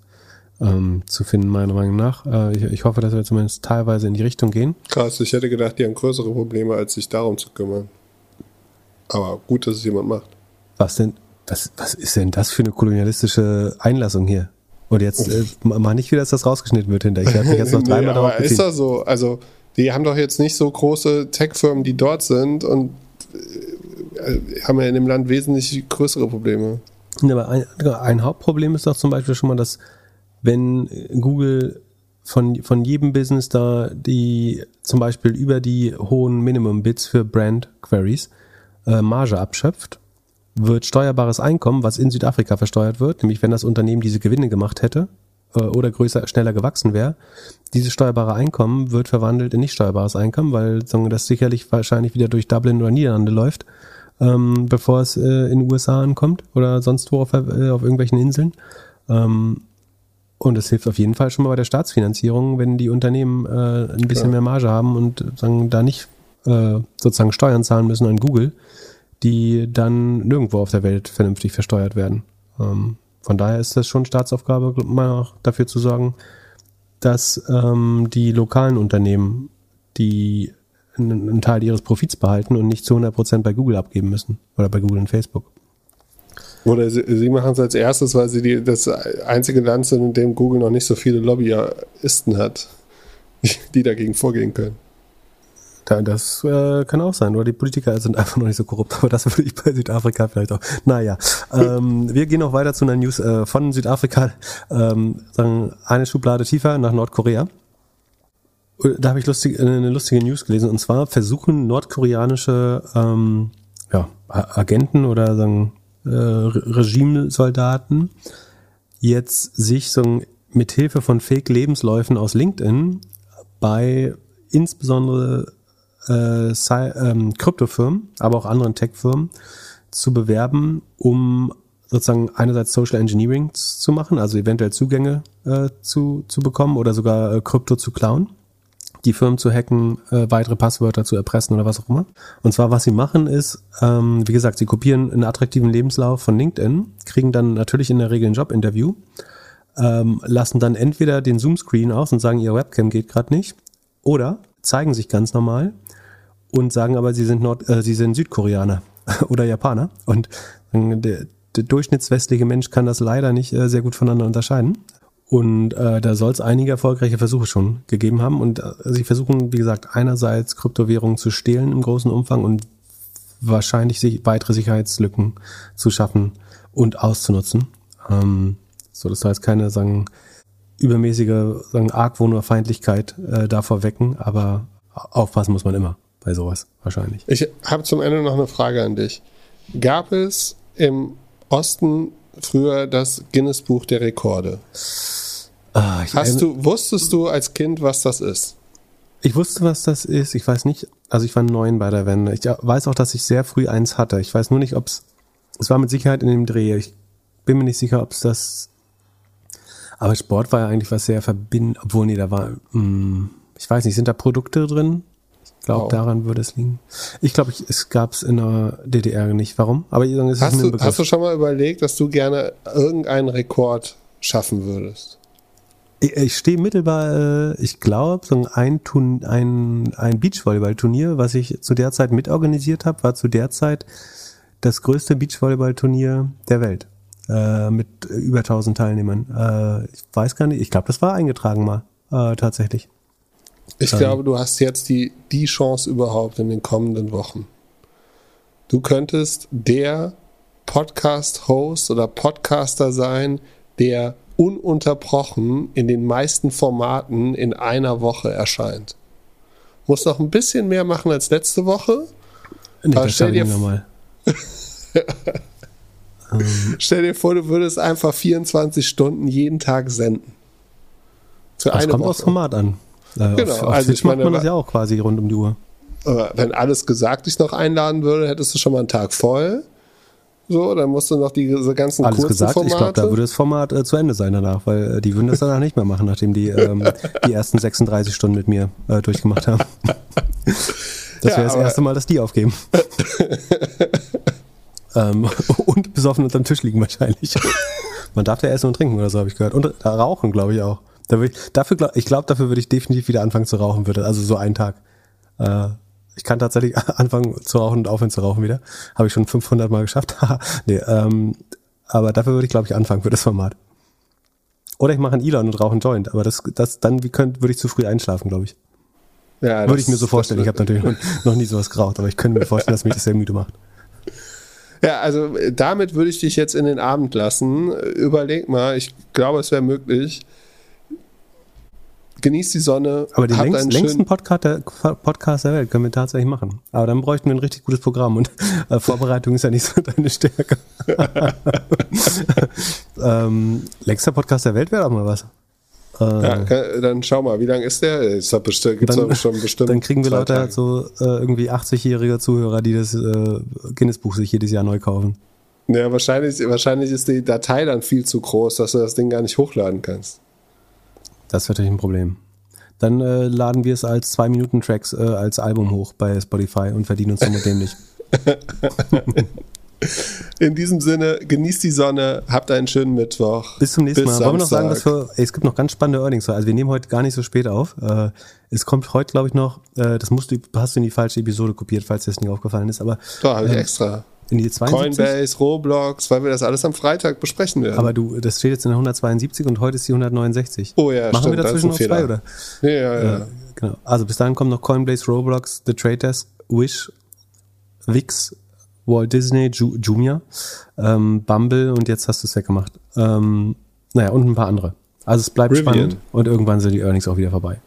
ähm, zu finden, meiner Meinung nach. Äh, ich, ich hoffe, dass wir zumindest teilweise in die Richtung gehen. Krass, ich hätte gedacht, die haben größere Probleme, als sich darum zu kümmern. Aber gut, dass es jemand macht. Was denn, was, was ist denn das für eine kolonialistische Einlassung hier? Und jetzt äh, mal nicht wieder, dass das rausgeschnitten wird hinterher. Ich werde mich jetzt noch dreimal nee, darauf aber ist beziehen. das so? Also, die haben doch jetzt nicht so große Tech-Firmen, die dort sind und äh, haben ja in dem Land wesentlich größere Probleme. Aber ein, ein Hauptproblem ist doch zum Beispiel schon mal, dass wenn Google von, von jedem Business da die zum Beispiel über die hohen Minimum-Bits für Brand-Queries äh, Marge abschöpft, wird steuerbares Einkommen, was in Südafrika versteuert wird, nämlich wenn das Unternehmen diese Gewinne gemacht hätte äh, oder größer, schneller gewachsen wäre, dieses steuerbare Einkommen wird verwandelt in nicht steuerbares Einkommen, weil sagen das sicherlich wahrscheinlich wieder durch Dublin oder Niederlande läuft, ähm, bevor es äh, in den USA ankommt oder sonst wo auf, äh, auf irgendwelchen Inseln. Ähm, und es hilft auf jeden Fall schon mal bei der Staatsfinanzierung, wenn die Unternehmen äh, ein bisschen mehr Marge haben und sagen, da nicht äh, sozusagen Steuern zahlen müssen an Google, die dann nirgendwo auf der Welt vernünftig versteuert werden. Ähm, von daher ist das schon Staatsaufgabe, mal dafür zu sorgen, dass ähm, die lokalen Unternehmen die einen Teil ihres Profits behalten und nicht zu 100% bei Google abgeben müssen oder bei Google und Facebook. Oder sie, sie machen es als erstes, weil sie die, das einzige Land sind, in dem Google noch nicht so viele Lobbyisten hat, die dagegen vorgehen können. Da, das äh, kann auch sein, oder die Politiker sind einfach noch nicht so korrupt, aber das würde ich bei Südafrika vielleicht auch. Naja, ähm, wir gehen noch weiter zu einer News äh, von Südafrika, ähm, sagen eine Schublade tiefer nach Nordkorea. Da habe ich lustig, äh, eine lustige News gelesen. Und zwar versuchen nordkoreanische ähm, ja, Agenten oder sagen äh, Re- Regimesoldaten jetzt sich so mit Hilfe von Fake-Lebensläufen aus LinkedIn bei insbesondere äh, ähm, Kryptofirmen, aber auch anderen Tech-Firmen zu bewerben, um sozusagen einerseits Social Engineering zu machen, also eventuell Zugänge äh, zu, zu bekommen oder sogar äh, Krypto zu klauen, die Firmen zu hacken, äh, weitere Passwörter zu erpressen oder was auch immer. Und zwar, was sie machen ist, ähm, wie gesagt, sie kopieren einen attraktiven Lebenslauf von LinkedIn, kriegen dann natürlich in der Regel ein Jobinterview, ähm, lassen dann entweder den Zoom-Screen aus und sagen, ihr Webcam geht gerade nicht, oder zeigen sich ganz normal und sagen aber, sie sind Nord, äh, sie sind Südkoreaner oder Japaner. Und äh, der, der durchschnittswestliche Mensch kann das leider nicht äh, sehr gut voneinander unterscheiden. Und äh, da soll es einige erfolgreiche Versuche schon gegeben haben. Und äh, sie versuchen, wie gesagt, einerseits Kryptowährungen zu stehlen im großen Umfang und wahrscheinlich sich weitere Sicherheitslücken zu schaffen und auszunutzen. Ähm, so, das soll jetzt keine sagen übermäßige sagen Argwohn oder Feindlichkeit äh, davor wecken, aber aufpassen muss man immer bei sowas wahrscheinlich. Ich habe zum Ende noch eine Frage an dich. Gab es im Osten früher das Guinness-Buch der Rekorde? Ah, Hast du, wusstest du als Kind, was das ist? ich wusste, was das ist. Ich weiß nicht. Also ich war neun bei der Wende. Ich weiß auch, dass ich sehr früh eins hatte. Ich weiß nur nicht, ob es. Es war mit Sicherheit in dem Dreh. Ich bin mir nicht sicher, ob es das. Aber Sport war ja eigentlich was sehr verbindend. Obwohl, nee, da war. Mh, ich weiß nicht, sind da Produkte drin? Ich glaube, Wow. daran würde es liegen. Ich glaube, es gab es in der DDR nicht. Warum? Aber es ist Hast ein du, hast du schon mal überlegt, dass du gerne irgendeinen Rekord schaffen würdest? Ich, ich stehe mittelbar, äh, ich glaube, so ein, Turn, ein, ein Beachvolleyball-Turnier, was ich zu der Zeit mitorganisiert habe, war zu der Zeit das größte Beachvolleyball-Turnier der Welt. Äh, mit über 1000 Teilnehmern. Äh, ich weiß gar nicht, ich glaube, das war eingetragen mal, äh, tatsächlich. Ich glaube, du hast jetzt die, die Chance überhaupt in den kommenden Wochen. Du könntest der Podcast-Host oder Podcaster sein, der ununterbrochen in den meisten Formaten in einer Woche erscheint. Muss noch ein bisschen mehr machen als letzte Woche. Nee, Aber stell dir mal. Stell dir vor, du würdest einfach 24 Stunden jeden Tag senden. Für Das kommt aufs Woche. Format an. Äh, Genau, auf, auf also Twitch ich meine, macht man das ja auch quasi rund um die Uhr. Wenn alles gesagt dich noch einladen würde, hättest du schon mal einen Tag voll. So, dann musst du noch diese ganzen Alles kurzen gesagt, ich Formate. glaube, da würde das Format äh, zu Ende sein danach, weil äh, die würden das danach nicht mehr machen, nachdem die ähm, die ersten 36 Stunden mit mir äh, durchgemacht haben. Das Ja, wäre das erste Mal, dass die aufgeben. ähm, und besoffen unterm Tisch liegen wahrscheinlich. Man darf ja essen und trinken oder so, habe ich gehört. Und rauchen, glaube ich auch. Da ich, dafür, glaub, ich glaube, dafür würde ich definitiv wieder anfangen zu rauchen, würde. Also so einen Tag. Äh, ich kann tatsächlich anfangen zu rauchen und aufhören zu rauchen wieder. Habe ich schon 500 Mal geschafft. nee, ähm, aber dafür würde ich, glaube ich, anfangen für das Format. Oder ich mache einen Elon und rauche einen Joint. Aber das, das dann wie könnt, würde ich zu früh einschlafen, glaube ich. Ja, Würde ich mir so vorstellen. Ich habe natürlich noch, noch nie sowas geraucht, aber ich könnte mir vorstellen, dass mich das sehr müde macht. Ja, also äh, damit würde ich dich jetzt in den Abend lassen. Überleg mal, ich glaube, es wäre möglich. Genießt die Sonne. Aber den längst, längsten Podcast der, Podcast der Welt können wir tatsächlich machen. Aber dann bräuchten wir ein richtig gutes Programm und äh, Vorbereitung ist ja nicht so deine Stärke. ähm, längster Podcast der Welt wäre auch mal was. Äh, Ja, kann- dann schau mal, wie lang ist der? Ist doch bestimmt, gibt's dann, doch schon bestimmt. dann kriegen wir Tage. halt so äh, irgendwie 80-jährige Zuhörer, die das äh, Guinness-Buch sich jedes Jahr neu kaufen. Ja, wahrscheinlich, wahrscheinlich ist die Datei dann viel zu groß, dass du das Ding gar nicht hochladen kannst. Das ist natürlich ein Problem. Dann äh, laden wir es als 2-Minuten-Tracks äh, als Album hoch bei Spotify und verdienen uns damit dämlich. In diesem Sinne, genießt die Sonne, habt einen schönen Mittwoch. Bis zum nächsten Bis Mal. Wollen wir noch sagen, dass Samstag. wir, ey, es gibt noch ganz spannende Earnings. Also wir nehmen heute gar nicht so spät auf. Äh, es kommt heute, glaube ich, noch, äh, das musst du, hast du in die falsche Episode kopiert, falls dir das nicht aufgefallen ist, aber Da habe ich ähm, extra. In die 72. Coinbase, Roblox, weil wir das alles am Freitag besprechen werden. Aber du, das steht jetzt in der 172 und heute ist die 169. oh ja, Machen stimmt, wir dazwischen noch Fehler. zwei, oder? Ja, ja, ja. Genau. Also bis dahin kommen noch Coinbase, Roblox, The Trade Desk, Wish, Wix, Walt Disney, Ju Jumia, ähm, Bumble und jetzt hast du es weggemacht. Ähm, naja, und ein paar andere. Also es bleibt Rivian. spannend und irgendwann sind die Earnings auch wieder vorbei.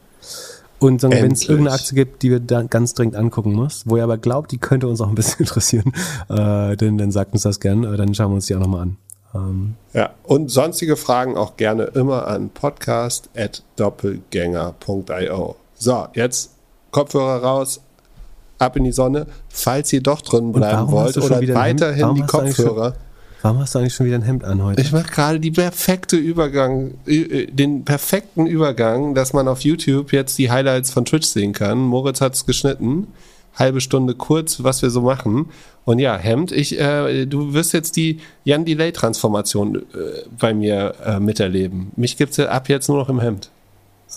Und wenn es irgendeine Aktie gibt, die wir dann ganz dringend angucken muss, wo ihr aber glaubt, die könnte uns auch ein bisschen interessieren, äh, dann, dann sagt uns das gern, äh, dann schauen wir uns die auch nochmal an. Ähm, Ja, und sonstige Fragen auch gerne immer an podcast.doppelgänger.io. So, jetzt Kopfhörer raus, ab in die Sonne. Falls ihr doch drin bleiben wollt oder weiterhin die Kopfhörer. Warum hast du eigentlich schon wieder ein Hemd an heute? Ich mache gerade die perfekte Übergang, den perfekten Übergang, dass man auf YouTube jetzt die Highlights von Twitch sehen kann. Moritz hat es geschnitten. Halbe Stunde kurz, was wir so machen. Und ja, Hemd, ich, äh, du wirst jetzt die Jan Delay-Transformation äh, bei mir äh, miterleben. Mich gibt's ja ab jetzt nur noch im Hemd.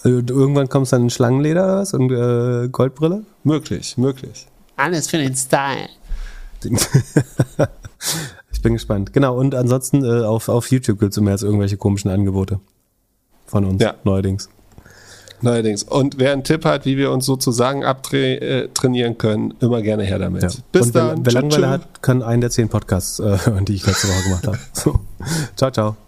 Also, irgendwann kommst du dann in Schlangenleder oder was und äh, Goldbrille? Möglich, möglich. Alles für den Style. ich bin gespannt. Genau, und ansonsten äh, auf, auf YouTube gibt's immer jetzt irgendwelche komischen Angebote von uns Ja. neuerdings. Neuerdings. Und wer einen Tipp hat, wie wir uns sozusagen abtrainieren können, immer gerne her damit. Ja. Bis und wer, dann. wer Tschö, Langeweile hat, kann einen der zehn Podcasts, äh, hören, die ich letzte Woche gemacht habe. So. Ciao, ciao.